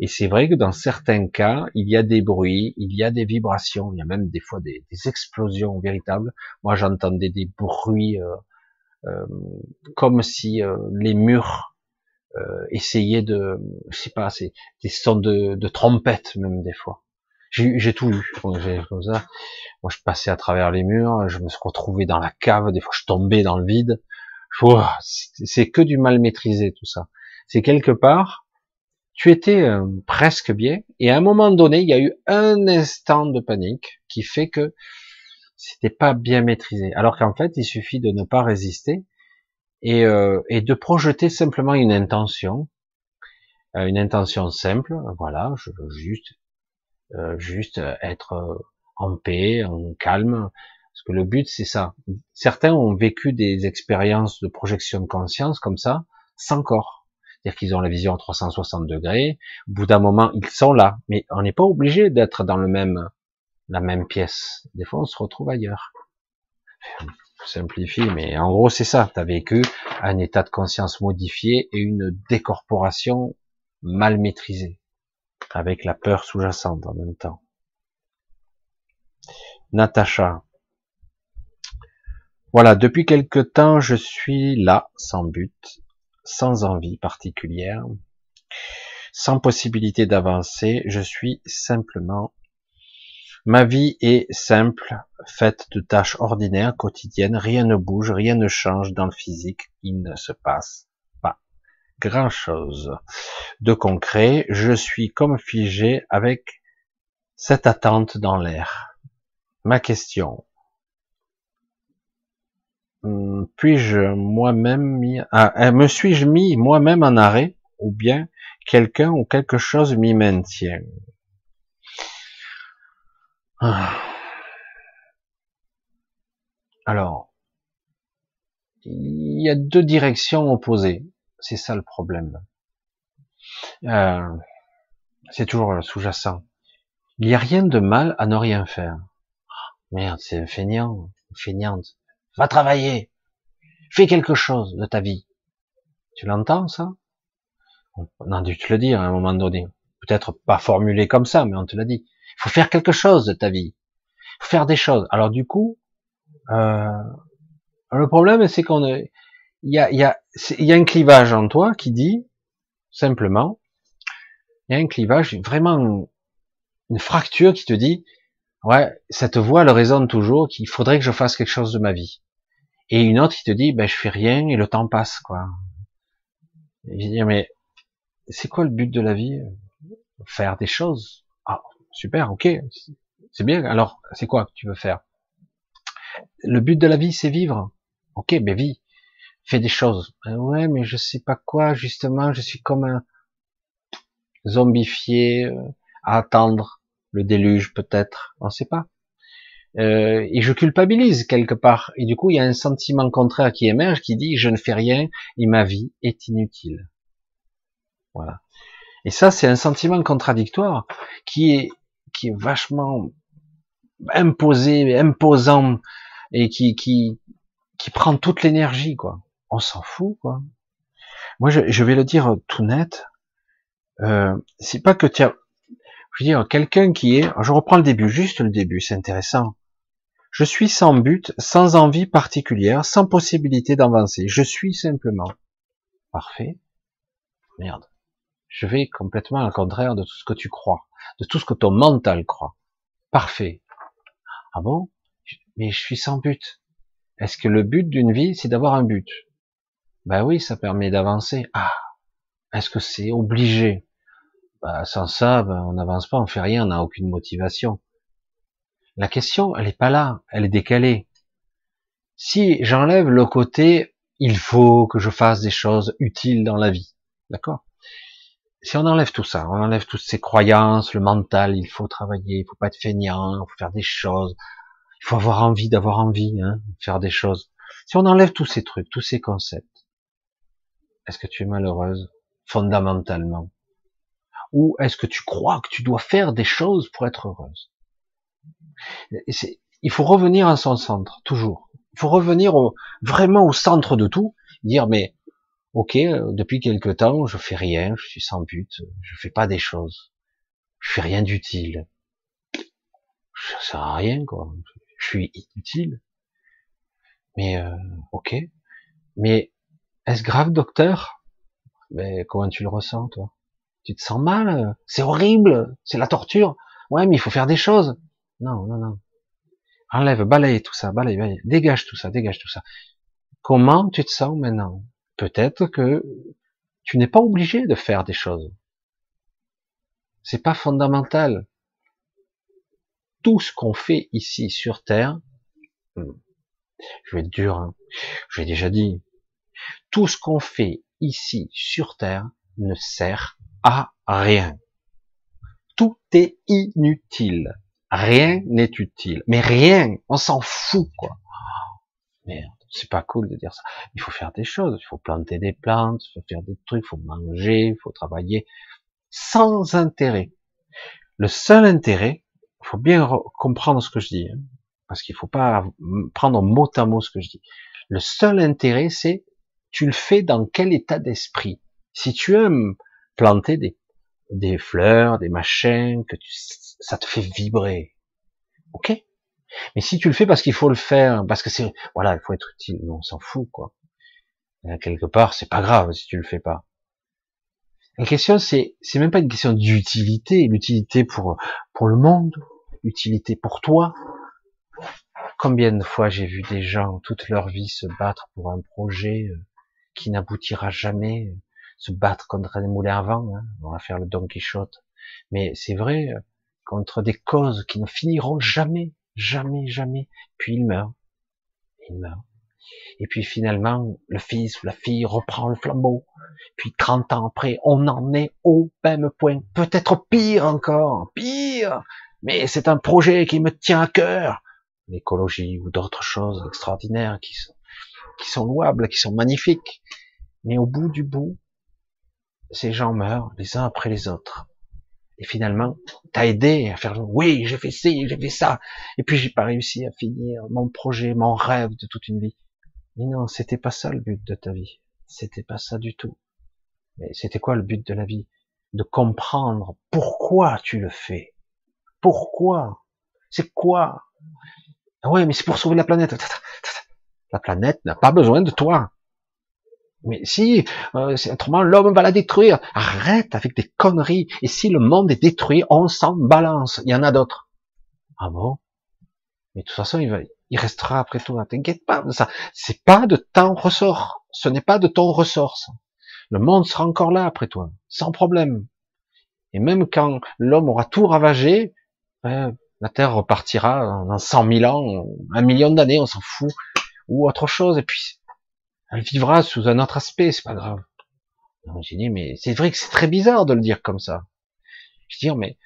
Et c'est vrai que dans certains cas, il y a des bruits, il y a des vibrations, il y a même des fois des, explosions véritables. Moi, j'entendais des bruits euh, euh, comme si euh, les murs essayaient de, je sais pas, c'est des sons de, de trompette même des fois. J'ai tout eu, comme ça. Moi, je passais à travers les murs, je me suis retrouvé dans la cave, des fois je tombais dans le vide. C'est que du mal maîtrisé tout ça. C'est quelque part, tu étais euh, presque bien, et à un moment donné, il y a eu un instant de panique qui fait que c'était pas bien maîtrisé. Alors qu'en fait, il suffit de ne pas résister et, euh, et de projeter simplement une intention, euh, une intention simple. Voilà, je veux juste, juste être en paix, en calme. Parce que le but, c'est ça. Certains ont vécu des expériences de projection de conscience comme ça, sans corps. C'est-à-dire qu'ils ont la vision à 360 degrés. Au bout d'un moment, ils sont là. Mais on n'est pas obligé d'être dans le même, la même pièce. Des fois, on se retrouve ailleurs. Simplifie, mais en gros, c'est ça. Tu as vécu un état de conscience modifié et une décorporation mal maîtrisée. Avec la peur sous-jacente en même temps. Natacha. Voilà, depuis quelque temps, je suis là, sans but, sans envie particulière. sans possibilité d'avancer, je suis simplement Ma vie est simple, faite de tâches ordinaires, quotidiennes, rien ne bouge, rien ne change dans le physique, il ne se passe pas grand chose de concret, je suis comme figé avec cette attente dans l'air. Ma question. Hmm, puis-je moi-même ah, euh, me suis-je mis moi-même en arrêt, ou bien quelqu'un ou quelque chose m'y maintient? Ah. Alors, il y a deux directions opposées. C'est ça le problème. Euh, c'est toujours sous-jacent. Il n'y a rien de mal à ne rien faire. Merde, c'est un feignant, feignante. Va travailler. Fais quelque chose de ta vie. Tu l'entends, ça? On a dû te le dire à un moment donné. Peut-être pas formulé comme ça, mais on te l'a dit. Il faut faire quelque chose de ta vie. Faut faire des choses. Alors du coup, euh, le problème, c'est qu'on est, il y a, un clivage en toi qui dit simplement, il y a un clivage, vraiment une fracture qui te dit, ouais, cette voix elle résonne toujours qu'il faudrait que je fasse quelque chose de ma vie. Et une autre qui te dit, ben je fais rien et le temps passe, quoi. Et je dis, mais c'est quoi le but de la vie? Faire des choses? Ah, super, ok, c'est bien. Alors, c'est quoi que tu veux faire? Le but de la vie, c'est vivre. Ok, ben vis, fais des choses. Ben ouais, mais je sais pas quoi. Justement, je suis comme un zombifié euh, à attendre le déluge, peut-être. On sait pas. Euh, et je culpabilise quelque part. Et du coup, il y a un sentiment contraire qui émerge, qui dit je ne fais rien et ma vie est inutile. Voilà. Et ça, c'est un sentiment contradictoire qui est qui est vachement imposé, imposant et qui qui qui prend toute l'énergie quoi. On s'en fout quoi. Moi, je, vais le dire tout net. Euh, c'est pas que as, je veux dire, quelqu'un qui est, je reprends le début, juste le début, c'est intéressant. Je suis sans but, sans envie particulière, sans possibilité d'avancer. Je suis simplement. Parfait. Merde. Je vais complètement au contraire de tout ce que tu crois de tout ce que ton mental croit. Parfait. Ah bon? Mais je suis sans but. Est-ce que le but d'une vie, c'est d'avoir un but? Ben oui, ça permet d'avancer. Ah, est-ce que c'est obligé? Ben, Sans ça, ben, on n'avance pas, on fait rien, on n'a aucune motivation. La question, elle n'est pas là, elle est décalée. Si j'enlève le côté, il faut que je fasse des choses utiles dans la vie, d'accord? Si on enlève tout ça, on enlève toutes ces croyances, le mental, il faut travailler, il faut pas être feignant, il faut faire des choses, il faut avoir envie d'avoir envie, hein, de faire des choses. Si on enlève tous ces trucs, tous ces concepts, est-ce que tu es malheureuse fondamentalement? Ou est-ce que tu crois que tu dois faire des choses pour être heureuse? Il faut revenir à son centre, toujours. Il faut revenir vraiment au centre de tout, dire mais ok, depuis quelque temps, je fais rien, je suis sans but, je fais pas des choses, je fais rien d'utile. Ça sert à rien, quoi. Je suis inutile. Mais euh, ok. Mais est-ce grave, docteur? Mais comment tu le ressens, toi? Tu te sens mal? C'est horrible, c'est la torture. Ouais, mais il faut faire des choses. Non, non, non. Enlève, balaye tout ça, balaye, balaye. Dégage tout ça, dégage tout ça. Comment tu te sens maintenant? Peut-être que tu n'es pas obligé de faire des choses. C'est pas fondamental. Tout ce qu'on fait ici sur Terre, hmm, je vais être dur, hein, j'ai déjà dit, tout ce qu'on fait ici sur Terre ne sert à rien. Tout est inutile. Rien n'est utile. Mais rien, on s'en fout, quoi. Merde c'est pas cool de dire ça. Il faut faire des choses, il faut planter des plantes, il faut faire des trucs, il faut manger, il faut travailler, sans intérêt. Le seul intérêt, il faut bien comprendre ce que je dis, hein, parce qu'il faut pas prendre mot à mot ce que je dis. Le seul intérêt, c'est tu le fais dans quel état d'esprit? Si tu aimes planter des, fleurs, des machins, que tu, ça te fait vibrer, ok? Mais si tu le fais parce qu'il faut le faire, parce que c'est, voilà, il faut être utile, on s'en fout, quoi. Euh, quelque part, c'est pas grave si tu le fais pas. La question, c'est, c'est même pas une question d'utilité, l'utilité pour, pour le monde, l'utilité pour toi. Combien de fois j'ai vu des gens toute leur vie se battre pour un projet euh, qui n'aboutira jamais, se battre contre des moulins à vent, hein. on va faire le Don Quichotte. Mais c'est vrai, euh, contre des causes qui ne finiront jamais, jamais, jamais. Puis il meurt. Il meurt. Et puis finalement, le fils ou la fille reprend le flambeau. Puis 30 ans après, on en est au même point. Peut-être pire encore, pire. Mais c'est un projet qui me tient à cœur. L'écologie ou d'autres choses extraordinaires qui sont, qui sont louables, qui sont magnifiques. Mais au bout du bout, ces gens meurent les uns après les autres. Et finalement, t'as aidé à faire, oui, j'ai fait ci, j'ai fait ça. Et puis j'ai pas réussi à finir mon projet, mon rêve de toute une vie. Mais non, c'était pas ça le but de ta vie. C'était pas ça du tout. Mais c'était quoi le but de la vie? De comprendre pourquoi tu le fais. Pourquoi? C'est quoi? Ah ouais, mais c'est pour sauver la planète. La planète n'a pas besoin de toi. Mais si, euh, autrement l'homme va la détruire. Arrête avec des conneries. Et si le monde est détruit, on s'en balance. Il y en a d'autres. Ah bon? Mais de toute façon, il, va, il restera après toi. T'inquiète pas de ça. C'est pas de ton ressort. Ce n'est pas de ton ressort. Le monde sera encore là après toi, sans problème. Et même quand l'homme aura tout ravagé, ben, la Terre repartira dans 100 000 ans, un million d'années, on s'en fout, ou autre chose. Et puis elle vivra sous un autre aspect, c'est pas grave. J'ai dit, mais c'est vrai que c'est très bizarre de le dire comme ça. Je dis, mais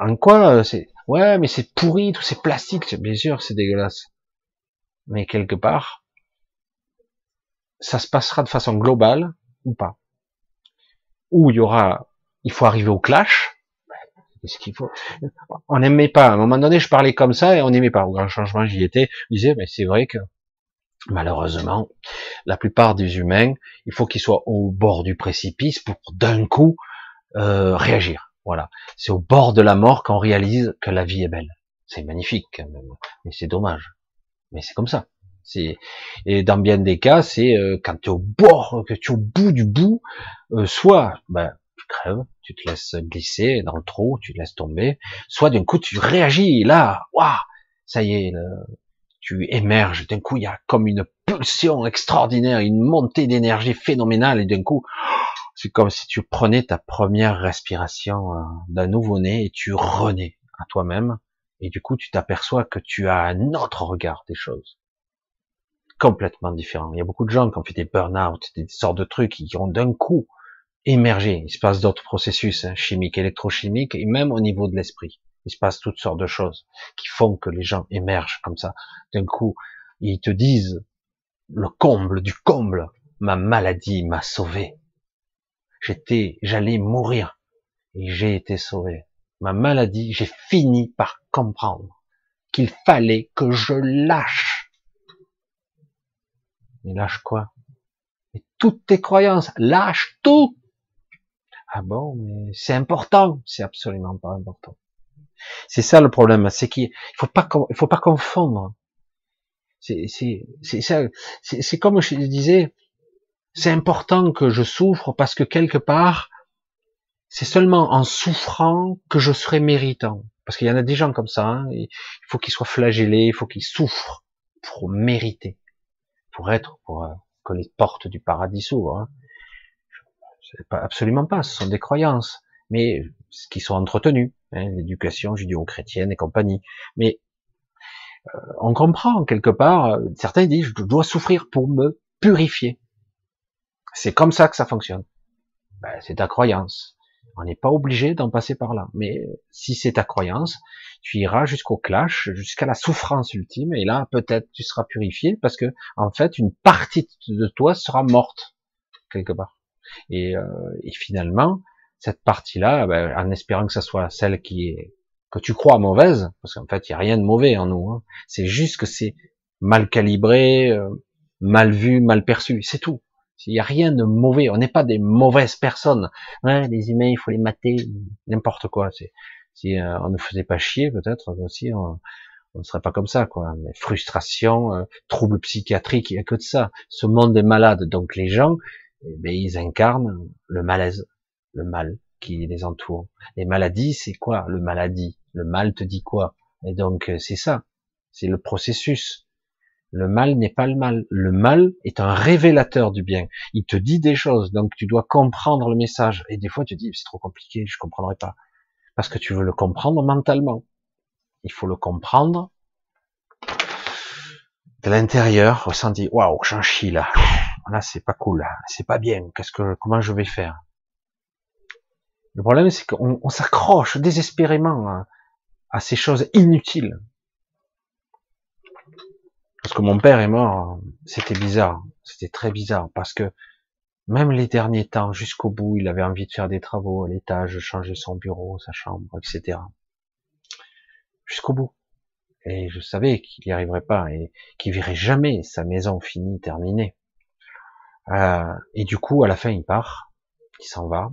en quoi euh, c'est Ouais, mais c'est pourri, tous ces plastiques, bien sûr, c'est dégueulasse. Mais quelque part, ça se passera de façon globale ou pas? Ou il y aura, il faut arriver au clash? ce qu'il faut? On n'aimait pas. À un moment donné, je parlais comme ça et on n'aimait pas. Au grand changement, j'y étais. Je disais, mais c'est vrai que malheureusement, la plupart des humains, il faut qu'ils soient au bord du précipice pour d'un coup euh, réagir. Voilà, c'est au bord de la mort qu'on réalise que la vie est belle. C'est magnifique quand même, mais c'est dommage. Mais c'est comme ça. C'est et dans bien des cas, c'est euh, quand tu es au bord, que tu es au bout du bout, euh, soit ben, tu crèves, tu te laisses glisser dans le trou, tu te laisses tomber, soit d'un coup tu réagis, là, waouh, ça y est, tu émerges, d'un coup il y a comme une pulsion extraordinaire, une montée d'énergie phénoménale, et d'un coup, c'est comme si tu prenais ta première respiration euh, d'un nouveau-né et tu renais à toi-même, et du coup tu t'aperçois que tu as un autre regard des choses, complètement différent. Il y a beaucoup de gens qui ont fait des burn-out, des sortes de trucs qui ont d'un coup émergé. Il se passe d'autres processus hein, chimiques, électrochimiques, et même au niveau de l'esprit il se passe toutes sortes de choses qui font que les gens émergent comme ça. D'un coup, ils te disent le comble du comble, ma maladie m'a sauvé. J'étais, j'allais mourir et j'ai été sauvé. Ma maladie, j'ai fini par comprendre qu'il fallait que je lâche. Mais lâche quoi? Et toutes tes croyances, lâche tout. Ah bon, mais c'est important, c'est absolument pas important. C'est ça le problème, c'est qu'il faut pas, il faut pas confondre. C'est, c'est, c'est c'est comme je disais, c'est important que je souffre parce que quelque part, c'est seulement en souffrant que je serai méritant. Parce qu'il y en a des gens comme ça, hein, il faut qu'ils soient flagellés, il faut qu'ils souffrent pour mériter, pour être, pour euh, que les portes du paradis s'ouvrent. Hein. Pas, absolument pas, ce sont des croyances, mais qui sont entretenues. Hein, l'éducation judéo-chrétienne et compagnie. Mais euh, on comprend quelque part, euh, certains disent je dois souffrir pour me purifier. C'est comme ça que ça fonctionne. Ben, c'est ta croyance. On n'est pas obligé d'en passer par là. Mais si c'est ta croyance, tu iras jusqu'au clash, jusqu'à la souffrance ultime, et là peut-être tu seras purifié parce que en fait une partie de toi sera morte quelque part. Et, euh, et finalement, cette partie-là, ben, en espérant que ça soit celle qui est que tu crois mauvaise, parce qu'en fait il y a rien de mauvais en nous. Hein. C'est juste que c'est mal calibré, euh, mal vu, mal perçu, c'est tout. Il n'y a rien de mauvais. On n'est pas des mauvaises personnes. Ouais, les humains, il faut les mater, n'importe quoi. Si euh, on ne faisait pas chier, peut-être aussi, on ne serait pas comme ça, quoi. Mais frustration, euh, troubles psychiatriques, il n'y a que de ça. Ce monde est malade, donc les gens, eh ben, ils incarnent le malaise le mal qui les entoure. Les maladies, c'est quoi le maladie? Le mal te dit quoi? Et donc euh, c'est ça, c'est le processus. Le mal n'est pas le mal. Le mal est un révélateur du bien. Il te dit des choses, donc tu dois comprendre le message. Et des fois tu dis c'est trop compliqué, je comprendrai pas, parce que tu veux le comprendre mentalement. Il faut le comprendre de l'intérieur, ressenti. Waouh, j'en chie là. Là c'est pas cool, c'est pas bien. Qu'est-ce que, comment je vais faire? Le problème c'est qu'on s'accroche désespérément à ces choses inutiles. Parce que mon père est mort, c'était bizarre, c'était très bizarre, parce que même les derniers temps, jusqu'au bout, il avait envie de faire des travaux à l'étage, changer son bureau, sa chambre, etc. Jusqu'au bout. Et je savais qu'il n'y arriverait pas et qu'il verrait jamais sa maison finie, terminée. Euh, et du coup, à la fin, il part, il s'en va,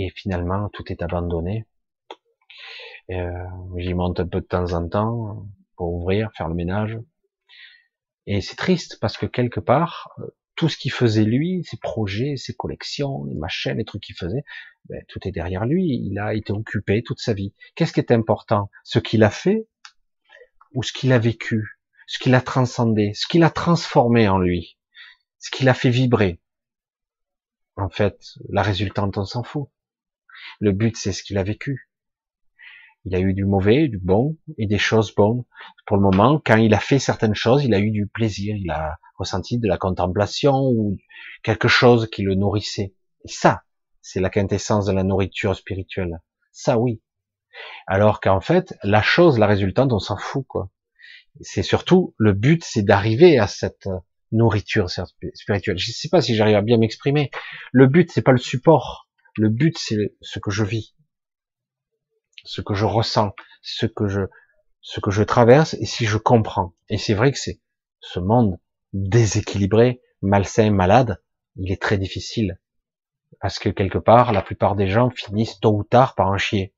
et finalement, tout est abandonné. Euh, J'y monte un peu de temps en temps pour ouvrir, faire le ménage. Et c'est triste parce que quelque part, euh, tout ce qu'il faisait lui, ses projets, ses collections, les machines, les trucs qu'il faisait, ben, tout est derrière lui. Il a été occupé toute sa vie. Qu'est-ce qui est important? Ce qu'il a fait ou ce qu'il a vécu, ce qu'il a transcendé, ce qu'il a transformé en lui, ce qu'il a fait vibrer? En fait, la résultante, on s'en fout. Le but, c'est ce qu'il a vécu. Il a eu du mauvais, du bon et des choses bonnes. Pour le moment, quand il a fait certaines choses, il a eu du plaisir, il a ressenti de la contemplation ou quelque chose qui le nourrissait. Et ça, c'est la quintessence de la nourriture spirituelle. Ça, oui. Alors qu'en fait, la chose, la résultante, on s'en fout, quoi. C'est surtout, le but, c'est d'arriver à cette nourriture spirituelle. Je ne sais pas si j'arrive à bien m'exprimer. Le but, c'est pas le support. Le but, c'est ce que je vis ce que je ressens, ce que je, ce que je traverse et si je comprends. Et c'est vrai que c'est ce monde déséquilibré, malsain, malade, il est très difficile. Parce que quelque part, la plupart des gens finissent tôt ou tard par en chier.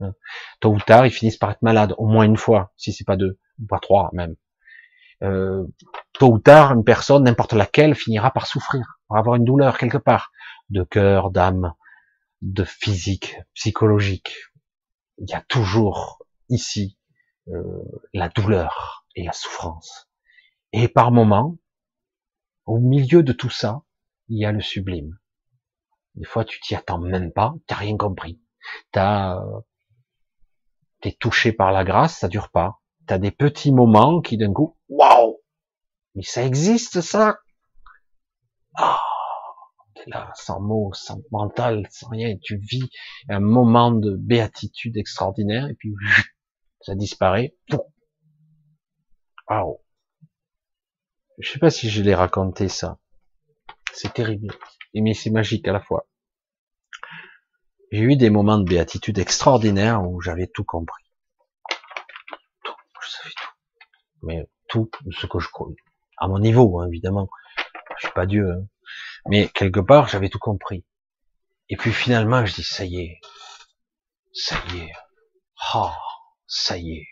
Hein. Tôt ou tard, ils finissent par être malades, au moins une fois, si c'est pas deux, ou pas trois même. Euh, tôt ou tard, une personne, n'importe laquelle, finira par souffrir, par avoir une douleur quelque part, de cœur, d'âme, de physique, psychologique, il y a toujours ici euh, la douleur et la souffrance. Et par moments, au milieu de tout ça, il y a le sublime. Des fois, tu t'y attends même pas, t'as rien compris. T'as, t'es touché par la grâce, ça dure pas. T'as des petits moments qui d'un coup, waouh, mais ça existe ça. Ah, là, sans mots, sans mental, sans rien, tu vis un moment de béatitude extraordinaire, et puis ça disparaît. Waouh. Je sais pas si je l'ai raconté ça. C'est terrible. Mais c'est magique à la fois. J'ai eu des moments de béatitude extraordinaires où j'avais tout compris. Tout, je savais tout. Mais tout ce que je connais. À mon niveau, hein, évidemment. Je suis pas Dieu. Hein. Mais quelque part, j'avais tout compris. Et puis finalement, je dis, ça y est, ça y est, ah, ça y est.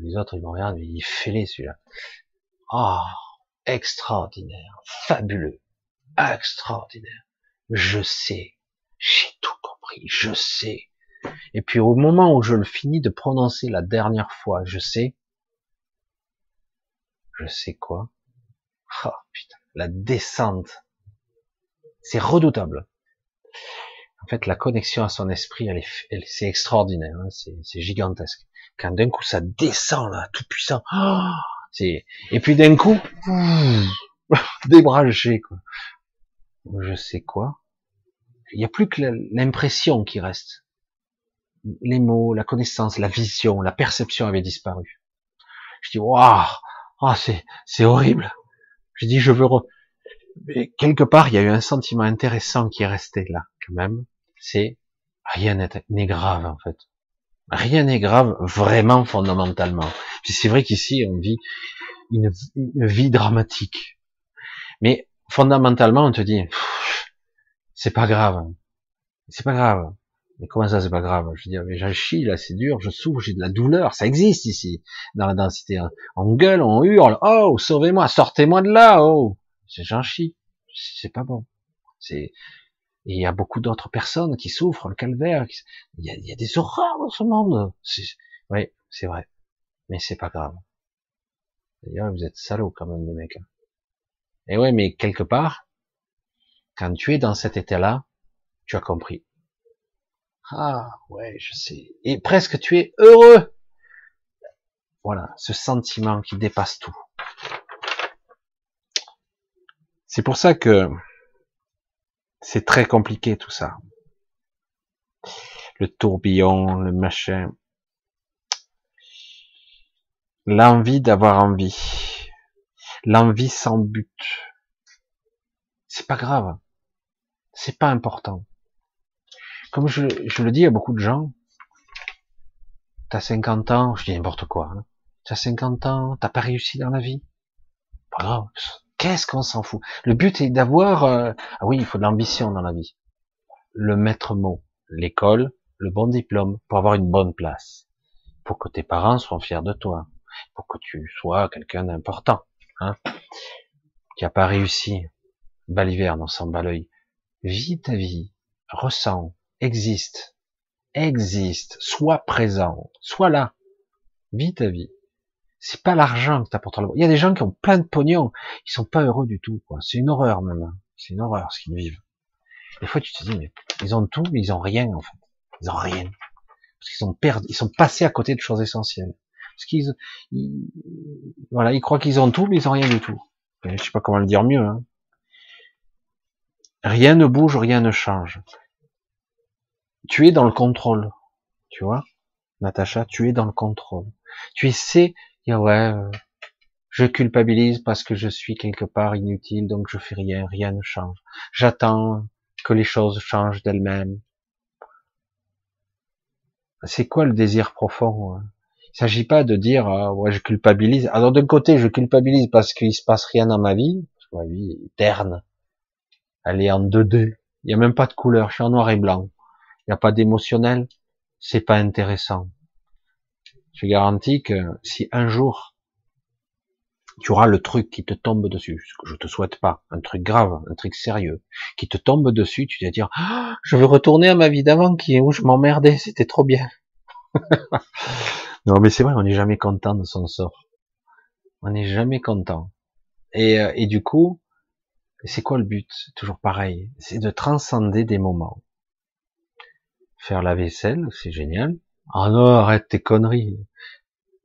Les autres, ils me regardent, ils fêlés celui-là. Ah, extraordinaire, fabuleux, extraordinaire. Je sais, j'ai tout compris, je sais. Et puis au moment où je le finis de prononcer la dernière fois, je sais, je sais quoi? Ah putain, la descente c'est redoutable. En fait, la connexion à son esprit, elle est, c'est extraordinaire, hein, c'est gigantesque. Quand d'un coup ça descend là, tout puissant, oh, c'est et puis d'un coup, débranché quoi. Je sais quoi. Il n'y a plus que l'impression qui reste. Les mots, la connaissance, la vision, la perception avaient disparu. Je dis waouh, oh, c'est horrible. Je dis je veux mais quelque part, il y a eu un sentiment intéressant qui est resté là, quand même. C'est rien n'est grave, en fait. Rien n'est grave, vraiment, fondamentalement. c'est vrai qu'ici, on vit une, vie dramatique. Mais, fondamentalement, on te dit, c'est pas grave. C'est pas grave. Mais comment ça, c'est pas grave? Je veux dire, mais j'en chie, là, c'est dur, je souffre, j'ai de la douleur, ça existe ici, dans la densité. On gueule, on hurle, oh, sauvez-moi, sortez-moi de là, oh j'en chie. C'est pas bon. C'est Et il y a beaucoup d'autres personnes qui souffrent le calvaire. Il y a, y a des horreurs dans ce monde. Oui, c'est vrai. Mais c'est pas grave. D'ailleurs, vous êtes salauds quand même, les mecs. Hein. Et ouais, mais quelque part, quand tu es dans cet état-là, tu as compris. Ah, ouais, je sais. Et presque tu es heureux. Voilà, ce sentiment qui dépasse tout. C'est pour ça que c'est très compliqué tout ça. Le tourbillon, le machin. L'envie d'avoir envie. L'envie sans but. C'est pas grave. C'est pas important. Comme je, le dis à beaucoup de gens, t'as 50 ans, je dis n'importe quoi, hein. t'as 50 ans, t'as pas réussi dans la vie. Pas grave. Qu'est-ce qu'on s'en fout? Le but est d'avoir... Euh, ah oui, il faut de l'ambition dans la vie. Le maître mot, l'école, le bon diplôme, pour avoir une bonne place. Pour que tes parents soient fiers de toi. Pour que tu sois quelqu'un d'important. Hein qui a pas réussi. Baliverne, on s'en bat l'œil. Vis ta vie. Ressens. Existe. Existe. Sois présent. Sois là. Vis ta vie c'est pas l'argent que t'apporte le Il y a des gens qui ont plein de pognon, ils sont pas heureux du tout, quoi. C'est une horreur, même. Hein. C'est une horreur, ce qu'ils vivent. Des fois, tu te dis, mais ils ont tout, mais ils ont rien, en fait. Ils ont rien. Parce qu'ils sont perdus, ils sont passés à côté de choses essentielles. Parce qu'ils, voilà, ils croient qu'ils ont tout, mais ils ont rien du tout. Je sais pas comment le dire mieux, hein. Rien ne bouge, rien ne change. Tu es dans le contrôle. Tu vois? Natacha, tu es dans le contrôle. Tu sais ouais, euh, je culpabilise parce que je suis quelque part inutile, donc je fais rien, rien ne change. J'attends que les choses changent d'elles-mêmes. C'est quoi le désir profond hein? Il s'agit pas de dire ah, ouais je culpabilise. Alors d'un côté je culpabilise parce qu'il se passe rien dans ma vie, parce que ma vie est terne, elle est en 2D, il y a même pas de couleur, je suis en noir et blanc, il n'y a pas d'émotionnel, c'est pas intéressant. Je garantis que si un jour tu auras le truc qui te tombe dessus, ce que je te souhaite pas, un truc grave, un truc sérieux, qui te tombe dessus, tu vas dire, ah, je veux retourner à ma vie d'avant qui est où je m'emmerdais, c'était trop bien. non, mais c'est vrai, on n'est jamais content de son sort. On n'est jamais content. Euh, et du coup, c'est quoi le but? Toujours pareil, c'est de transcender des moments. Faire la vaisselle, c'est génial. Ah non, arrête tes conneries.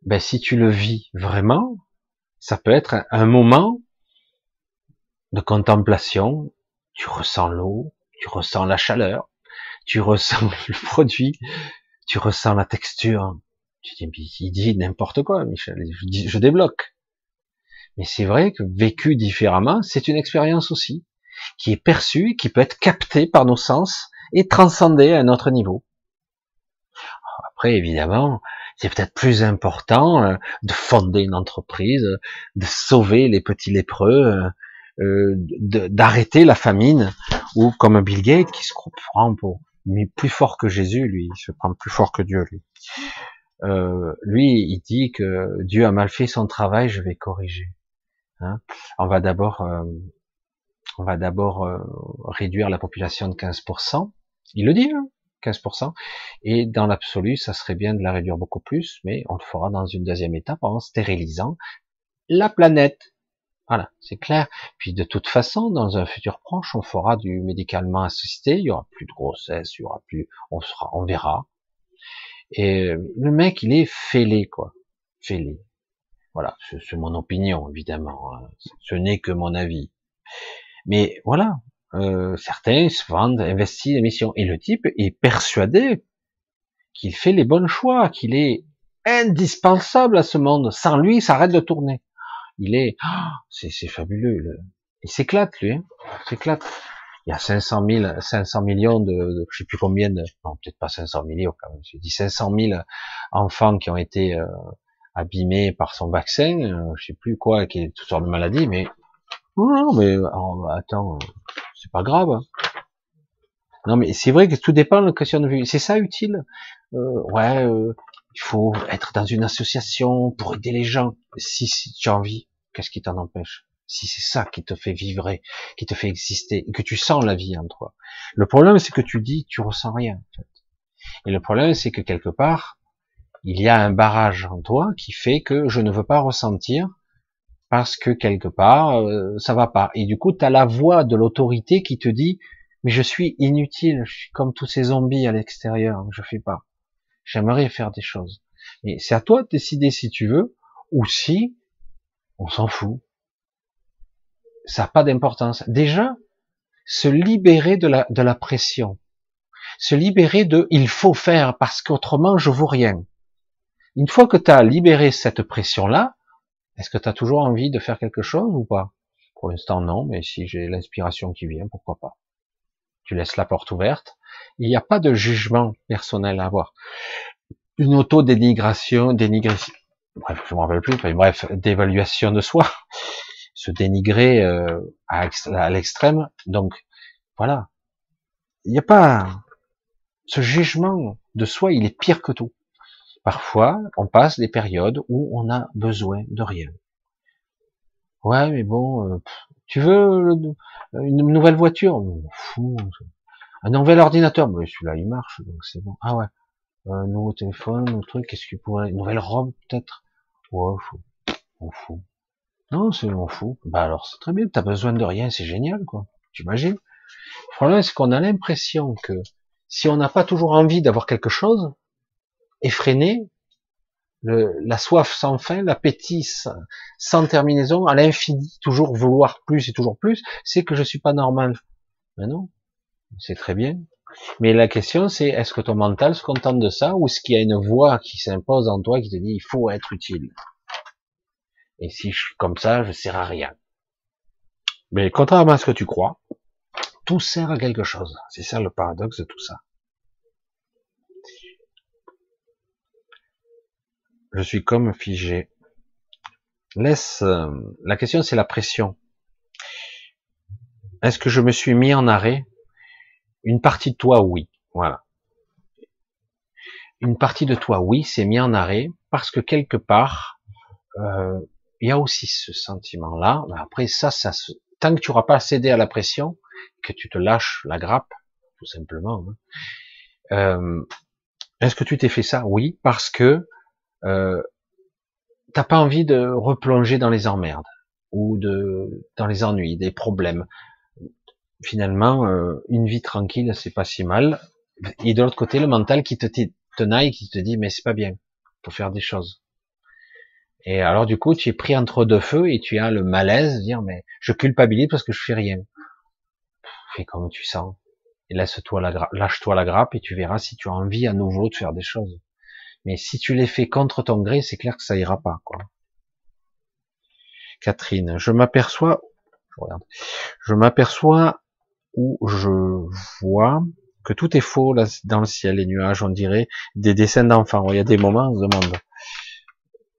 Ben si tu le vis vraiment, ça peut être un moment de contemplation. Tu ressens l'eau, tu ressens la chaleur, tu ressens le produit, tu ressens la texture. Tu dis, il dit n'importe quoi, Michel. Je, je débloque. Mais c'est vrai que vécu différemment, c'est une expérience aussi qui est perçue, qui peut être captée par nos sens et transcendée à un autre niveau. Après, évidemment, c'est peut-être plus important euh, de fonder une entreprise, de sauver les petits lépreux, euh, euh d'arrêter la famine, ou comme Bill Gates qui se prend pour mais plus fort que Jésus, lui, il se prend plus fort que Dieu, lui. Euh, lui, il dit que Dieu a mal fait son travail, je vais corriger. Hein on va d'abord, euh, on va d'abord réduire la population de 15%. Il le dit, hein 15%. Et dans l'absolu, ça serait bien de la réduire beaucoup plus, mais on le fera dans une deuxième étape en stérilisant la planète. Voilà, c'est clair. Puis de toute façon, dans un futur proche, on fera du médicalement assisté, il y aura plus de grossesse, il y aura plus, on sera, on verra. Et le mec, il est fêlé, quoi. Fêlé. Voilà, c'est mon opinion, évidemment. Hein. Ce n'est que mon avis. Mais voilà, euh, certains se vendent, investissent les missions. Et le type est persuadé qu'il fait les bons choix, qu'il est indispensable à ce monde. Sans lui, ça arrête de tourner. Il est, ah, c'est, fabuleux. Il s'éclate, lui. Hein. Il s'éclate. Il y a 500 000, 500 millions de, de, je sais plus combien de, non, peut-être pas 500 millions quand même. Je dis 500 000 enfants qui ont été euh, abîmés par son vaccin. Euh, je sais plus quoi, qui est toutes sortes de maladies, mais non, mais oh, attends, c'est pas grave. Hein. Non, mais c'est vrai que tout dépend de la question de vue. C'est ça utile? Euh, Ouais, euh, il faut être dans une association pour aider les gens. Si, si tu as envie, qu'est-ce qui t'en empêche? Si c'est ça qui te fait vivre, qui te fait exister, que tu sens la vie en toi. Le problème, c'est que tu dis, tu ressens rien, en fait. Et le problème, c'est que quelque part, il y a un barrage en toi qui fait que je ne veux pas ressentir parce que quelque part, euh, ça va pas. Et du coup, tu as la voix de l'autorité qui te dit, mais je suis inutile, je suis comme tous ces zombies à l'extérieur, je fais pas. J'aimerais faire des choses. Et c'est à toi de décider si tu veux, ou si on s'en fout. Ça n'a pas d'importance. Déjà, se libérer de la, de la pression. Se libérer de il faut faire parce qu'autrement je vaux rien. Une fois que tu as libéré cette pression-là, est-ce que tu as toujours envie de faire quelque chose ou pas? Pour l'instant non, mais si j'ai l'inspiration qui vient, pourquoi pas Tu laisses la porte ouverte. Il n'y a pas de jugement personnel à avoir. Une auto-dénigration, dénigration, bref, je me rappelle plus, bref, d'évaluation de soi, se dénigrer euh, à, l'extrême. Donc voilà, il n'y a pas ce jugement de soi, il est pire que tout. Parfois, on passe des périodes où on a besoin de rien. Ouais, mais bon, euh, tu veux une nouvelle voiture? Fou. Un nouvel ordinateur? Mais celui-là, il marche, donc c'est bon. Ah ouais, un nouveau téléphone, un truc, qu'est-ce qu'il pourrait Une nouvelle robe, peut-être? Ouais, on fout. Non, c'est on fout. Bah alors, c'est très bien, t'as besoin de rien, c'est génial, quoi. J'imagine. Le problème, c'est qu'on a l'impression que si on n'a pas toujours envie d'avoir quelque chose, effréné, le, la soif sans fin, l'appétit sans terminaison, à l'infini, toujours vouloir plus et toujours plus, c'est que je suis pas normal. Mais non, c'est très bien. Mais la question c'est, est-ce que ton mental se contente de ça, ou est-ce qu'il y a une voix qui s'impose en toi qui te dit, il faut être utile? Et si je suis comme ça, je sers à rien. Mais contrairement à ce que tu crois, tout sert à quelque chose. C'est ça le paradoxe de tout ça. Je suis comme figé. Laisse. Euh, la question, c'est la pression. Est-ce que je me suis mis en arrêt? Une partie de toi, oui. Voilà. Une partie de toi, oui, s'est mis en arrêt parce que quelque part, euh, il y a aussi ce sentiment-là. Après, ça, ça, tant que tu n'auras pas cédé à la pression, que tu te lâches la grappe, tout simplement. Hein, euh, Est-ce que tu t'es fait ça? Oui, parce que euh, t'as pas envie de replonger dans les emmerdes ou de dans les ennuis, des problèmes. Finalement, euh, une vie tranquille, c'est pas si mal. Et de l'autre côté, le mental qui te tenaille, qui te dit mais c'est pas bien, faut faire des choses. Et alors du coup, tu es pris entre deux feux et tu as le malaise, de dire mais je culpabilise parce que je fais rien. Fais comme tu sens et laisse-toi la lâche-toi la grappe et tu verras si tu as envie à nouveau de faire des choses. Mais si tu les fais contre ton gré, c'est clair que ça ira pas, quoi. Catherine, je m'aperçois, je m'aperçois où je vois que tout est faux là, dans le ciel, les nuages, on dirait des dessins d'enfants. Il y a des moments, on se demande.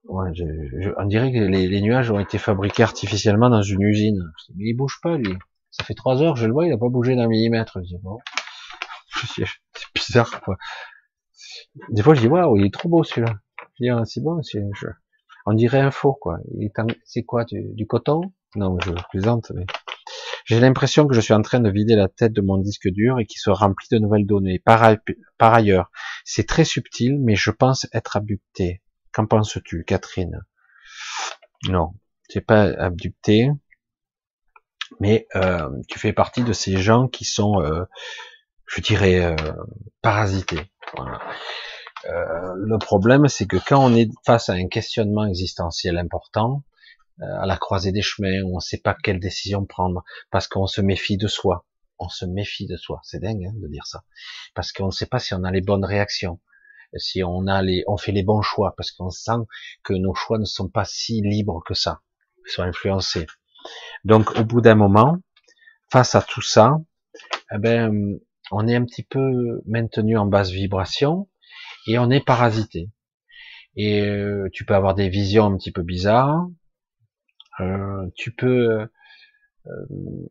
On dirait que les, nuages ont été fabriqués artificiellement dans une usine. Mais il bouge pas, lui. Ça fait trois heures, je le vois, il a pas bougé d'un millimètre. Je dis. C'est bizarre, quoi. Des fois, je dis, waouh, il est trop beau celui-là. Je dis, ah, c'est bon, c'est, on dirait un faux, quoi. C'est quoi, du, coton? Non, je plaisante, mais j'ai l'impression que je suis en train de vider la tête de mon disque dur et qu'il se remplit de nouvelles données. Par, ailleurs, c'est très subtil, mais je pense être abducté. Qu'en penses-tu, Catherine? Non, c'est pas abducté, mais euh, tu fais partie de ces gens qui sont, euh, je dirais, euh, parasités. Euh, le problème, c'est que quand on est face à un questionnement existentiel important, euh, à la croisée des chemins, on ne sait pas quelle décision prendre, parce qu'on se méfie de soi, on se méfie de soi, c'est dingue hein, de dire ça, parce qu'on ne sait pas si on a les bonnes réactions, si on a les, on fait les bons choix, parce qu'on sent que nos choix ne sont pas si libres que ça, ils sont influencés. Donc, au bout d'un moment, face à tout ça, eh ben, on est un petit peu maintenu en basse vibration et on est parasité. Et euh, tu peux avoir des visions un petit peu bizarres. Euh, tu peux, euh,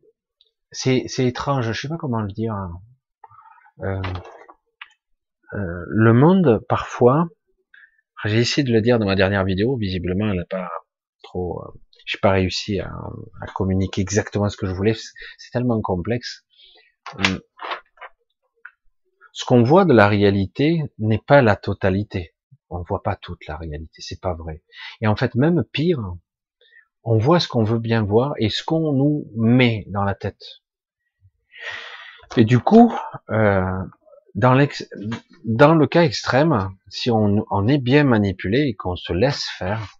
c'est étrange, je sais pas comment le dire. Hein. le monde parfois, j'ai essayé de le dire dans ma dernière vidéo, visiblement elle n'a pas trop. j'ai pas réussi à, communiquer exactement ce que je voulais. C'est tellement complexe. Ce qu'on voit de la réalité n'est pas la totalité. On voit pas toute la réalité, c'est pas vrai. Et en fait, même pire, on voit ce qu'on veut bien voir et ce qu'on nous met dans la tête. Et du coup, euh, dans, le cas extrême, si on, on est bien manipulé et qu'on se laisse faire,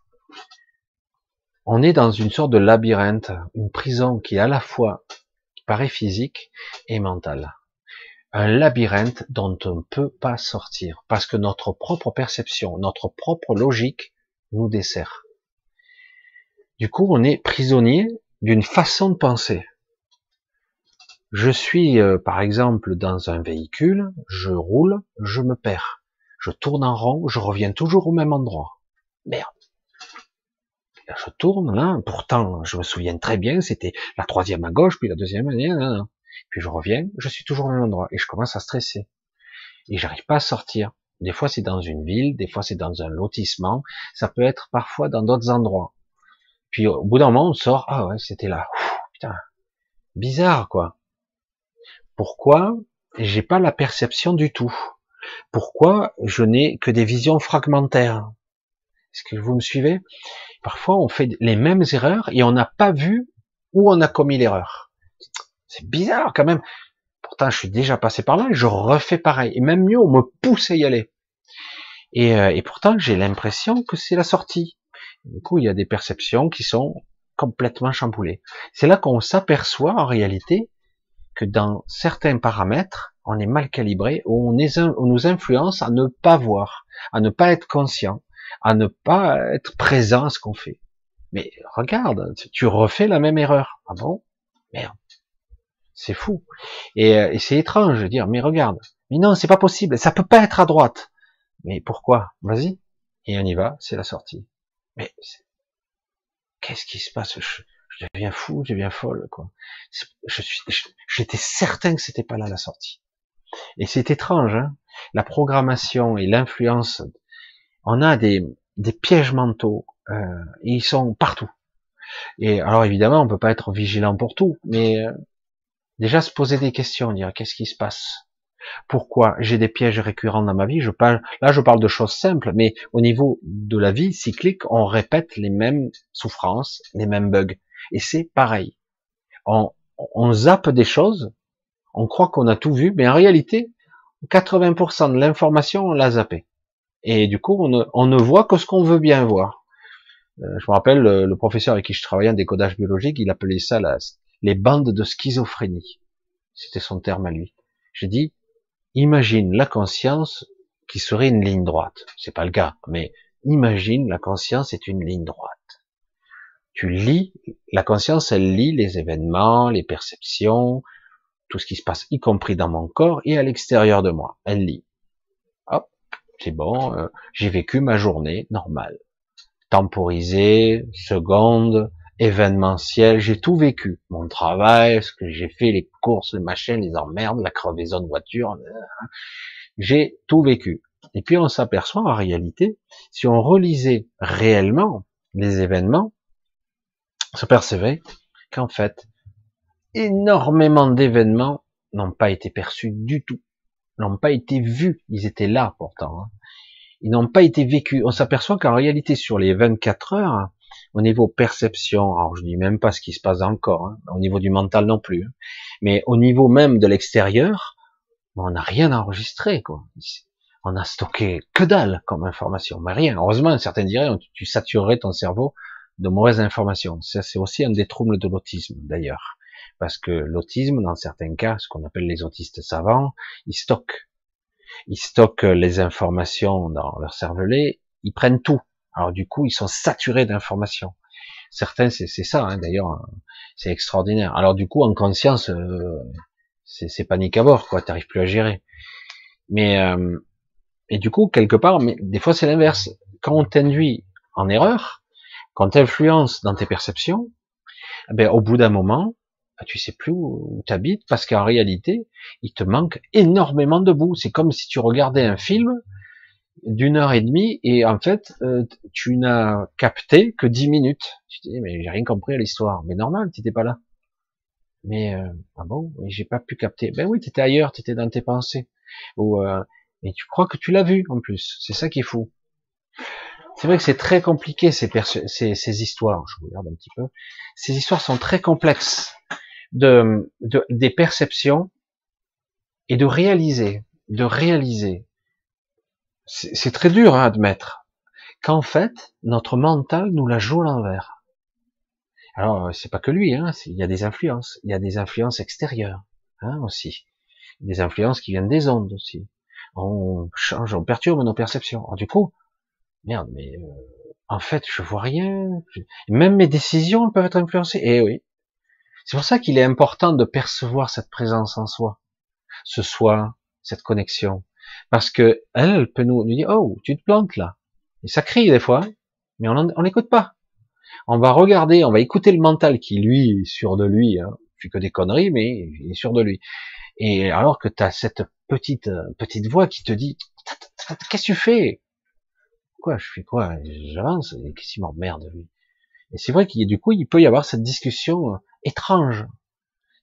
on est dans une sorte de labyrinthe, une prison qui est à la fois paraît physique et mentale. Un labyrinthe dont on ne peut pas sortir parce que notre propre perception, notre propre logique nous dessert. Du coup, on est prisonnier d'une façon de penser. Je suis, euh, par exemple, dans un véhicule, je roule, je me perds. Je tourne en rond, je reviens toujours au même endroit. Merde. je tourne, là, pourtant, je me souviens très bien, c'était la troisième à gauche, puis la deuxième, à puis je reviens, je suis toujours au même endroit, et je commence à stresser. Et j'arrive pas à sortir. Des fois, c'est dans une ville, des fois, c'est dans un lotissement, ça peut être parfois dans d'autres endroits. Puis au bout d'un moment, on sort, ah ouais, c'était là. putain, bizarre quoi. Pourquoi j'ai pas la perception du tout? Pourquoi je n'ai que des visions fragmentaires? Est-ce que vous me suivez? Parfois, on fait les mêmes erreurs et on n'a pas vu où on a commis l'erreur. C'est bizarre quand même. Pourtant, je suis déjà passé par là et je refais pareil. Et même mieux, on me pousse à y aller. Et, euh, et pourtant, j'ai l'impression que c'est la sortie. Du coup, il y a des perceptions qui sont complètement chamboulées. C'est là qu'on s'aperçoit en réalité que dans certains paramètres, on est mal calibré, on, nous influence à ne pas voir, à ne pas être conscient, à ne pas être présent à ce qu'on fait. Mais regarde, tu refais la même erreur. Ah bon? Merde. C'est fou. Et, euh, et c'est étrange de dire, mais regarde. Mais non, c'est pas possible. Ça peut pas être à droite. Mais pourquoi? Vas-y. Et on y va, c'est la sortie. Mais qu'est-ce qui se passe? Je, deviens fou, je deviens folle, quoi. Je suis, j'étais certain que c'était pas là la sortie. Et c'est étrange, hein la programmation et l'influence. On a des, des pièges mentaux, euh, ils sont partout. Et alors évidemment, on peut pas être vigilant pour tout, mais euh, déjà se poser des questions, dire qu'est-ce qui se passe? Pourquoi j'ai des pièges récurrents dans ma vie? Je parle, là, je parle de choses simples, mais au niveau de la vie cyclique, on répète les mêmes souffrances, les mêmes bugs, et c'est pareil. On, zappe des choses, on croit qu'on a tout vu, mais en réalité, 80% de l'information, on l'a zappé. Et du coup, on ne, voit que ce qu'on veut bien voir. Euh, je me rappelle, le, professeur avec qui je travaillais en décodage biologique, il appelait ça les bandes de schizophrénie. C'était son terme à lui. J'ai dit, imagine la conscience qui serait une ligne droite. C'est pas le cas, mais imagine la conscience est une ligne droite. Tu lis, la conscience, elle lit les événements, les perceptions, tout ce qui se passe, y compris dans mon corps et à l'extérieur de moi. Elle lit. Hop, c'est bon, euh, j'ai vécu ma journée normale. Temporisée, seconde, événementiel, j'ai tout vécu. Mon travail, ce que j'ai fait, les courses, les machines, les emmerdes, la crevaison de voiture, euh, j'ai tout vécu. Et puis on s'aperçoit en réalité, si on relisait réellement les événements, on s'apercevait qu'en fait, énormément d'événements n'ont pas été perçus du tout, n'ont pas été vus, ils étaient là pourtant, hein. ils n'ont pas été vécus. On s'aperçoit qu'en réalité, sur les 24 heures, au niveau perception, alors je dis même pas ce qui se passe dans le corps, hein, au niveau du mental non plus, hein, mais au niveau même de l'extérieur, on n'a rien enregistré, quoi. On a stocké que dalle comme information, mais rien. Heureusement, certains diraient, tu saturerais ton cerveau de mauvaises informations. Ça, c'est aussi un des troubles de l'autisme, d'ailleurs. Parce que l'autisme, dans certains cas, ce qu'on appelle les autistes savants, ils stockent. Ils stockent les informations dans leur cervelet, ils prennent tout. Alors du coup, ils sont saturés d'informations. Certains, c'est ça, hein, d'ailleurs, c'est extraordinaire. Alors du coup, en conscience, euh, c'est panique à bord, quoi. T'arrives plus à gérer. Mais euh, et du coup, quelque part, mais des fois c'est l'inverse. Quand on t'induit en erreur, quand t'influence dans tes perceptions, eh ben au bout d'un moment, bah, tu sais plus où tu habites parce qu'en réalité, il te manque énormément de bouts. C'est comme si tu regardais un film d'une heure et demie et en fait euh, tu n'as capté que dix minutes. Tu dis mais j'ai rien compris à l'histoire. Mais normal, tu n'étais pas là. Mais euh, ah bon, j'ai pas pu capter. Ben oui, tu étais ailleurs, tu étais dans tes pensées. Ou euh, et tu crois que tu l'as vu en plus. C'est ça qui est fou. C'est vrai que c'est très compliqué ces, ces, ces, histoires. Je regarde un petit peu. Ces histoires sont très complexes de, de des perceptions et de réaliser, de réaliser c'est très dur à admettre qu'en fait notre mental nous la joue à l'envers. Alors euh, c'est pas que lui, hein, il y a des influences, il y a des influences extérieures hein, aussi, des influences qui viennent des ondes aussi. On change, on perturbe nos perceptions. Alors, du coup, merde, mais euh, en fait je vois rien. Même mes décisions peuvent être influencées. Eh oui, c'est pour ça qu'il est important de percevoir cette présence en soi, ce soi, cette connexion, parce que elle, peut nous, nous dire, oh, tu te plantes là. Et ça crie des fois, mais on n'écoute pas. On va regarder, on va écouter le mental qui, lui, est sûr de lui, hein, fait que des conneries, mais il est sûr de lui. Et alors que tu as cette petite petite voix qui te dit, qu'est-ce que tu fais? Quoi, je fais quoi? J'avance, qu'est-ce qu'il m'emmerde lui? Et c'est vrai qu'il du coup, il peut y avoir cette discussion euh, étrange,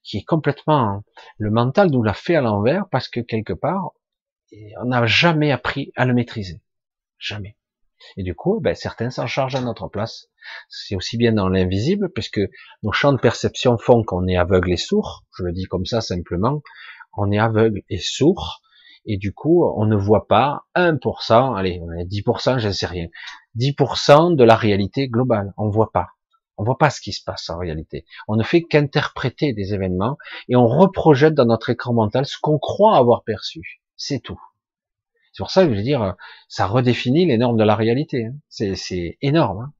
qui est complètement, le mental nous l'a fait à l'envers, parce que quelque part, on n'a jamais appris à le maîtriser. Jamais. Et du coup, ben, certains s'en chargent à notre place. C'est aussi bien dans l'invisible, puisque nos champs de perception font qu'on est aveugle et sourd. Je le dis comme ça simplement. On est aveugle et sourd. Et du coup, on ne voit pas 1%, allez, on est 10%, je ne sais rien. 10% de la réalité globale. On ne voit pas. On voit pas ce qui se passe en réalité. On ne fait qu'interpréter des événements et on reprojette dans notre écran mental ce qu'on croit avoir perçu. C'est tout. C'est pour ça que je veux dire, ça redéfinit les normes de la réalité. Hein. C'est énorme.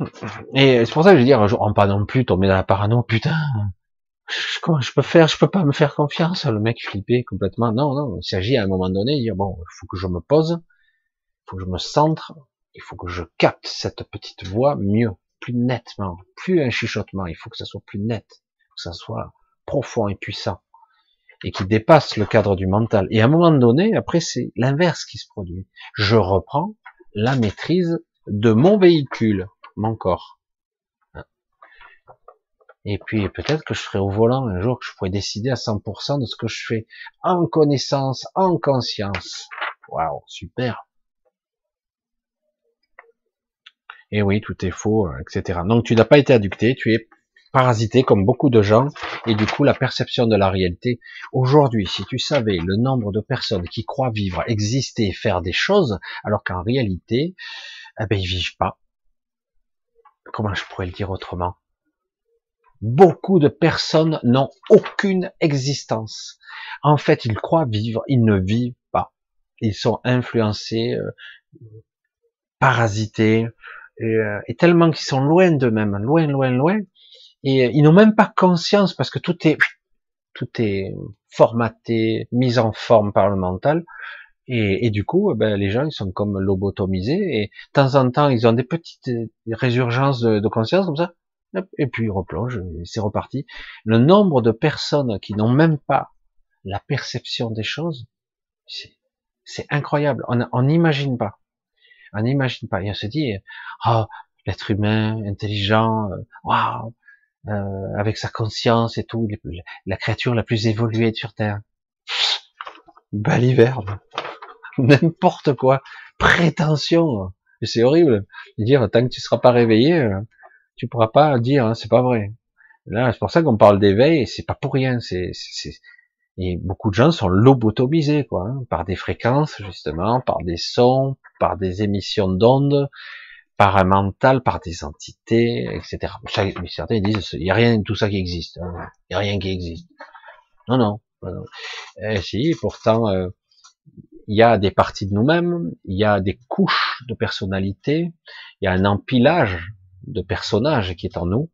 Hein. Et c'est pour ça que je veux dire, je ne pas non plus tomber dans la parano, putain, comment je peux faire, je peux pas me faire confiance, le mec flippé complètement. Non, non, il s'agit à un moment donné de dire, bon, il faut que je me pose, il faut que je me centre, il faut que je capte cette petite voix mieux, plus nettement, plus un chuchotement, il faut que ça soit plus net, que ça soit profond et puissant et qui dépasse le cadre du mental. Et à un moment donné, après, c'est l'inverse qui se produit. Je reprends la maîtrise de mon véhicule, mon corps. Et puis peut-être que je serai au volant un jour que je pourrai décider à 100% de ce que je fais en connaissance, en conscience. Waouh, super. Et oui, tout est faux, etc. Donc tu n'as pas été adducté, tu es parasité comme beaucoup de gens et du coup la perception de la réalité. Aujourd'hui, si tu savais le nombre de personnes qui croient vivre, exister, faire des choses, alors qu'en réalité, eh ben ils vivent pas. Comment je pourrais le dire autrement? Beaucoup de personnes n'ont aucune existence. En fait, ils croient vivre, ils ne vivent pas. Ils sont influencés, euh, parasités, et, euh, et tellement qu'ils sont loin d'eux-mêmes, loin, loin, loin, et euh, ils n'ont même pas conscience parce que tout est tout est formaté, mis en forme par le mental. Et, du coup, ben, les gens, ils sont comme lobotomisés. Et de temps en temps, ils ont des petites euh, résurgences de, de conscience comme ça. Et puis ils replongent, c'est reparti. Le nombre de personnes qui n'ont même pas la perception des choses, c'est incroyable. On n'imagine pas. On n'imagine pas. Et on se dit, oh, l'être humain, intelligent, euh, waouh, euh, avec sa conscience et tout, la créature la plus évoluée sur Terre. Baliverne, n'importe quoi, prétention, c'est horrible. dire tant que tu seras pas réveillé, euh, tu pourras pas dire hein, c'est pas vrai. Là, c'est pour ça qu'on parle d'éveil, et c'est pas pour rien. Et beaucoup de gens sont lobotomisés, quoi, hein, par des fréquences justement, par des sons, par des émissions d'ondes, par des entités, etc. Certains disent il n'y a rien de tout ça qui existe, hein. il n'y a rien qui existe. Non, non. non. Eh, si, pourtant, euh, il y a des parties de nous-mêmes, il y a des couches de personnalité, il y a un empilage de personnages qui est en nous,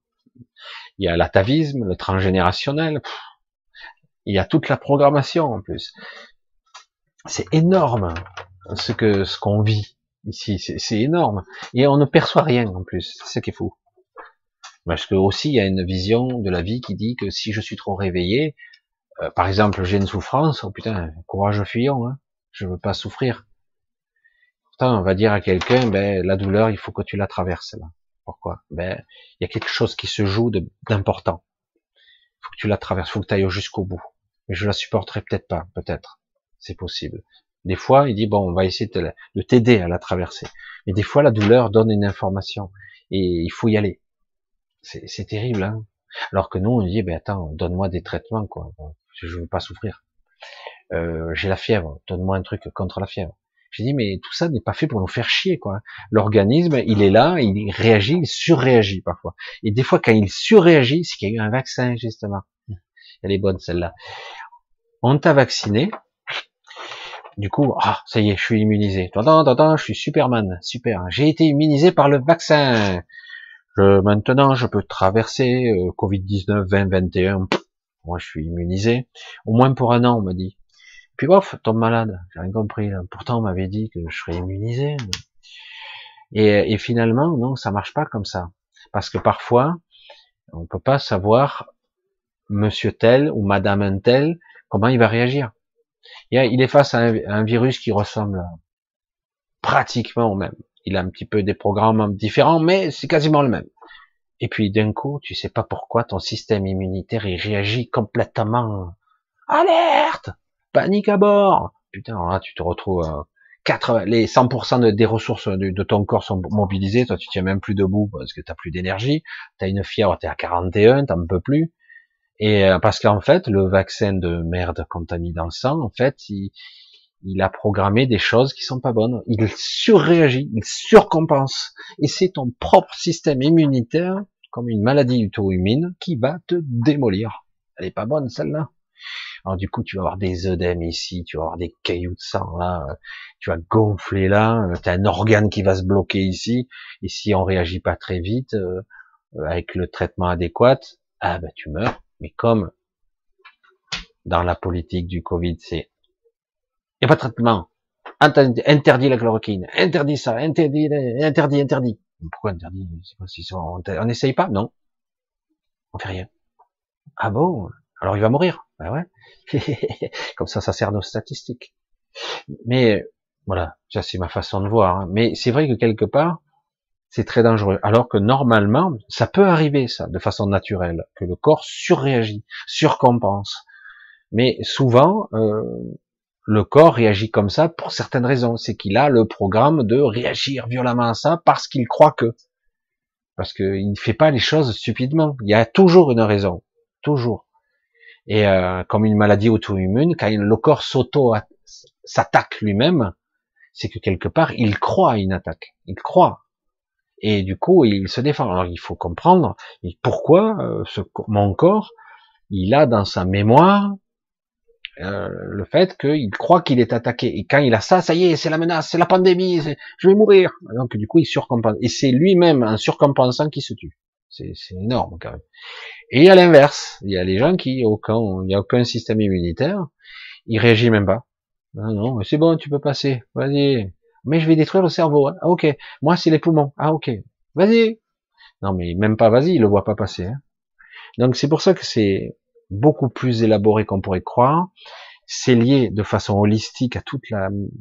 il y a l'atavisme, le transgénérationnel, il y a toute la programmation en plus. C'est énorme ce que ce qu'on vit ici, c'est énorme. Et on ne perçoit rien en plus, c'est ce qui est fou. Parce que aussi il y a une vision de la vie qui dit que si je suis trop réveillé, euh, par exemple j'ai une souffrance, oh putain, courage fuyant, hein. Je veux pas souffrir. Pourtant, on va dire à quelqu'un, ben, la douleur, il faut que tu la traverses, là. Pourquoi? Ben, il y a quelque chose qui se joue d'important. Il faut que tu la traverses, faut que tu ailles jusqu'au bout. Mais je la supporterai peut-être pas, peut-être. C'est possible. Des fois, il dit, bon, on va essayer de t'aider à la traverser. Mais des fois, la douleur donne une information. Et il faut y aller. C'est terrible, hein. Alors que nous, on dit, ben attends, donne-moi des traitements, quoi. Je veux pas souffrir. Euh, j'ai la fièvre, donne-moi un truc contre la fièvre. J'ai dit, mais tout ça n'est pas fait pour nous faire chier, quoi. L'organisme, il est là, il réagit, il surréagit parfois. Et des fois, quand il surréagit, c'est qu'il y a eu un vaccin, justement. Elle est bonne, celle-là. On t'a vacciné. Du coup, ah, ça y est, je suis immunisé. Je suis Superman, super. J'ai été immunisé par le vaccin. Je, maintenant, je peux traverser euh, Covid-19 2021. Moi, je suis immunisé. Au moins pour un an, on m'a dit. Puis bof, tombe malade. J'ai rien compris. Pourtant, on m'avait dit que je serais immunisé. Et, finalement, non, ça marche pas comme ça. Parce que parfois, on peut pas savoir monsieur tel ou madame un tel comment il va réagir. Il est face à un virus qui ressemble pratiquement au même il a un petit peu des programmes différents, mais c'est quasiment le même. Et puis d'un coup, tu sais pas pourquoi ton système immunitaire il réagit complètement alerte, panique à bord. Putain, là tu te retrouves 4, les 100% de, des ressources de, ton corps sont mobilisées, toi tu tiens même plus debout parce que t'as plus d'énergie, t'as une fièvre, t'es à 41, t'en peux plus. Et euh, parce qu'en fait, le vaccin de merde qu'on t'a mis dans le sang, en fait, il, il a programmé des choses qui sont pas bonnes. Il surréagit, il surcompense. Et c'est ton propre système immunitaire, comme une maladie auto-immune, qui va te démolir. Elle est pas bonne, celle-là. Alors du coup, tu vas avoir des œdèmes ici, tu vas avoir des cailloux de sang là, tu vas gonfler là, tu as un organe qui va se bloquer ici, et si on réagit pas très vite, euh, avec le traitement adéquat, ah ben tu meurs. Mais comme dans la politique du Covid, c'est il n'y a pas de traitement. Interdit la chloroquine. Interdit ça. Interdit, interdit, interdit. Pourquoi interdit? On n'essaye pas? Non. On fait rien. Ah bon? Alors il va mourir. Ben ouais. Comme ça, ça sert nos statistiques. Mais voilà, ça c'est ma façon de voir. Hein. Mais c'est vrai que quelque part, c'est très dangereux. Alors que normalement, ça peut arriver ça, de façon naturelle, que le corps surréagit, surcompense. Mais souvent, euh, le corps réagit comme ça pour certaines raisons. C'est qu'il a le programme de réagir violemment à ça parce qu'il croit que. Parce qu'il ne fait pas les choses stupidement. Il y a toujours une raison. Toujours. Et euh, comme une maladie auto-immune, quand le corps s'auto s'attaque lui-même, c'est que quelque part, il croit à une attaque. Il croit. Et du coup, il se défend. Alors il faut comprendre pourquoi euh, ce, mon corps, il a dans sa mémoire euh, le fait qu'il croit qu'il est attaqué. Et quand il a ça, ça y est, c'est la menace, c'est la pandémie, je vais mourir. Donc du coup, il surcompense. Et c'est lui-même, en surcompensant, qui se tue. C'est énorme quand même. Et à l'inverse, il y a les gens qui, aucun, il n'y a aucun système immunitaire, il réagit même pas. Non, non, c'est bon, tu peux passer, vas-y. Mais je vais détruire le cerveau. Hein. Ah, ok. Moi, c'est les poumons. Ah, ok. Vas-y. Non, mais même pas vas-y, il le voit pas passer. Hein. Donc c'est pour ça que c'est beaucoup plus élaboré qu'on pourrait croire. C'est lié de façon holistique à toute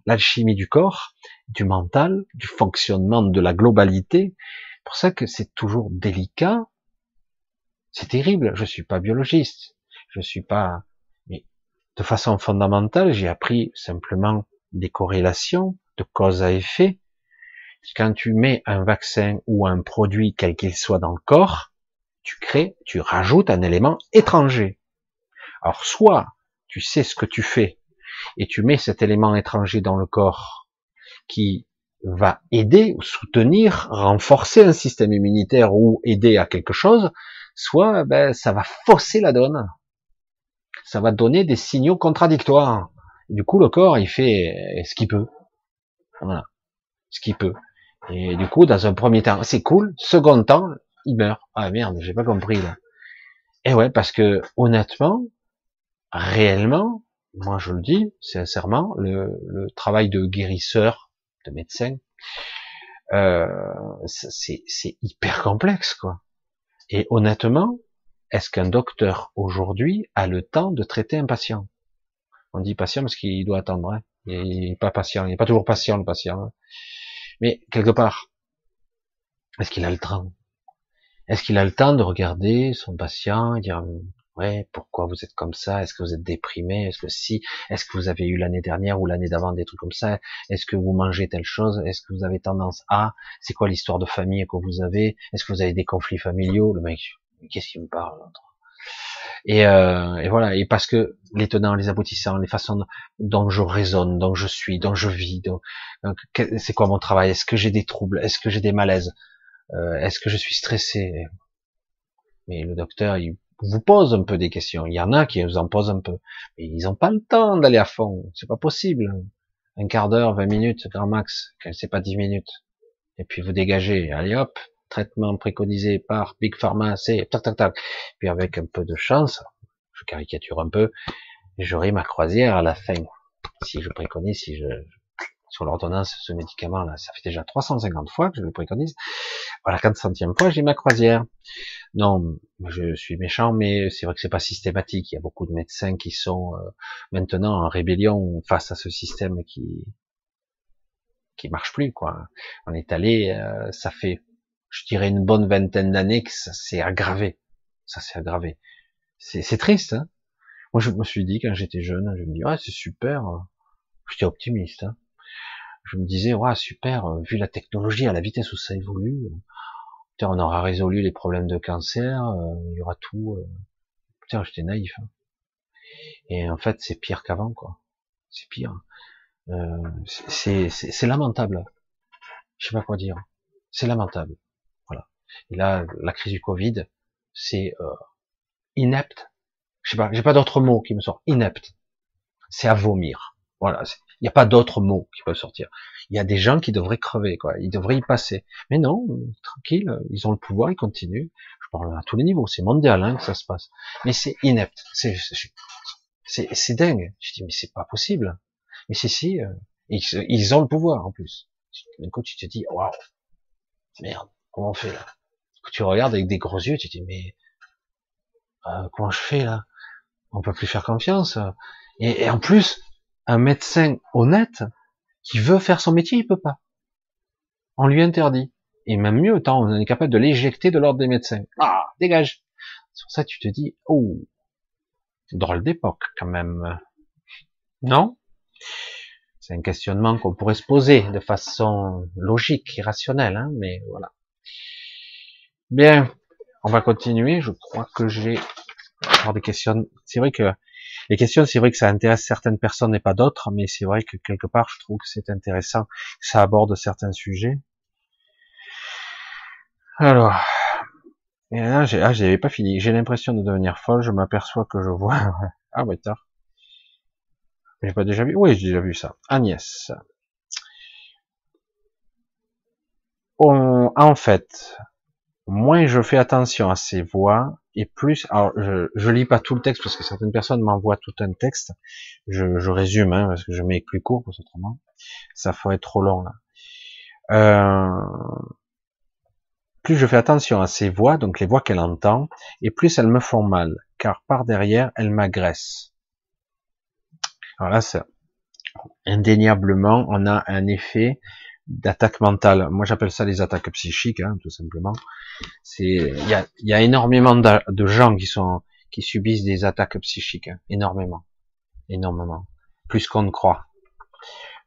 l'alchimie du corps, du mental, du fonctionnement de la globalité. C'est pour ça que c'est toujours délicat. C'est terrible. Je suis pas biologiste. Je suis pas, mais de façon fondamentale, j'ai appris simplement des corrélations de cause à effet. Quand tu mets un vaccin ou un produit quel qu'il soit dans le corps, tu crées, tu rajoutes un élément étranger. Alors soit tu sais ce que tu fais et tu mets cet élément étranger dans le corps qui va aider ou soutenir, renforcer un système immunitaire ou aider à quelque chose, soit ben, ça va fausser la donne. Ça va donner des signaux contradictoires. du coup, le corps, il fait ce qu'il peut. Voilà. Ce qu'il peut. Et du coup, dans un premier temps, c'est cool. Second temps, il meurt. Ah merde, j'ai pas compris là. Et ouais, parce que honnêtement, réellement, moi je le dis sincèrement, le, le travail de guérisseur, de médecin, euh, c'est hyper complexe quoi. Et honnêtement, est-ce qu'un docteur aujourd'hui a le temps de traiter un patient? On dit patient parce qu'il doit attendre. Hein Il est pas patient, il n'est pas toujours patient le patient. Mais quelque part, est-ce qu'il a le temps? Est-ce qu'il a le temps de regarder son patient et dire ouais, pourquoi vous êtes comme ça? Est-ce que vous êtes déprimé? Est-ce que si? Est-ce que vous avez eu l'année dernière ou l'année d'avant des trucs comme ça? Est-ce que vous mangez telle chose? Est-ce que vous avez tendance à? C'est quoi l'histoire de famille que vous avez? Est-ce que vous avez des conflits familiaux? Le mec, qu'est-ce qu'il me parle et, euh, et, voilà, et parce que les tenants, les aboutissants, les façons dont je raisonne, dont je suis, dont je vis, c'est quoi mon travail? Est-ce que j'ai des troubles? Est-ce que j'ai des malaises? Euh, Est-ce que je suis stressé? Mais le docteur, il vous pose un peu des questions. Il y en a qui vous en posent un peu, mais ils n'ont pas le temps d'aller à fond. C'est pas possible. Un quart d'heure, 20 minutes, grand max. C'est pas 10 minutes. Et puis vous dégagez. Allez hop, traitement préconisé par Big Pharma, c'est tac tac tac. Puis avec un peu de chance, je caricature un peu, j'aurai ma croisière à la fin. Si je préconise, si je, sur l'ordonnance, ce médicament-là, ça fait déjà 350 fois que je le préconise. Voilà, 4 centième fois, j'ai ma croisière. Non, je suis méchant, mais c'est vrai que c'est pas systématique. Il y a beaucoup de médecins qui sont euh, maintenant en rébellion face à ce système qui qui marche plus, quoi. On est allé, euh, ça fait, je dirais, une bonne vingtaine d'années que ça s'est aggravé. Ça s'est aggravé. C'est triste, hein Moi, je me suis dit, quand j'étais jeune, je me dis, ouais, c'est super. J'étais optimiste, hein je me disais, ouais, super, euh, vu la technologie, à la vitesse où ça évolue, euh, on aura résolu les problèmes de cancer, euh, il y aura tout. Putain, j'étais naïf. Hein. Et en fait, c'est pire qu'avant, quoi. C'est pire. c'est lamentable. Je sais pas quoi dire. C'est lamentable. Et là, la crise du Covid, c'est inepte. Je sais pas, j'ai pas d'autres mots qui me sortent. Inepte. C'est à vomir. Voilà. Il n'y a pas d'autres mots qui peuvent sortir. Il y a des gens qui devraient crever, quoi. Ils devraient y passer. Mais non, tranquille, ils ont le pouvoir, ils continuent. Je parle à tous les niveaux, c'est mondial hein, que ça se passe. Mais c'est inepte, c'est c'est dingue. Je dis mais c'est pas possible. Mais si si, euh, ils, ont le pouvoir en plus. D'un coup tu te dis waouh, merde, comment on fait là? Tu regardes avec des gros yeux, tu dis mais euh, comment je fais là? On peut plus faire confiance. Et, et en plus, un médecin honnête qui veut faire son métier, il peut pas. On lui interdit. Et même mieux, tant on est capable de l'éjecter de l'ordre des médecins. Ah, dégage. Sur ça, tu te dis, oh, drôle d'époque quand même. Non? C'est un questionnement qu'on pourrait se poser de façon logique et rationnelle, hein, mais voilà. Bien, on va continuer. Je crois que j'ai des questions. C'est vrai que les questions, c'est vrai que ça intéresse certaines personnes et pas d'autres, mais c'est vrai que quelque part, je trouve que c'est intéressant, ça aborde certains sujets. Alors, et là, j'ai, ah, j'avais pas fini. J'ai l'impression de devenir folle. Je m'aperçois que je vois. ah ouais, tard. J'ai pas déjà vu? Oui, j'ai déjà vu ça. Agnès. en fait, moins je fais attention à ces voix, et plus, alors je, je lis pas tout le texte parce que certaines personnes m'envoient tout un texte. Je, je résume hein, parce que je mets plus court parce autrement ça ferait trop long là. Euh, plus je fais attention à ces voix, donc les voix qu'elle entend, et plus elles me font mal, car par derrière elles m'agressent. Alors là, c'est indéniablement, on a un effet d'attaque mentale. Moi, j'appelle ça les attaques psychiques, hein, tout simplement. C'est, il y a, y a, énormément de, gens qui sont, qui subissent des attaques psychiques, hein, énormément, énormément, plus qu'on ne croit.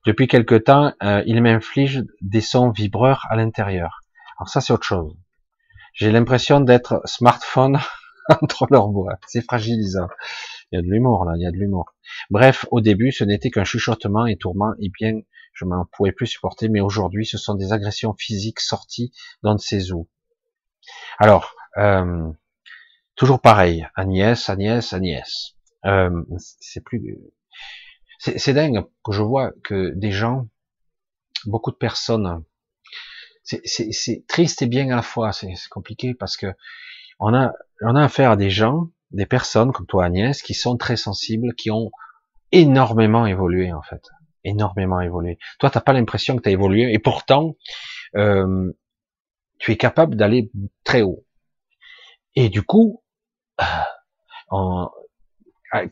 Depuis quelque temps, euh, ils m'infligent des sons vibreurs à l'intérieur. Alors ça, c'est autre chose. J'ai l'impression d'être smartphone entre leurs bois. C'est fragilisant. Il y a de l'humour là, il y a de l'humour. Bref, au début, ce n'était qu'un chuchotement et tourment, et bien je m'en pouvais plus supporter, mais aujourd'hui, ce sont des agressions physiques sorties dans de ces eaux. Alors, euh, toujours pareil, Agnès, Agnès, Agnès. Euh, c'est plus, c'est dingue que je vois que des gens, beaucoup de personnes, c'est triste et bien à la fois. C'est compliqué parce que on a, on a affaire à des gens, des personnes comme toi Agnès, qui sont très sensibles, qui ont énormément évolué en fait énormément évolué. Toi, t'as pas l'impression que tu as évolué, et pourtant, euh, tu es capable d'aller très haut. Et du coup, euh, en,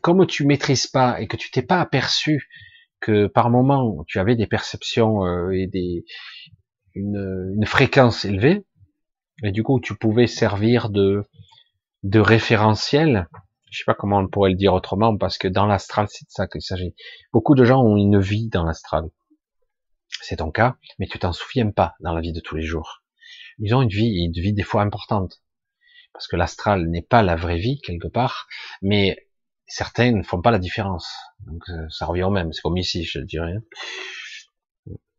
comme tu maîtrises pas et que tu t'es pas aperçu que par moment tu avais des perceptions euh, et des une, une, fréquence élevée, et du coup tu pouvais servir de de référentiel. Je sais pas comment on pourrait le dire autrement, parce que dans l'astral c'est de ça qu'il s'agit. Beaucoup de gens ont une vie dans l'astral. C'est ton cas, mais tu t'en souviens pas dans la vie de tous les jours. Ils ont une vie, une vie des fois importante, parce que l'astral n'est pas la vraie vie quelque part, mais certains ne font pas la différence. Donc euh, ça revient au même. C'est comme ici, je dirais.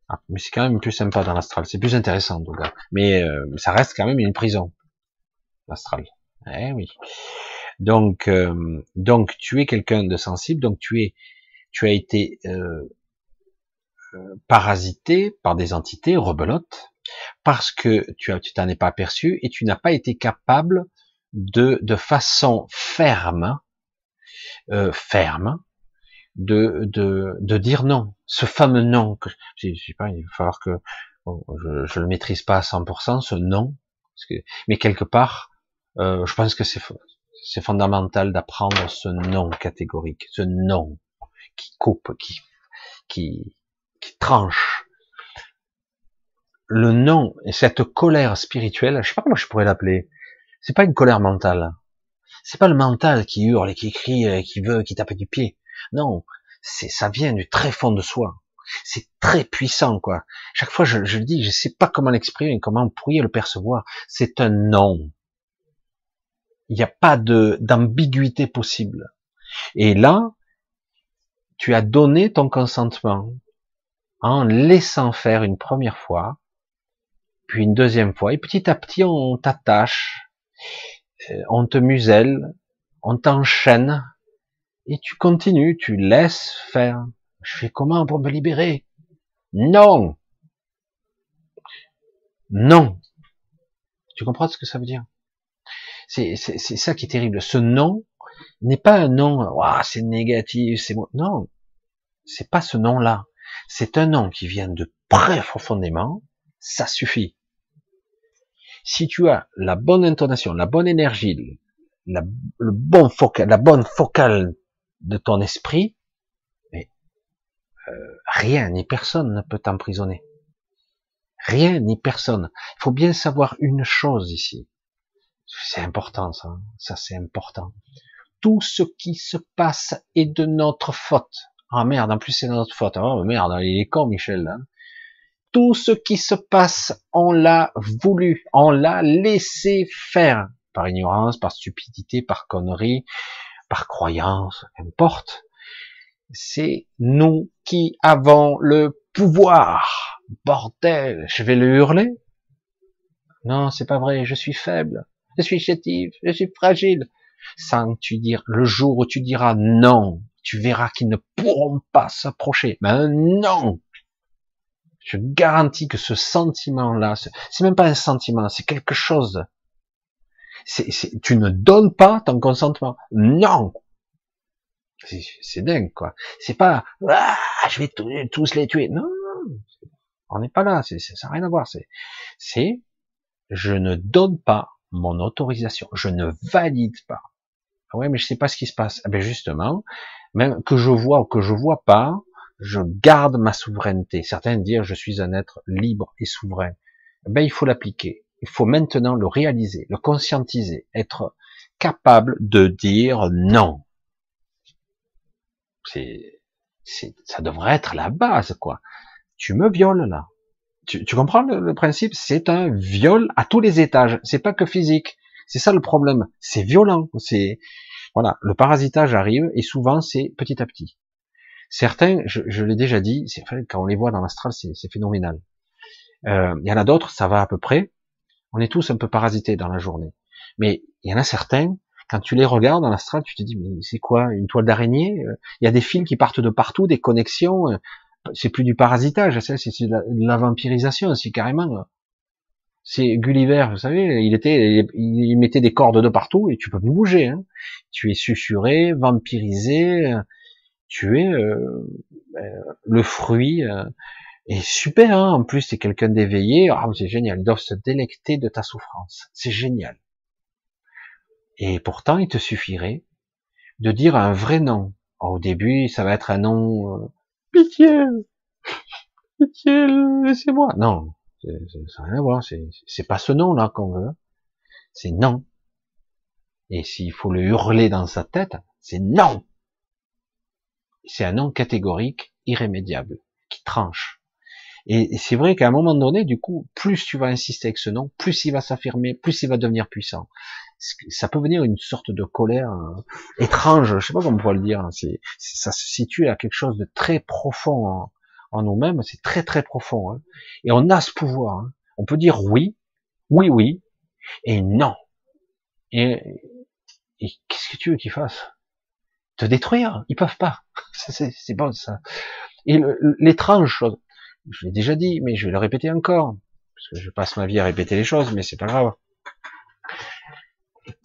Ah, mais c'est quand même plus sympa dans l'astral. C'est plus intéressant, donc. Mais euh, ça reste quand même une prison, l'astral. Eh oui. Donc, euh, donc tu es quelqu'un de sensible. Donc tu es, tu as été parasité par des entités rebelotes parce que tu as, t'en es pas aperçu et tu n'as pas été capable de, de façon ferme euh, ferme de, de, de dire non. Ce fameux non que je, sais pas, il va falloir que je, je le maîtrise pas à 100%, ce non. Mais quelque part, euh, je pense que c'est c'est fondamental d'apprendre ce non catégorique, ce non qui coupe, qui qui qui tranche. Le non et cette colère spirituelle, je sais pas comment je pourrais l'appeler. C'est pas une colère mentale. C'est pas le mental qui hurle et qui crie, et qui veut, qui tape du pied. Non, c'est ça vient du très fond de soi. C'est très puissant, quoi. Chaque fois, je, je le dis, je sais pas comment l'exprimer, comment vous pourriez le percevoir. C'est un non. Il n'y a pas d'ambiguïté possible. Et là, tu as donné ton consentement en laissant faire une première fois, puis une deuxième fois, et petit à petit on t'attache, euh, on te muselle, on t'enchaîne, et tu continues, tu laisses faire. Je fais comment pour me libérer? Non Non Tu comprends ce que ça veut dire? C'est ça qui est terrible. Ce non n'est pas un non, c'est négatif, c'est non, c'est pas ce non-là. C'est un non qui vient de très profondément, ça suffit si tu as la bonne intonation, la bonne énergie, la, le bon focal, la bonne focale de ton esprit, mais euh, rien ni personne ne peut t'emprisonner. Rien ni personne. Il faut bien savoir une chose ici. C'est important ça, hein. ça c'est important. Tout ce qui se passe est de notre faute. Ah merde, en plus c'est notre faute. Oh merde, il est con Michel. Là. Tout ce qui se passe, on l'a voulu, on l'a laissé faire par ignorance, par stupidité, par connerie, par croyance, qu'importe. C'est nous qui avons le pouvoir. Bordel, je vais le hurler? Non, c'est pas vrai, je suis faible, je suis chétif, je suis fragile. Sans tu dire, le jour où tu diras non, tu verras qu'ils ne pourront pas s'approcher. Mais non, je garantis que ce sentiment-là, c'est même pas un sentiment, c'est quelque chose. C'est, tu ne donnes pas ton consentement. Non. C'est dingue, quoi. C'est pas, ah, je vais tous les tuer. Non, on n'est pas là. C'est, ça n'a rien à voir. C'est, c'est, je ne donne pas mon autorisation. Je ne valide pas. Ah ouais, mais je sais pas ce qui se passe. Eh ben justement, même que je vois ou que je vois pas, je garde ma souveraineté. Certains disent je suis un être libre et souverain. Ben il faut l'appliquer. Il faut maintenant le réaliser, le conscientiser, être capable de dire non. C'est, ça devrait être la base, quoi. Tu me violes là. Tu, comprends le, principe? C'est un viol à tous les étages. C'est pas que physique. C'est ça le problème. C'est violent. C'est voilà. Le parasitage arrive et souvent c'est petit à petit. Certains, je, l'ai déjà dit, quand on les voit dans l'astral, c'est phénoménal. Euh, il y en a d'autres, ça va à peu près. On est tous un peu parasités dans la journée. Mais il y en a certains, quand tu les regardes dans l'astral, tu te dis, mais c'est quoi, une toile d'araignée? Euh, Il y a des fils qui partent de partout, des connexions. Euh, c'est plus du parasitage, c'est de, la vampirisation, c'est carrément. C'est Gulliver, vous savez, il était, il mettait des cordes de partout et tu peux plus bouger. Hein. Tu es susurré, vampirisé, tu es euh, ben, le fruit euh, est super. Hein en plus, c'est quelqu'un d'éveillé. Ah, c'est génial. Ils doivent se délecter de ta souffrance. C'est génial. Et pourtant, il te suffirait de dire un vrai nom. au début, ça va être un nom, euh, pitié, pitié, laissez-moi. Non, ça n'a rien à voir. C'est pas ce nom-là qu'on veut. C'est non. Et s'il faut le hurler dans sa tête, c'est non. C'est un non catégorique, irrémédiable, qui tranche. Et c'est vrai qu'à un moment donné, du coup, plus tu vas insister avec ce nom, plus il va s'affirmer, plus il va devenir puissant. Ça peut venir une sorte de colère euh, étrange, je sais pas comment on pourrait le dire. Hein. C'est, ça se situe à quelque chose de très profond en, nous-mêmes. C'est très très profond. Hein. Et on a ce pouvoir. Hein. On peut dire oui, oui, oui, et non. Et, et qu'est-ce que tu veux qu'ils fassent Te détruire? Ils peuvent pas. C'est bon ça. Et l'étrange chose, je l'ai déjà dit, mais je vais le répéter encore, parce que je passe ma vie à répéter les choses, mais c'est pas grave.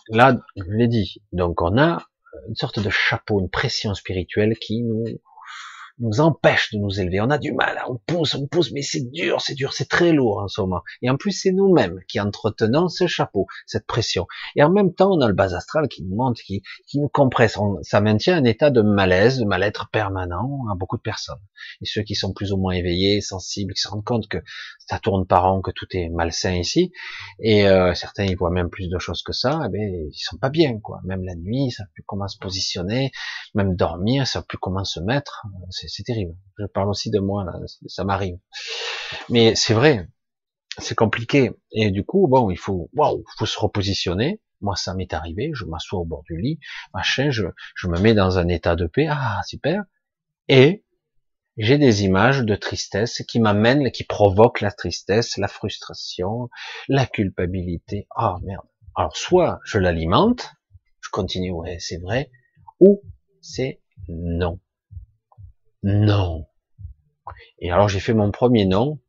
Là, je l'ai dit. Donc on a une sorte de chapeau, une pression spirituelle qui nous nous empêche de nous élever. On a du mal, on pousse, on pousse, mais c'est dur, c'est dur, c'est très lourd en ce moment. Et en plus, c'est nous-mêmes qui entretenons ce chapeau, cette pression. Et en même temps, on a le bas astral qui nous monte, qui, qui nous compresse. ça maintient un état de malaise, de mal-être permanent à beaucoup de personnes. Et ceux qui sont plus ou moins éveillés, sensibles, qui se rendent compte que ça tourne par an, que tout est malsain ici. Et euh, certains, ils voient même plus de choses que ça. Eh bien, ils sont pas bien, quoi. Même la nuit, ils savent plus comment se positionner, même dormir, ils savent plus comment se mettre terrible. Je parle aussi de moi, là, ça m'arrive. Mais c'est vrai, c'est compliqué. Et du coup, bon, il faut, waouh, faut se repositionner. Moi, ça m'est arrivé. Je m'assois au bord du lit, machin, je, je me mets dans un état de paix. Ah, super. Et j'ai des images de tristesse qui m'amènent, qui provoquent la tristesse, la frustration, la culpabilité. Ah, merde. Alors, soit je l'alimente, je continue, ouais, c'est vrai, ou c'est non. Non. Et alors j'ai fait mon premier nom,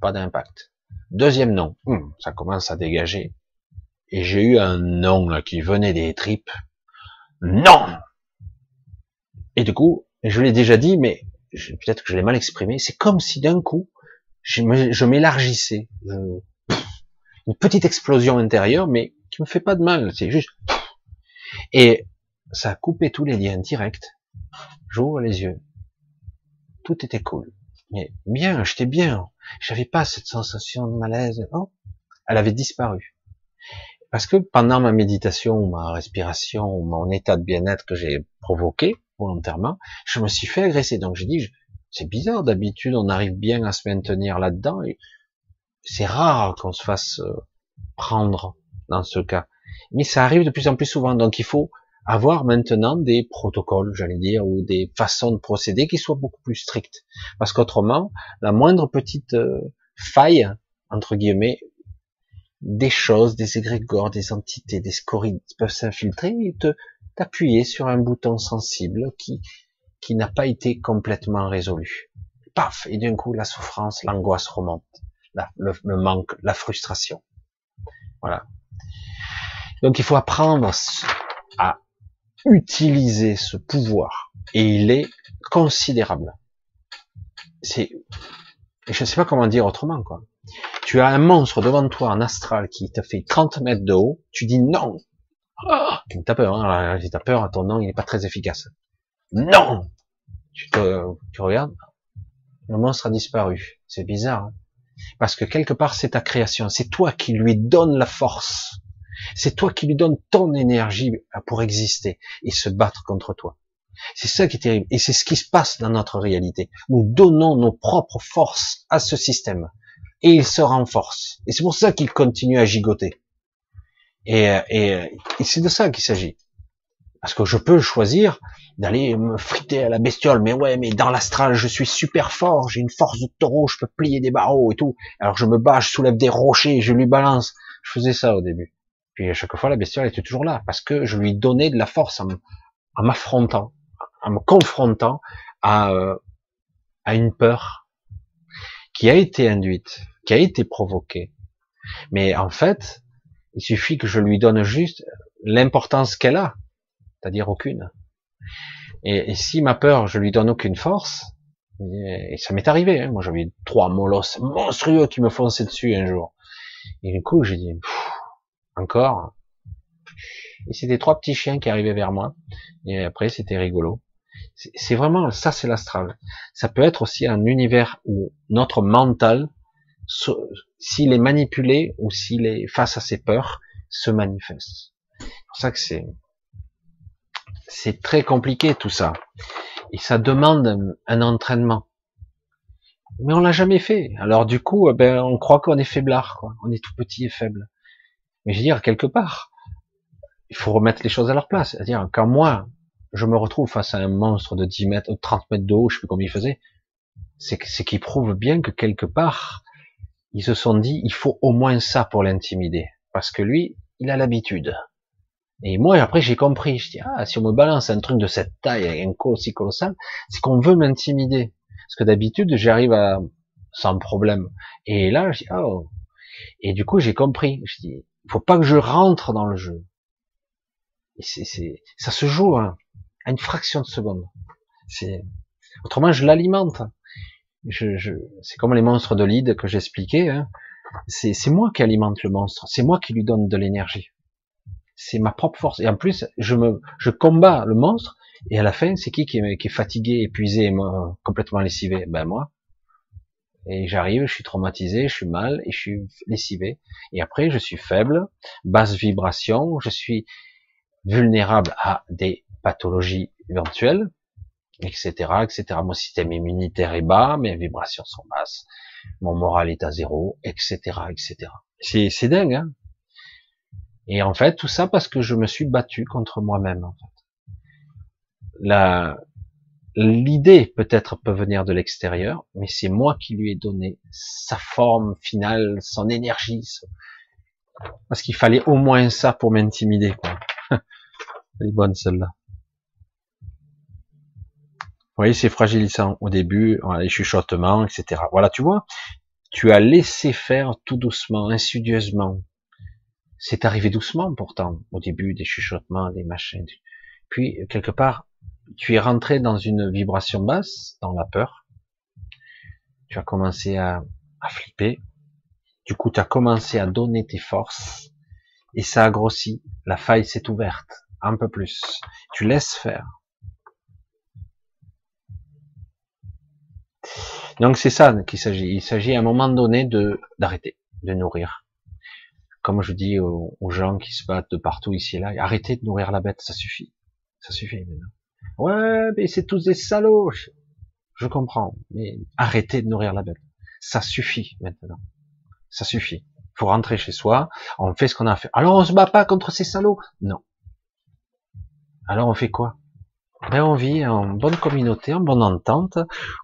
pas d'impact. Deuxième nom, hmm, ça commence à dégager. Et j'ai eu un là, qui venait des tripes. Non Et du coup, je l'ai déjà dit, mais peut-être que je l'ai mal exprimé, c'est comme si d'un coup, je m'élargissais. Une petite explosion intérieure, mais qui me fait pas de mal, c'est juste... Et ça a coupé tous les liens directs. J'ouvre les yeux tout était cool. Mais bien, j'étais bien. J'avais pas cette sensation de malaise. Oh, elle avait disparu. Parce que pendant ma méditation, ma respiration, mon état de bien-être que j'ai provoqué volontairement, je me suis fait agresser. Donc j'ai dit, c'est bizarre, d'habitude on arrive bien à se maintenir là-dedans. C'est rare qu'on se fasse euh, prendre dans ce cas. Mais ça arrive de plus en plus souvent. Donc il faut avoir maintenant des protocoles, j'allais dire, ou des façons de procéder qui soient beaucoup plus strictes. Parce qu'autrement, la moindre petite euh, faille, entre guillemets, des choses, des égrégores, des entités, des scories peuvent s'infiltrer et te t'appuyer sur un bouton sensible qui qui n'a pas été complètement résolu. Paf Et d'un coup, la souffrance, l'angoisse remonte, le, le manque, la frustration. Voilà. Donc il faut apprendre à utiliser ce pouvoir et il est considérable. C'est, je ne sais pas comment dire autrement quoi. Tu as un monstre devant toi en astral qui te fait 30 mètres de haut, tu dis non. Ah, t'as peur, hein si t'as peur, ton nom il n'est pas très efficace. Non. Tu te, tu regardes, le monstre a disparu. C'est bizarre, hein parce que quelque part c'est ta création, c'est toi qui lui donne la force c'est toi qui lui donnes ton énergie pour exister et se battre contre toi. C'est ça qui est terrible. Et c'est ce qui se passe dans notre réalité. Nous donnons nos propres forces à ce système. Et il se renforce. Et c'est pour ça qu'il continue à gigoter. Et, et, c'est de ça qu'il s'agit. Parce que je peux choisir d'aller me friter à la bestiole, mais ouais, mais dans l'astral, je suis super fort, j'ai une force de taureau, je peux plier des barreaux et tout. Alors je me bats, je soulève des rochers, je lui balance. Je faisais ça au début. Puis à chaque fois, la bestiole était toujours là, parce que je lui donnais de la force en m'affrontant, en me confrontant à, euh, à une peur qui a été induite, qui a été provoquée. Mais en fait, il suffit que je lui donne juste l'importance qu'elle a, c'est-à-dire aucune. Et, si ma peur, je lui donne aucune force, et ça m'est arrivé, hein, moi j'avais trois molosses monstrueux qui me fonçaient dessus un jour. Et du coup, j'ai dit, encore. Et c'était trois petits chiens qui arrivaient vers moi. Et après, c'était rigolo. C'est vraiment, ça c'est l'astral. Ça peut être aussi un univers où notre mental, s'il est manipulé ou s'il est face à ses peurs, se manifeste. C'est pour ça que c'est, c'est très compliqué tout ça. Et ça demande un, entraînement. Mais on l'a jamais fait. Alors du coup, eh ben, on croit qu'on est faiblard, quoi. On est tout petit et faible. Mais je veux dire, quelque part, il faut remettre les choses à leur place. C'est-à-dire, quand moi, je me retrouve face à un monstre de 10 mètres, 30 mètres de haut, je sais plus combien il faisait, c'est qu'il prouve bien que quelque part, ils se sont dit, il faut au moins ça pour l'intimider. Parce que lui, il a l'habitude. Et moi, après, j'ai compris. Je dis, ah, si on me balance un truc de cette taille, un coup aussi colossal, c'est qu'on veut m'intimider. Parce que d'habitude, j'arrive à, sans problème. Et là, je dis, oh. Et du coup, j'ai compris. Je dis, faut pas que je rentre dans le jeu. Et c'est, ça se joue hein, à une fraction de seconde. C'est, autrement, je l'alimente. C'est comme les monstres de lead que j'expliquais. Hein. C'est, moi qui alimente le monstre. C'est moi qui lui donne de l'énergie c'est ma propre force. Et en plus, je me, je combats le monstre, et à la fin, c'est qui qui est, qui est fatigué, épuisé, complètement lessivé? Ben moi. Et j'arrive, je suis traumatisé, je suis mal, et je suis lessivé. Et après, je suis faible, basse vibration, je suis vulnérable à des pathologies éventuelles, etc., etc. Mon système immunitaire est bas, mes vibrations sont basses, mon moral est à zéro, etc., etc. C'est, dingue, hein et en fait, tout ça parce que je me suis battu contre moi-même. En fait. La, l'idée peut-être peut venir de l'extérieur, mais c'est moi qui lui ai donné sa forme finale, son énergie, parce qu'il fallait au moins ça pour m'intimider. Elle est bonne celle-là. Vous voyez, c'est fragilisant au début, les chuchotements, etc. Voilà, tu vois, tu as laissé faire tout doucement, insidieusement, c'est arrivé doucement pourtant, au début des chuchotements, des machins. Puis, quelque part, tu es rentré dans une vibration basse, dans la peur. Tu as commencé à, à flipper. Du coup, tu as commencé à donner tes forces. Et ça a grossi. La faille s'est ouverte. Un peu plus. Tu laisses faire. Donc c'est ça qu'il s'agit. Il s'agit à un moment donné de d'arrêter, de nourrir comme je dis aux, gens qui se battent de partout ici et là, arrêtez de nourrir la bête, ça suffit. Ça suffit maintenant. Ouais, mais c'est tous des salauds. Je, comprends, mais arrêtez de nourrir la bête. Ça suffit maintenant. Ça suffit. Faut rentrer chez soi, on fait ce qu'on a fait. Alors on se bat pas contre ces salauds? Non. Alors on fait quoi? Ben on vit en bonne communauté, en bonne entente,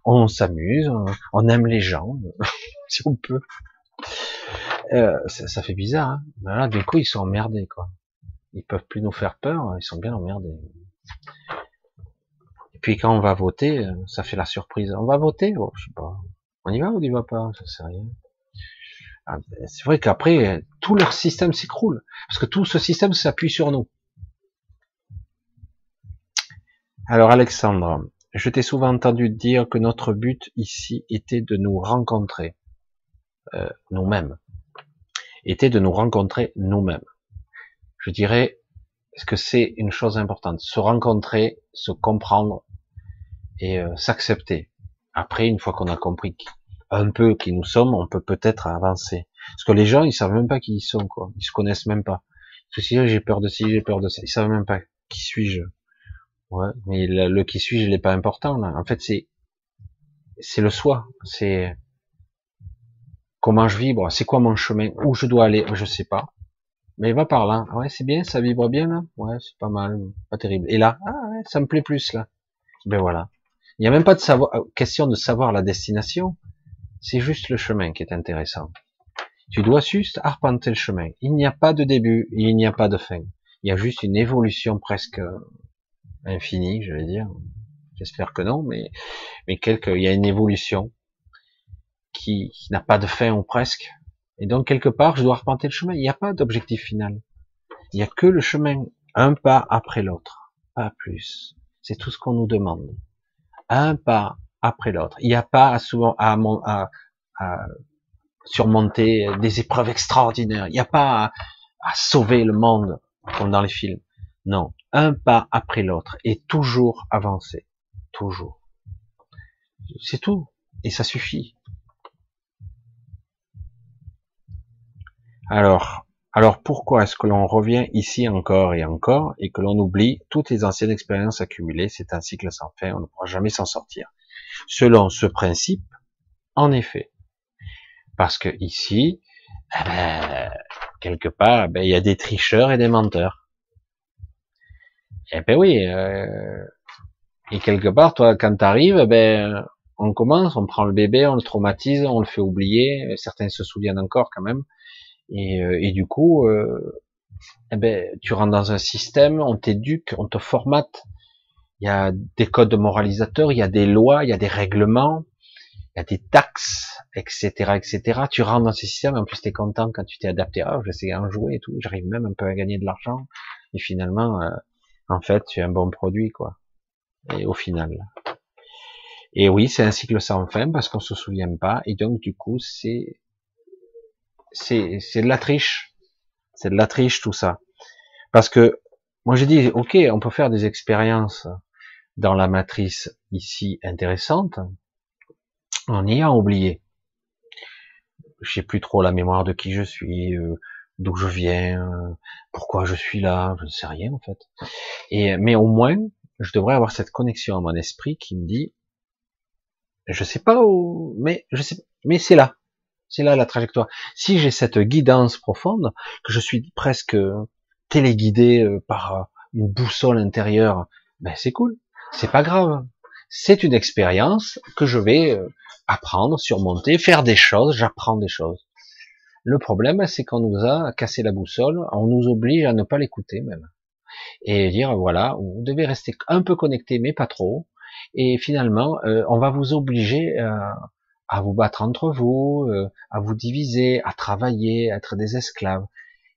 on s'amuse, on aime les gens, si on peut. Euh, ça, fait bizarre. Hein là, du coup, ils sont emmerdés, quoi. Ils peuvent plus nous faire peur, ils sont bien emmerdés. Et puis quand on va voter, euh, ça fait la surprise. On va voter, oh, je sais pas. On y va ou on y va pas? Ça sait rien. Ah, ben, c'est vrai qu'après, tout leur système s'écroule, parce que tout ce système s'appuie sur nous. Alors Alexandre, je t'ai souvent entendu dire que notre but ici était de nous rencontrer euh, nous-mêmes était de nous rencontrer nous-mêmes. Je dirais que c'est une chose importante, se rencontrer, se comprendre et euh, s'accepter. Après, une fois qu'on a compris un peu qui nous sommes, on peut peut-être avancer. Parce que les gens, ils savent même pas qui ils sont, quoi. Ils se connaissent même pas. Si j'ai peur de ci, j'ai peur de ça. Ils savent même pas qui suis-je. Ouais, mais le, qui suis-je, il n'est pas important là. En fait, c'est c'est le soi. C'est Comment je vibre C'est quoi mon chemin Où je dois aller Je sais pas. Mais va par là. Ouais, c'est bien, ça vibre bien là. Ouais, c'est pas mal, pas terrible. Et là, ah ouais, ça me plaît plus là. Ben voilà. Il n'y a même pas de savoir, euh, question de savoir la destination. C'est juste le chemin qui est intéressant. Tu dois juste arpenter le chemin. Il n'y a pas de début, il n'y a pas de fin. Il y a juste une évolution presque euh, infinie, je vais dire. J'espère que non, mais mais quelque, il y a une évolution qui, n'a pas de fin ou presque. Et donc quelque part, je dois arpenter le chemin. Il n'y a pas d'objectif final. Il n'y a que le chemin, un pas après l'autre, pas plus. C'est tout ce qu'on nous demande. Un pas après l'autre. Il n'y a pas souvent à, surmonter des épreuves extraordinaires. Il n'y a pas à sauver le monde comme dans les films. Non, un pas après l'autre et toujours avancer. toujours. C'est tout. Et ça suffit. Alors, alors pourquoi est-ce que l'on revient ici encore et encore et que l'on oublie toutes les anciennes expériences accumulées? C'est un cycle sans fin, on ne pourra jamais s'en sortir. Selon ce principe, en effet. Parce que ici, eh ben, quelque part, eh ben, il y a des tricheurs et des menteurs. Eh ben oui, euh, et quelque part, toi, quand t'arrives, eh ben, on commence, on prend le bébé, on le traumatise, on le fait oublier. Certains se souviennent encore quand même. Et, euh, et du coup, euh, eh ben, tu rentres dans un système, on t'éduque, on te formate. Il y a des codes moralisateurs, il y a des lois, il y a des règlements, il y a des taxes, etc., etc. Tu rentres dans ces systèmes, en plus tu es content quand tu t'es adapté. Ah, j'essaie en jouer et tout, j'arrive même un peu à gagner de l'argent. Et finalement, euh, en fait, tu es un bon produit, quoi. Et au final. Et oui, c'est un cycle sans fin parce qu'on se souvient pas. Et donc, du coup, c'est c'est de la triche. C'est de la triche tout ça. Parce que moi j'ai dit ok, on peut faire des expériences dans la matrice ici intéressante. On y a oublié. J'ai plus trop la mémoire de qui je suis, euh, d'où je viens, euh, pourquoi je suis là, je ne sais rien en fait. Et mais au moins, je devrais avoir cette connexion à mon esprit qui me dit, je sais pas où, mais je sais, mais c'est là. C'est là la trajectoire. Si j'ai cette guidance profonde, que je suis presque téléguidé euh, par euh, une boussole intérieure, ben c'est cool. C'est pas grave. C'est une expérience que je vais euh, apprendre, surmonter, faire des choses. J'apprends des choses. Le problème, c'est qu'on nous a cassé la boussole. On nous oblige à ne pas l'écouter même et dire voilà, vous devez rester un peu connecté, mais pas trop. Et finalement, on va vous obliger à vous battre entre vous, euh, à vous diviser, à travailler, à être des esclaves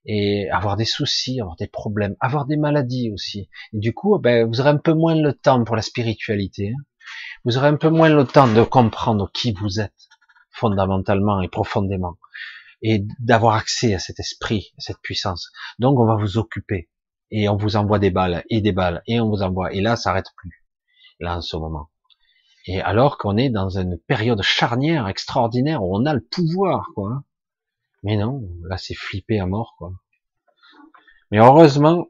et avoir des soucis, avoir des problèmes, avoir des maladies aussi. Et du coup, ben, vous aurez un peu moins le temps pour la spiritualité. Hein. Vous aurez un peu moins le temps de comprendre qui vous êtes fondamentalement et profondément et d'avoir accès à cet esprit, à cette puissance. Donc, on va vous occuper et on vous envoie des balles et des balles et on vous envoie. Et là, ça arrête plus. Là, en ce moment. Et alors qu'on est dans une période charnière extraordinaire où on a le pouvoir, quoi. Mais non, là c'est flippé à mort, quoi. Mais heureusement,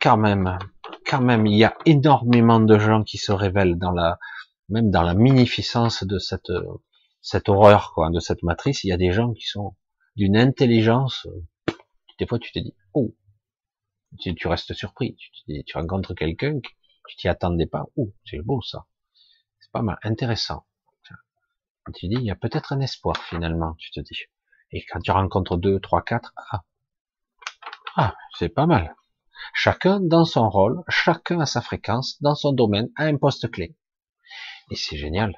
quand même, quand même, il y a énormément de gens qui se révèlent dans la, même dans la magnificence de cette, cette horreur, quoi, de cette matrice. Il y a des gens qui sont d'une intelligence. Des fois, tu te dis, oh, tu, restes surpris. Tu, tu rencontres quelqu'un, tu t'y attendais pas. Oh, c'est beau ça pas mal, intéressant. Tu dis, il y a peut-être un espoir finalement, tu te dis. Et quand tu rencontres deux, trois, quatre, ah, ah c'est pas mal. Chacun dans son rôle, chacun à sa fréquence, dans son domaine, a un poste clé. Et c'est génial.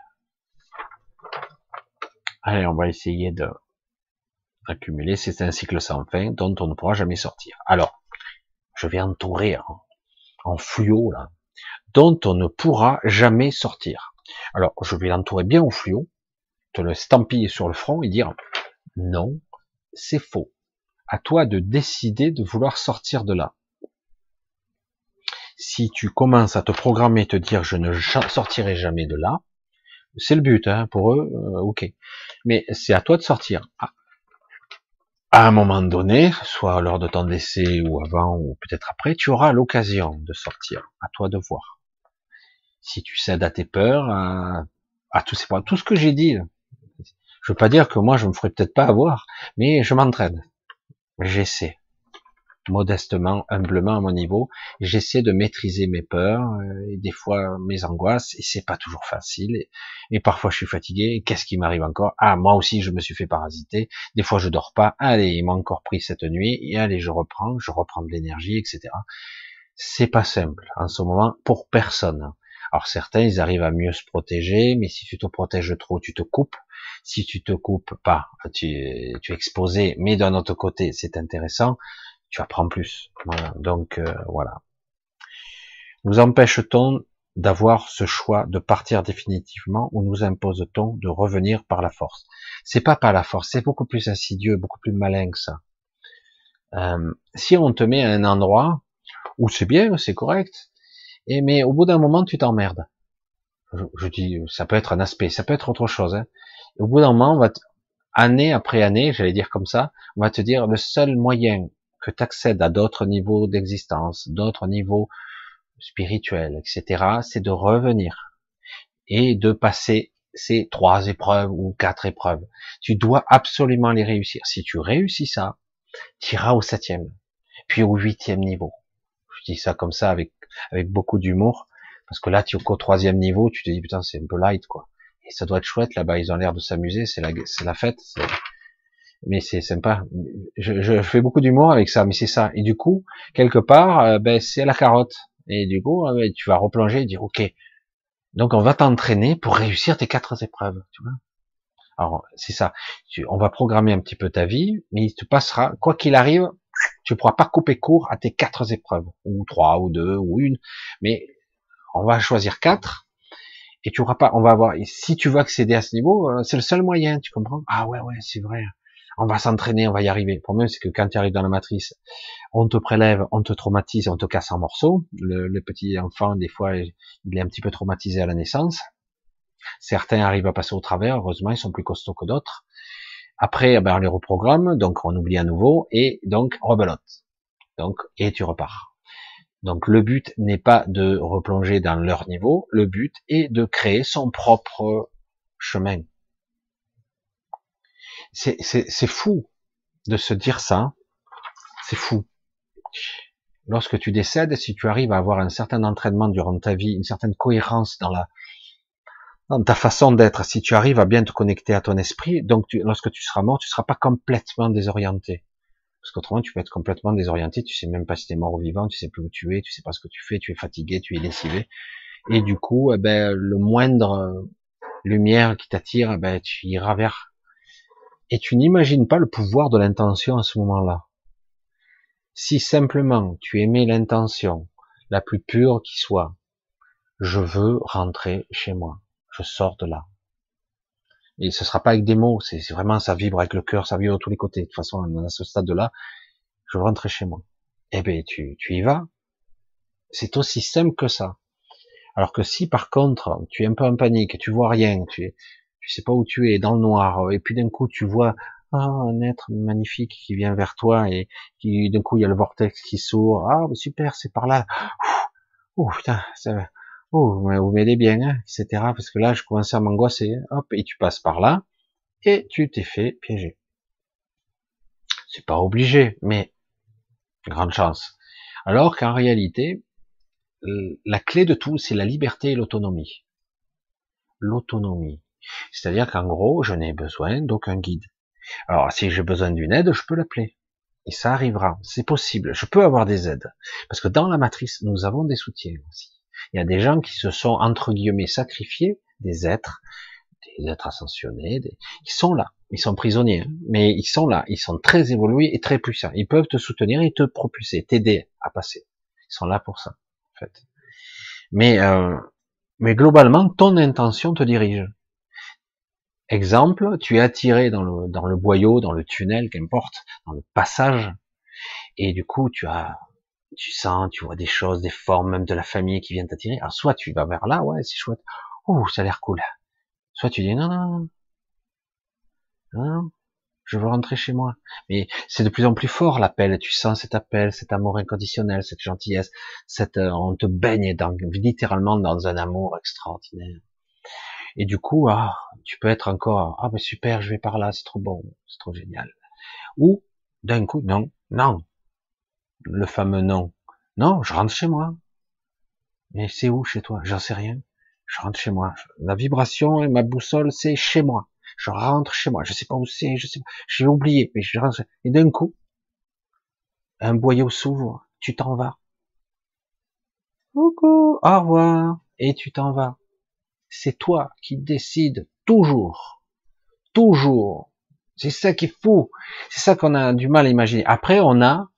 Allez, on va essayer de accumuler. C'est un cycle sans fin dont on ne pourra jamais sortir. Alors, je vais entourer en, en fluo là, dont on ne pourra jamais sortir. Alors, je vais l'entourer bien au fluo, te le stampiller sur le front et dire non, c'est faux. À toi de décider de vouloir sortir de là. Si tu commences à te programmer, te dire je ne sortirai jamais de là, c'est le but hein, pour eux, euh, ok. Mais c'est à toi de sortir. Ah. À un moment donné, soit lors de ton décès ou avant ou peut-être après, tu auras l'occasion de sortir. À toi de voir si tu cèdes à tes peurs, à, tous ces points, tout ce que j'ai dit. Je veux pas dire que moi je me ferai peut-être pas avoir, mais je m'entraîne. J'essaie modestement, humblement à mon niveau, j'essaie de maîtriser mes peurs euh, et des fois mes angoisses et c'est pas toujours facile et, parfois je suis fatigué. Qu'est-ce qui m'arrive encore? Ah moi aussi je me suis fait parasiter. Des fois je dors pas. Allez il m'a encore pris cette nuit et allez je reprends, je reprends de l'énergie, etc. C'est pas simple en ce moment pour personne. Alors certains, ils arrivent à mieux se protéger, mais si tu te protèges trop, tu te coupes. Si tu te coupes pas, tu, es exposé, mais d'un autre côté, c'est intéressant, tu apprends plus. Donc euh, voilà. Nous empêche-t-on d'avoir ce choix de partir définitivement ou nous impose-t-on de revenir par la force? C'est pas par la force, c'est beaucoup plus insidieux, beaucoup plus malin que ça. Euh, si on te met à un endroit où c'est bien, c'est correct, et mais au bout d'un moment, tu t'emmerdes. Je, dis, ça peut être un aspect, ça peut être autre chose. Hein. au bout d'un moment, on va année après année, j'allais dire comme ça, on va te dire le seul moyen que tu accèdes à d'autres niveaux d'existence, d'autres niveaux spirituels, etc., c'est de revenir et de passer ces trois épreuves ou quatre épreuves. Tu dois absolument les réussir. Si tu réussis ça, tu iras au septième, puis au huitième niveau. Je dis ça comme ça avec, avec beaucoup d'humour, parce que là, tu qu'au troisième niveau, tu te dis, putain, c'est un peu light, quoi. Et ça doit être chouette, là-bas, ils ont l'air de s'amuser, c'est la, c'est la fête, mais c'est sympa. Je, je fais beaucoup d'humour avec ça, mais c'est ça. Et du coup, quelque part, euh, ben, c'est la carotte. Et du coup, euh, ben, tu vas replonger et dire, ok, donc on va t'entraîner pour réussir tes quatre épreuves, tu vois. Alors c'est ça. on va programmer un petit peu ta vie, mais il te passera, quoi qu'il arrive, tu pourras pas couper court à tes quatre épreuves, ou trois, ou deux, ou une, mais on va choisir quatre, et tu auras pas, on va avoir, si tu veux accéder à ce niveau, euh, c'est le seul moyen, tu comprends? Ah ouais, ouais, c'est vrai on va s'entraîner, on va y arriver. Le problème, c'est que quand tu arrives dans la matrice, on te prélève, on te traumatise, on te casse en morceaux. Le, petit enfant, des fois, il est un petit peu traumatisé à la naissance. Certains arrivent à passer au travers, heureusement, ils sont plus costauds que d'autres. Après, eh ben, on les reprogramme, donc on oublie à nouveau, et donc rebelote. Donc, et tu repars. Donc le but n'est pas de replonger dans leur niveau, le but est de créer son propre chemin. C'est fou de se dire ça. C'est fou. Lorsque tu décèdes, si tu arrives à avoir un certain entraînement durant ta vie, une certaine cohérence dans la dans ta façon d'être, si tu arrives à bien te connecter à ton esprit, donc lorsque tu seras mort, tu seras pas complètement désorienté. Parce qu'autrement, tu peux être complètement désorienté, tu sais même pas si tu es mort ou vivant, tu sais plus où tu es, tu sais pas ce que tu fais, tu es fatigué, tu es lessivé. Et du coup, eh ben, le moindre lumière qui t'attire, eh ben, tu iras vers et tu n'imagines pas le pouvoir de l'intention à ce moment-là. Si simplement tu aimais l'intention la plus pure qui soit, je veux rentrer chez moi, je sors de là. Et ce sera pas avec des mots, c'est vraiment ça vibre avec le cœur, ça vibre de tous les côtés. De toute façon, à ce stade-là, je rentrer chez moi. Eh ben, tu, y vas. C'est aussi simple que ça. Alors que si par contre tu es un peu en panique, tu vois rien, tu sais pas où tu es, dans le noir, et puis d'un coup tu vois ah, un être magnifique qui vient vers toi et qui d'un coup il y a le vortex qui s'ouvre, ah super, c'est par là, oh putain, ça va, oh vous m'aidez bien, hein, etc. Parce que là je commençais à m'angoisser, hop, et tu passes par là et tu t'es fait piéger. C'est pas obligé, mais grande chance. Alors qu'en réalité, la clé de tout, c'est la liberté et l'autonomie. L'autonomie. C'est-à-dire qu'en gros, je n'ai besoin d'aucun guide. Alors, si j'ai besoin d'une aide, je peux l'appeler. Et ça arrivera. C'est possible. Je peux avoir des aides. Parce que dans la matrice, nous avons des soutiens aussi. Il y a des gens qui se sont, entre guillemets, sacrifiés, des êtres, des êtres ascensionnés, ils sont là. Ils sont prisonniers, hein. mais ils sont là. Ils sont très évolués et très puissants. Ils peuvent te soutenir et te propulser, t'aider à passer. Ils sont là pour ça, en fait. Mais, euh, mais globalement, ton intention te dirige. Exemple, tu es attiré dans le, dans le boyau, dans le tunnel, qu'importe, dans le passage, et du coup, tu as, tu sens, tu vois des choses, des formes, même de la famille qui viennent t'attirer. Alors, soit tu vas vers là, ouais, c'est chouette. Oh, ça a l'air cool. Soit tu dis non, non, non, je veux rentrer chez moi. Mais c'est de plus en plus fort l'appel. Tu sens cet appel, cet amour inconditionnel, cette gentillesse, cette, euh, on te baigne littéralement dans un amour extraordinaire. Et du coup, ah, tu peux être encore, ah, mais super, je vais par là, c'est trop bon, c'est trop génial. Ou, d'un coup, non, non. Le fameux non. Non, je rentre chez moi. Mais c'est où chez toi? J'en sais rien. Je rentre chez moi. La vibration et ma boussole, c'est chez moi. Je rentre chez moi. Je sais pas où c'est, je sais pas. J'ai oublié, mais je rentre. Et d'un coup, un boyau s'ouvre. Tu t'en vas. Coucou, au revoir. Et tu t'en vas c'est toi qui décides toujours. Toujours. C'est ça qui est fou. C'est ça qu'on a du mal à imaginer. Après, on a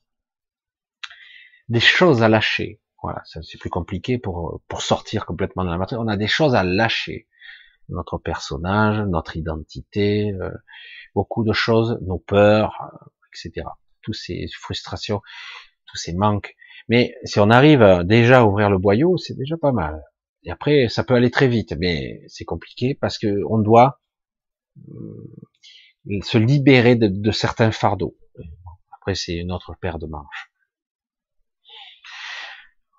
des choses à lâcher. Voilà, c'est plus compliqué pour, pour sortir complètement de la matière. On a des choses à lâcher. Notre personnage, notre identité, euh, beaucoup de choses, nos peurs, euh, etc. Tous ces frustrations, tous ces manques. Mais si on arrive déjà à ouvrir le boyau, c'est déjà pas mal. Et après, ça peut aller très vite, mais c'est compliqué parce que on doit euh, se libérer de, de certains fardeaux. Après, c'est une autre paire de manches.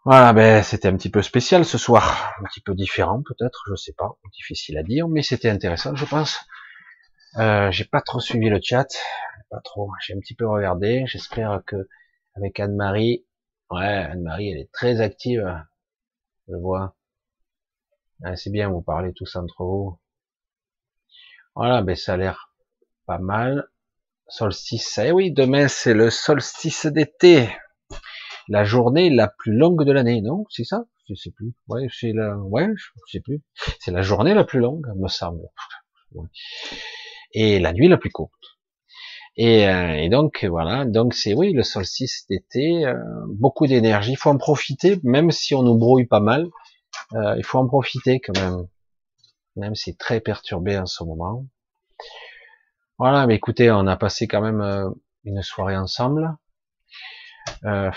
Voilà, ben c'était un petit peu spécial ce soir, un petit peu différent peut-être, je sais pas, difficile à dire, mais c'était intéressant, je pense. Euh, j'ai pas trop suivi le chat, pas trop. J'ai un petit peu regardé. J'espère que avec Anne-Marie, ouais, Anne-Marie, elle est très active. Je vois. c'est bien, vous parlez tous entre vous. Voilà, ben ça a l'air pas mal. Solstice, eh oui, demain c'est le solstice d'été la journée la plus longue de l'année, non? C'est ça? Je sais plus. Ouais, c'est la, ouais, je sais plus. C'est la journée la plus longue, me semble. Et la nuit la plus courte. Et, euh, et donc voilà, donc c'est oui le solstice d'été, euh, beaucoup d'énergie. Il faut en profiter, même si on nous brouille pas mal. Euh, il faut en profiter quand même, même si c'est très perturbé en ce moment. Voilà, mais écoutez, on a passé quand même une soirée ensemble. Euh,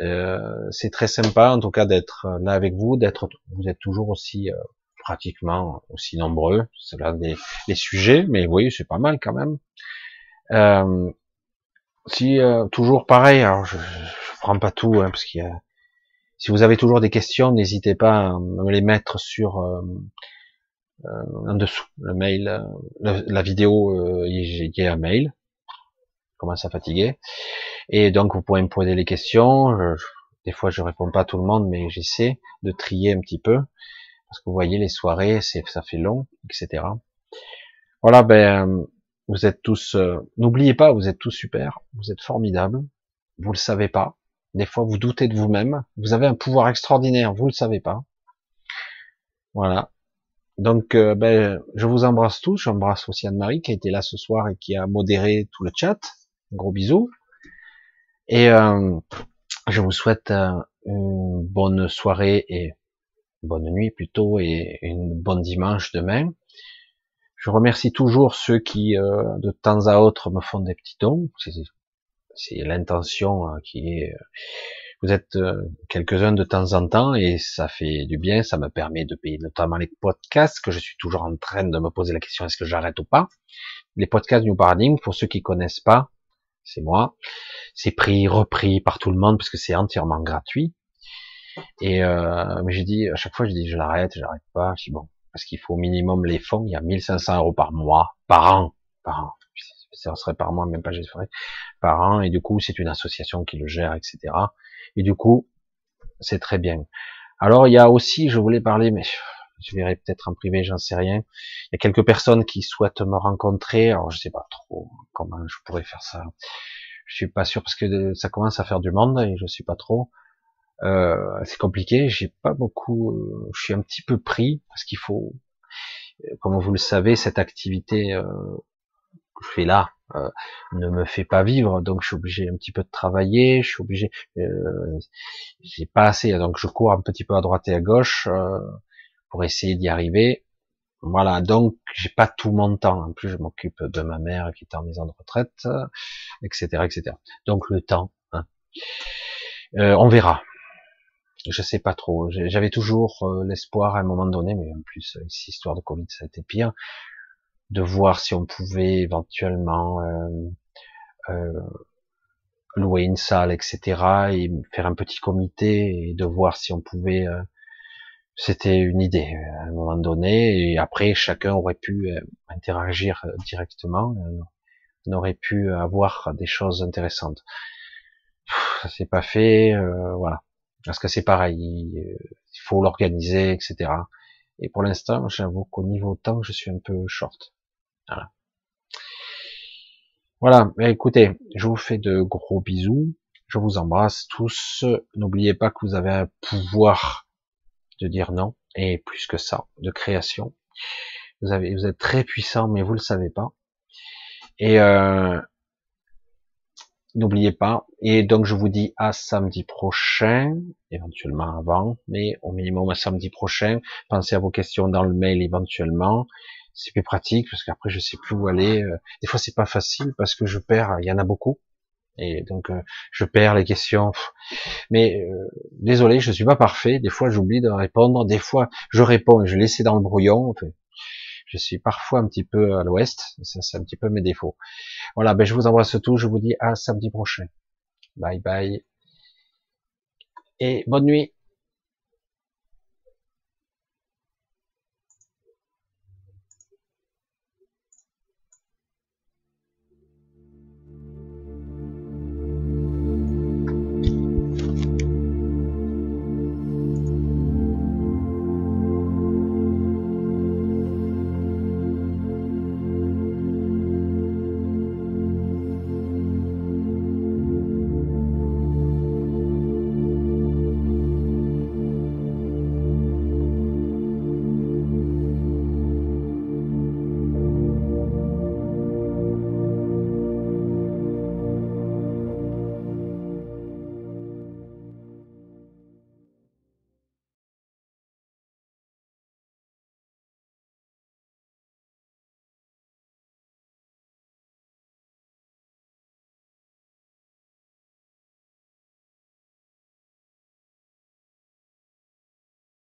euh, c'est très sympa en tout cas d'être là avec vous, d'être, vous êtes toujours aussi euh, pratiquement aussi nombreux. C'est là des, les sujets, mais oui, c'est pas mal quand même. Euh, si toujours pareil, alors je, je prends pas tout hein, parce qu'il y a, si vous avez toujours des questions, n'hésitez pas à me les mettre sur en dessous le mail, la, vidéo, il y a un mail. Commence à fatiguer. Et donc, vous pourrez me poser les questions. des fois, je réponds pas à tout le monde, mais j'essaie de trier un petit peu. Parce que vous voyez, les soirées, c'est, ça fait long, etc. Voilà, ben, vous êtes tous, euh, n'oubliez pas, vous êtes tous super, vous êtes formidables, vous le savez pas. Des fois, vous doutez de vous-même. Vous avez un pouvoir extraordinaire, vous le savez pas. Voilà. Donc, euh, ben, je vous embrasse tous. J'embrasse aussi Anne-Marie qui a été là ce soir et qui a modéré tout le chat. Gros bisous. Et euh, je vous souhaite euh, une bonne soirée et bonne nuit plutôt et une bonne dimanche demain. Je remercie toujours ceux qui euh, de temps à autre me font des petits dons. C'est l'intention qui est. Vous êtes quelques-uns de temps en temps et ça fait du bien. Ça me permet de payer notamment les podcasts que je suis toujours en train de me poser la question est-ce que j'arrête ou pas? Les podcasts New Paradigm, pour ceux qui connaissent pas, c'est moi. C'est pris, repris par tout le monde parce que c'est entièrement gratuit. Et euh, mais j'ai dit à chaque fois, je dis je l'arrête, j'arrête pas. Je dis bon, parce qu'il faut au minimum les fonds. Il y a 1500 euros par mois, par an, par an. Ça serait par mois, même pas j'ai par an. Et du coup, c'est une association qui le gère, etc. Et du coup, c'est très bien. Alors il y a aussi, je voulais parler, mais je verrai peut-être en privé, j'en sais rien. Il y a quelques personnes qui souhaitent me rencontrer. Alors je sais pas trop comment je pourrais faire ça. Je suis pas sûr parce que ça commence à faire du monde et je suis pas trop. Euh, c'est compliqué. J'ai pas beaucoup. Euh, je suis un petit peu pris parce qu'il faut, euh, comme vous le savez, cette activité euh, que je fais là euh, ne me fait pas vivre, donc je suis obligé un petit peu de travailler. Je suis obligé. j'ai pas assez, donc je cours un petit peu à droite et à gauche pour essayer d'y arriver. Voilà, donc j'ai pas tout mon temps. En plus, je m'occupe de ma mère qui est en maison de retraite, etc., etc. Donc le temps, hein. euh, on verra. Je sais pas trop. J'avais toujours euh, l'espoir à un moment donné, mais en plus, cette histoire de Covid, ça a été pire, de voir si on pouvait éventuellement euh, louer une salle, etc., et faire un petit comité et de voir si on pouvait c'était une idée à un moment donné, et après chacun aurait pu euh, interagir euh, directement, euh, on aurait pu avoir des choses intéressantes. Ça s'est pas fait, voilà. Parce que c'est pareil, il faut l'organiser, etc. Et pour l'instant, j'avoue qu'au niveau temps, je suis un peu short. Voilà. Voilà, écoutez, je vous fais de gros bisous. Je vous embrasse tous. N'oubliez pas que vous avez un pouvoir de dire non, et plus que ça, de création. Vous avez, vous êtes très puissant, mais vous le savez pas. Et euh, n'oubliez pas. Et donc je vous dis à samedi prochain, éventuellement avant, mais au minimum à samedi prochain. Pensez à vos questions dans le mail éventuellement. C'est plus pratique parce qu'après je sais plus où aller. Euh, des fois c'est pas facile parce que je perds. Il y en a beaucoup. Et donc, euh, je perds les questions. Mais euh, désolé, je suis pas parfait. Des fois, j'oublie de répondre. Des fois, je réponds et je laisse dans le brouillon. je suis parfois un petit peu à l'ouest. Ça, c'est un petit peu mes défauts. Voilà, ben, je vous embrasse tout. Je vous dis à samedi prochain. Bye bye. Et bonne nuit.